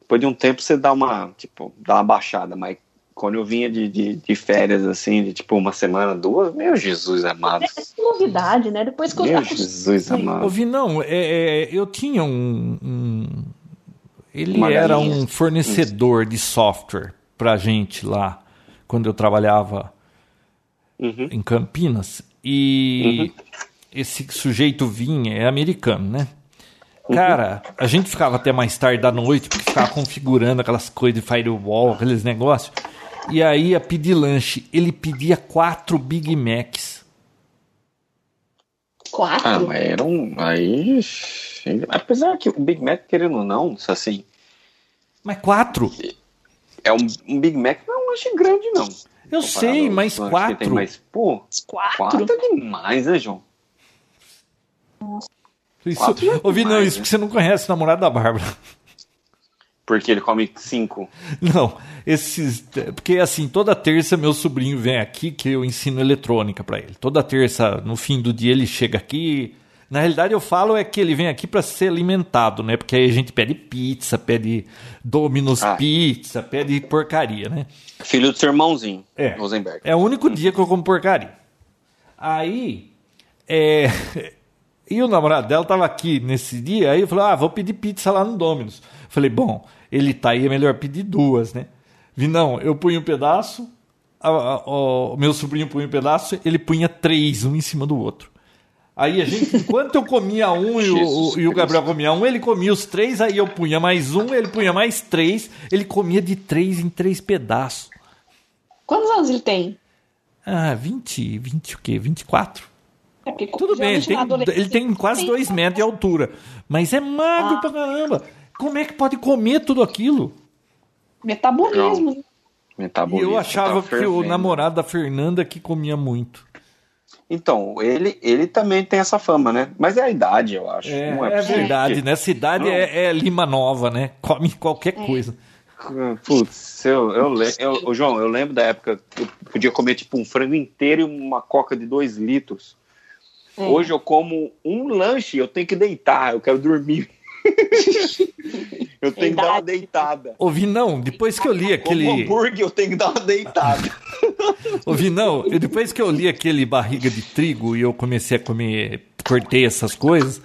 Depois de um tempo você dá uma, tipo, dá uma baixada, mas quando eu vinha de, de, de, férias, assim, de tipo uma semana, duas, meu Jesus amado. É novidade, né? Depois que eu Meu Jesus amado. Ouvi, não, é, é, eu tinha um. um ele uma era galinha. um fornecedor de software pra gente lá, quando eu trabalhava uhum. em Campinas. E uhum. esse sujeito vinha, é americano, né? Uhum. Cara, a gente ficava até mais tarde da noite, porque ficava configurando aquelas coisas de firewall, aqueles negócios. E aí ia pedir lanche. Ele pedia quatro Big Macs. Quatro? Ah, mas era um. Aí. Apesar que o Big Mac, querendo ou não, assim. Mas quatro? É um, um Big Mac não é um lanche grande, não. Eu sei, mas quatro. Mais, pô, quatro? quatro é demais, né, João? Nossa. Isso, é ouvi, não, isso né? porque você não conhece o namorado da Bárbara. Porque ele come cinco. Não, esses. Porque assim, toda terça meu sobrinho vem aqui que eu ensino eletrônica para ele. Toda terça, no fim do dia, ele chega aqui. Na realidade, eu falo é que ele vem aqui para ser alimentado, né? Porque aí a gente pede pizza, pede Domino's ah. Pizza, pede porcaria, né? Filho do seu irmãozinho, é, Rosenberg. É o único dia que eu como porcaria. Aí, é, e o namorado dela tava aqui nesse dia, aí eu falei, ah, vou pedir pizza lá no Domino's. Falei, bom, ele tá aí, é melhor pedir duas, né? Vi, não, eu punho um pedaço, o meu sobrinho punha um pedaço, ele punha três, um em cima do outro. Aí a gente, enquanto eu comia um e o, e o, Gabriel comia um, ele comia os três, aí eu punha mais um, ele punha mais três, ele comia de três em três pedaços. Quantos anos ele tem? Ah, 20, 20 o quê? 24? É Tudo bem, ele tem, ele tem quase dois metros de altura, mas é magro ah. pra caramba. Como é que pode comer tudo aquilo? Metabolismo. Né? Metabolismo. E eu achava tá que o namorado da Fernanda que comia muito. Então, ele, ele também tem essa fama, né? Mas é a idade, eu acho. É, é, é verdade, né? Cidade é, é, Lima Nova, né? Come qualquer é. coisa. Putz, eu, eu, eu, João, eu lembro da época que eu podia comer tipo um frango inteiro e uma coca de dois litros. É. Hoje eu como um lanche, eu tenho que deitar, eu quero dormir. eu tenho que dar uma deitada. Ouvi não, depois que eu li aquele. Como hambúrguer, eu tenho que dar uma deitada. Ouvi não, depois que eu li aquele barriga de trigo e eu comecei a comer, cortei essas coisas.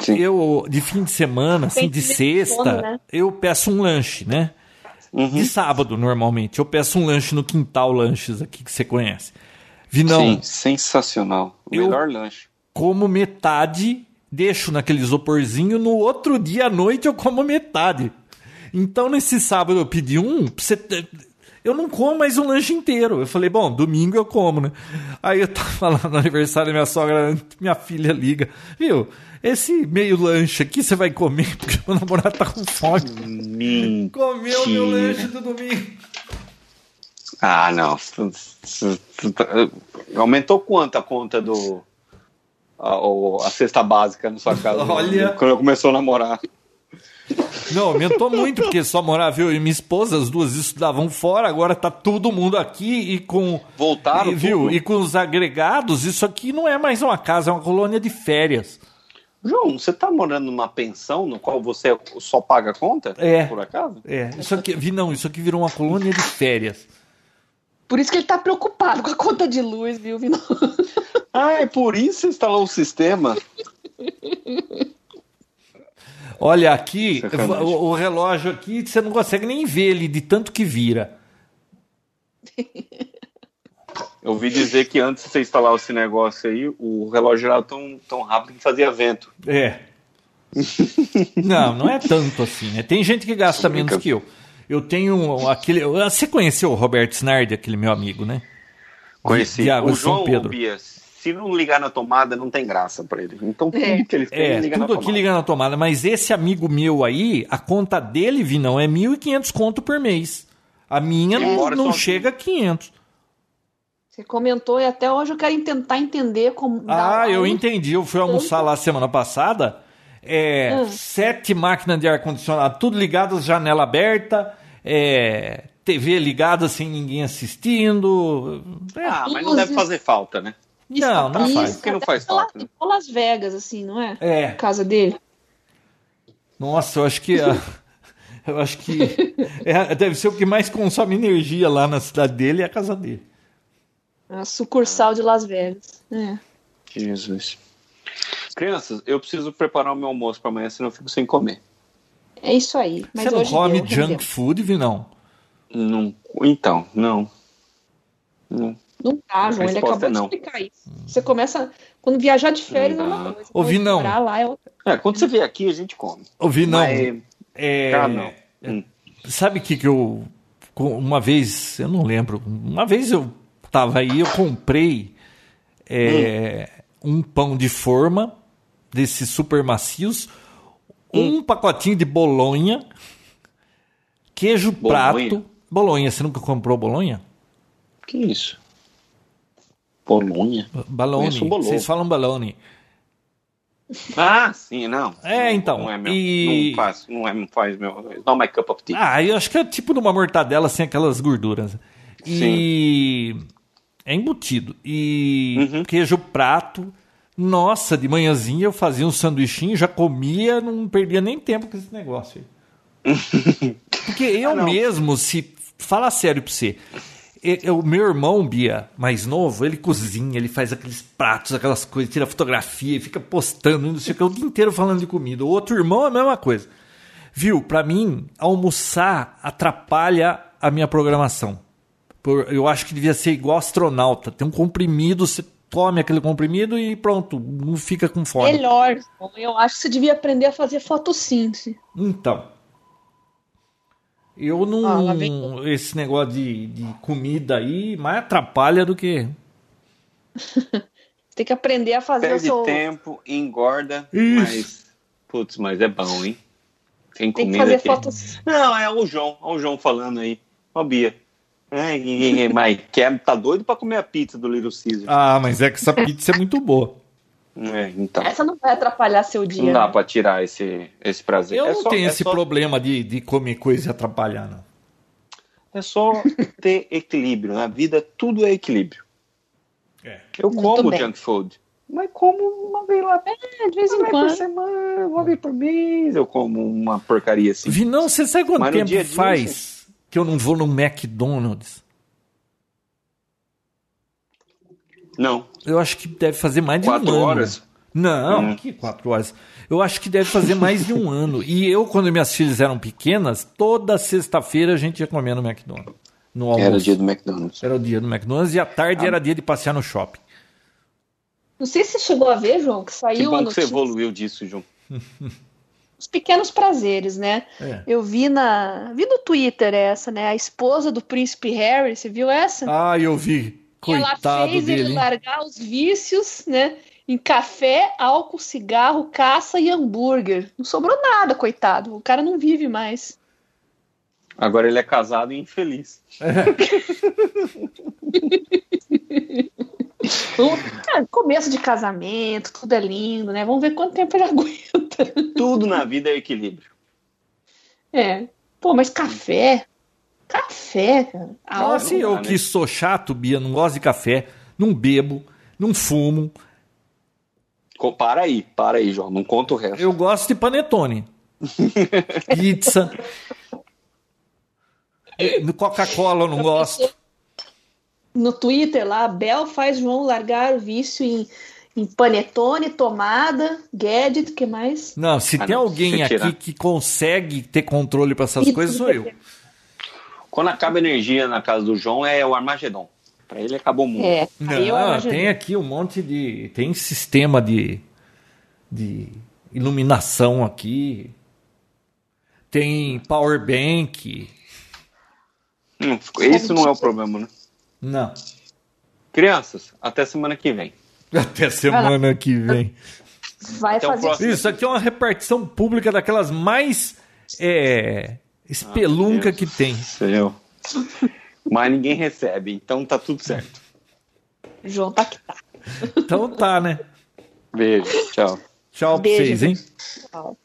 Sim. Eu, de fim de semana, assim, de sexta, né? eu peço um lanche, né? Uhum. De sábado, normalmente. Eu peço um lanche no Quintal Lanches aqui, que você conhece. Vinão. Sim, sensacional. O melhor lanche. Como metade deixo naquele isoporzinho, no outro dia à noite eu como metade. Então, nesse sábado eu pedi um, eu não como mais um lanche inteiro. Eu falei, bom, domingo eu como, né? Aí eu tava lá no aniversário da minha sogra, minha filha liga, viu? Esse meio lanche aqui você vai comer porque meu namorado tá com fome. Mentira. Comeu meu lanche do domingo. Ah, não. Aumentou quanto a conta do. A, a cesta básica na sua casa? Olha. Quando começou a namorar. Não, aumentou muito, porque só morava eu e minha esposa, as duas estudavam fora, agora tá todo mundo aqui e com. Voltaram, e, viu? E com os agregados, isso aqui não é mais uma casa, é uma colônia de férias. João, você tá morando numa pensão no qual você só paga a conta? É. Por acaso? É. Isso aqui, vi, não, isso aqui virou uma colônia de férias. Por isso que ele tá preocupado com a conta de luz, viu, Vinão? Ah, é por isso que você instalou o sistema? Olha aqui, o, o, relógio aqui, você não consegue nem ver ele de tanto que vira. Eu ouvi dizer que antes de você instalar esse negócio aí, o relógio era tão, tão rápido que fazia vento. É. não, não é tanto assim. Né? Tem gente que gasta menos que eu. Eu tenho aquele. Você conheceu o Roberto Snardi, aquele meu amigo, né? Conheci. De, de o João São Pedro. Bias se não ligar na tomada, não tem graça para ele. Então tudo é. que ele tem, é, liga tudo aqui liga na tomada. Mas esse amigo meu aí, a conta dele, Vinão, é 1.500 conto por mês. A minha não, não chega a 500. Você comentou e até hoje eu quero tentar entender como. Ah, eu entendi. Eu fui almoçar lá semana passada. É, hum. Sete máquinas de ar-condicionado, tudo ligado, janela aberta, é, TV ligada sem ninguém assistindo. É, ah, mas não deve fazer falta, né? Não, não isso, faz. Porque não faz falta. Né? Las Vegas, assim, não é? É. A casa dele. Nossa, eu acho que. eu acho que. É, deve ser o que mais consome energia lá na cidade dele é a casa dele. A sucursal de Las Vegas. É. Jesus. Crianças, eu preciso preparar o meu almoço para amanhã, senão eu fico sem comer. É isso aí. Você não come deu, junk food, Vinão? Não. Então, não. Não. Não tá, João. Ele acabou é de explicar isso. Você começa. Quando viajar de férias é uma coisa. Ouvi não. Lá é, outra... é, quando você vier aqui, a gente come. Ouvi não. Mas... É... Ah, não. Hum. Sabe o que, que eu. Uma vez, eu não lembro. Uma vez eu tava aí, eu comprei é, hum. um pão de forma desses super macios, hum. um pacotinho de bolonha, queijo bolonha. prato. Bolonha, você nunca comprou bolonha? Que isso? Bolonha? Balone. Vocês falam balone. Ah, sim, não. É, então. Não é meu. E... Não faz, não é, não faz meu. Não my cup of tea. Ah, eu acho que é tipo numa mortadela sem aquelas gorduras. E. Sim. É embutido. E uhum. queijo prato. Nossa, de manhãzinha eu fazia um sanduichinho, já comia, não perdia nem tempo com esse negócio aí. Porque eu ah, mesmo, se. Fala sério pra você o meu irmão, Bia, mais novo, ele cozinha, ele faz aqueles pratos, aquelas coisas, tira fotografia, fica postando, não sei o que, o dia inteiro falando de comida. O outro irmão é a mesma coisa. Viu? Para mim, almoçar atrapalha a minha programação. Eu acho que devia ser igual astronauta. Tem um comprimido, você come aquele comprimido e pronto, não fica com fome. Melhor. Eu acho que você devia aprender a fazer fotossíntese. Então, eu não. Ah, esse negócio de, de comida aí mais atrapalha do que. Tem que aprender a fazer Perde o seu... tempo, engorda, Isso. mas. Putz, mas é bom, hein? Tem, Tem que fazer aqui. fotos. Não, é o João, é o João falando aí. Ó, Bia. É, mas quer, tá doido pra comer a pizza do Little Caesar. Ah, mas é que essa pizza é muito boa. É, então. Essa não vai atrapalhar seu dia. Não dá né? pra tirar esse, esse prazer. Eu é não só, tenho é esse só... problema de, de comer coisa e atrapalhar, não. É só ter equilíbrio. Na vida, tudo é equilíbrio. É. Eu como junk food. Mas como uma vez lá. É, de vez em quando. Por semana, uma vez por mês, eu como uma porcaria assim. Vi, não, você sabe quanto Mas tempo dia faz dia, que eu não vou no McDonald's? Não. Eu acho que deve fazer mais de quatro um ano. horas? Não, hum. que quatro horas. Eu acho que deve fazer mais de um ano. E eu, quando minhas filhas eram pequenas, toda sexta-feira a gente ia comer no McDonald's. No almoço. Era o dia do McDonald's. Era o dia do McDonald's e à tarde ah. era dia de passear no shopping. Não sei se você chegou a ver, João, que saiu. Que bom que você evoluiu disso, João. Os pequenos prazeres, né? É. Eu vi na. Vi no Twitter essa, né? A esposa do príncipe Harry, você viu essa? Ah, eu vi. Coitado ela fez dele. ele largar os vícios, né? Em café, álcool, cigarro, caça e hambúrguer. Não sobrou nada, coitado. O cara não vive mais. Agora ele é casado e infeliz. É. começo de casamento, tudo é lindo, né? Vamos ver quanto tempo ele aguenta. Tudo na vida é equilíbrio. É. Pô, mas café. Café, cara. Ah, assim, eu né? que sou chato, Bia, não gosto de café, não bebo, não fumo. Para aí, para aí, João. Não conta o resto. Eu gosto de panetone. Pizza. Coca-Cola eu não gosto. No Twitter lá, Bel faz João largar o vício em, em panetone, tomada, gadget, que mais? Não, se ah, tem não, alguém aqui que consegue ter controle para essas coisas, sou eu. Quando acaba energia na casa do João, é o Armagedon. Para ele acabou o mundo. É, não, tem aqui um monte de. Tem sistema de, de iluminação aqui. Tem power bank. Hum, isso não é o problema, né? Não. Crianças, até semana que vem. Até semana que vem. Vai até fazer isso. aqui é uma repartição pública daquelas mais é, espelunca ah, que tem. Eu. Mas ninguém recebe, então tá tudo certo. João tá que tá. Então tá, né? Beijo, tchau. Tchau Beijo, pra vocês, hein? Tchau.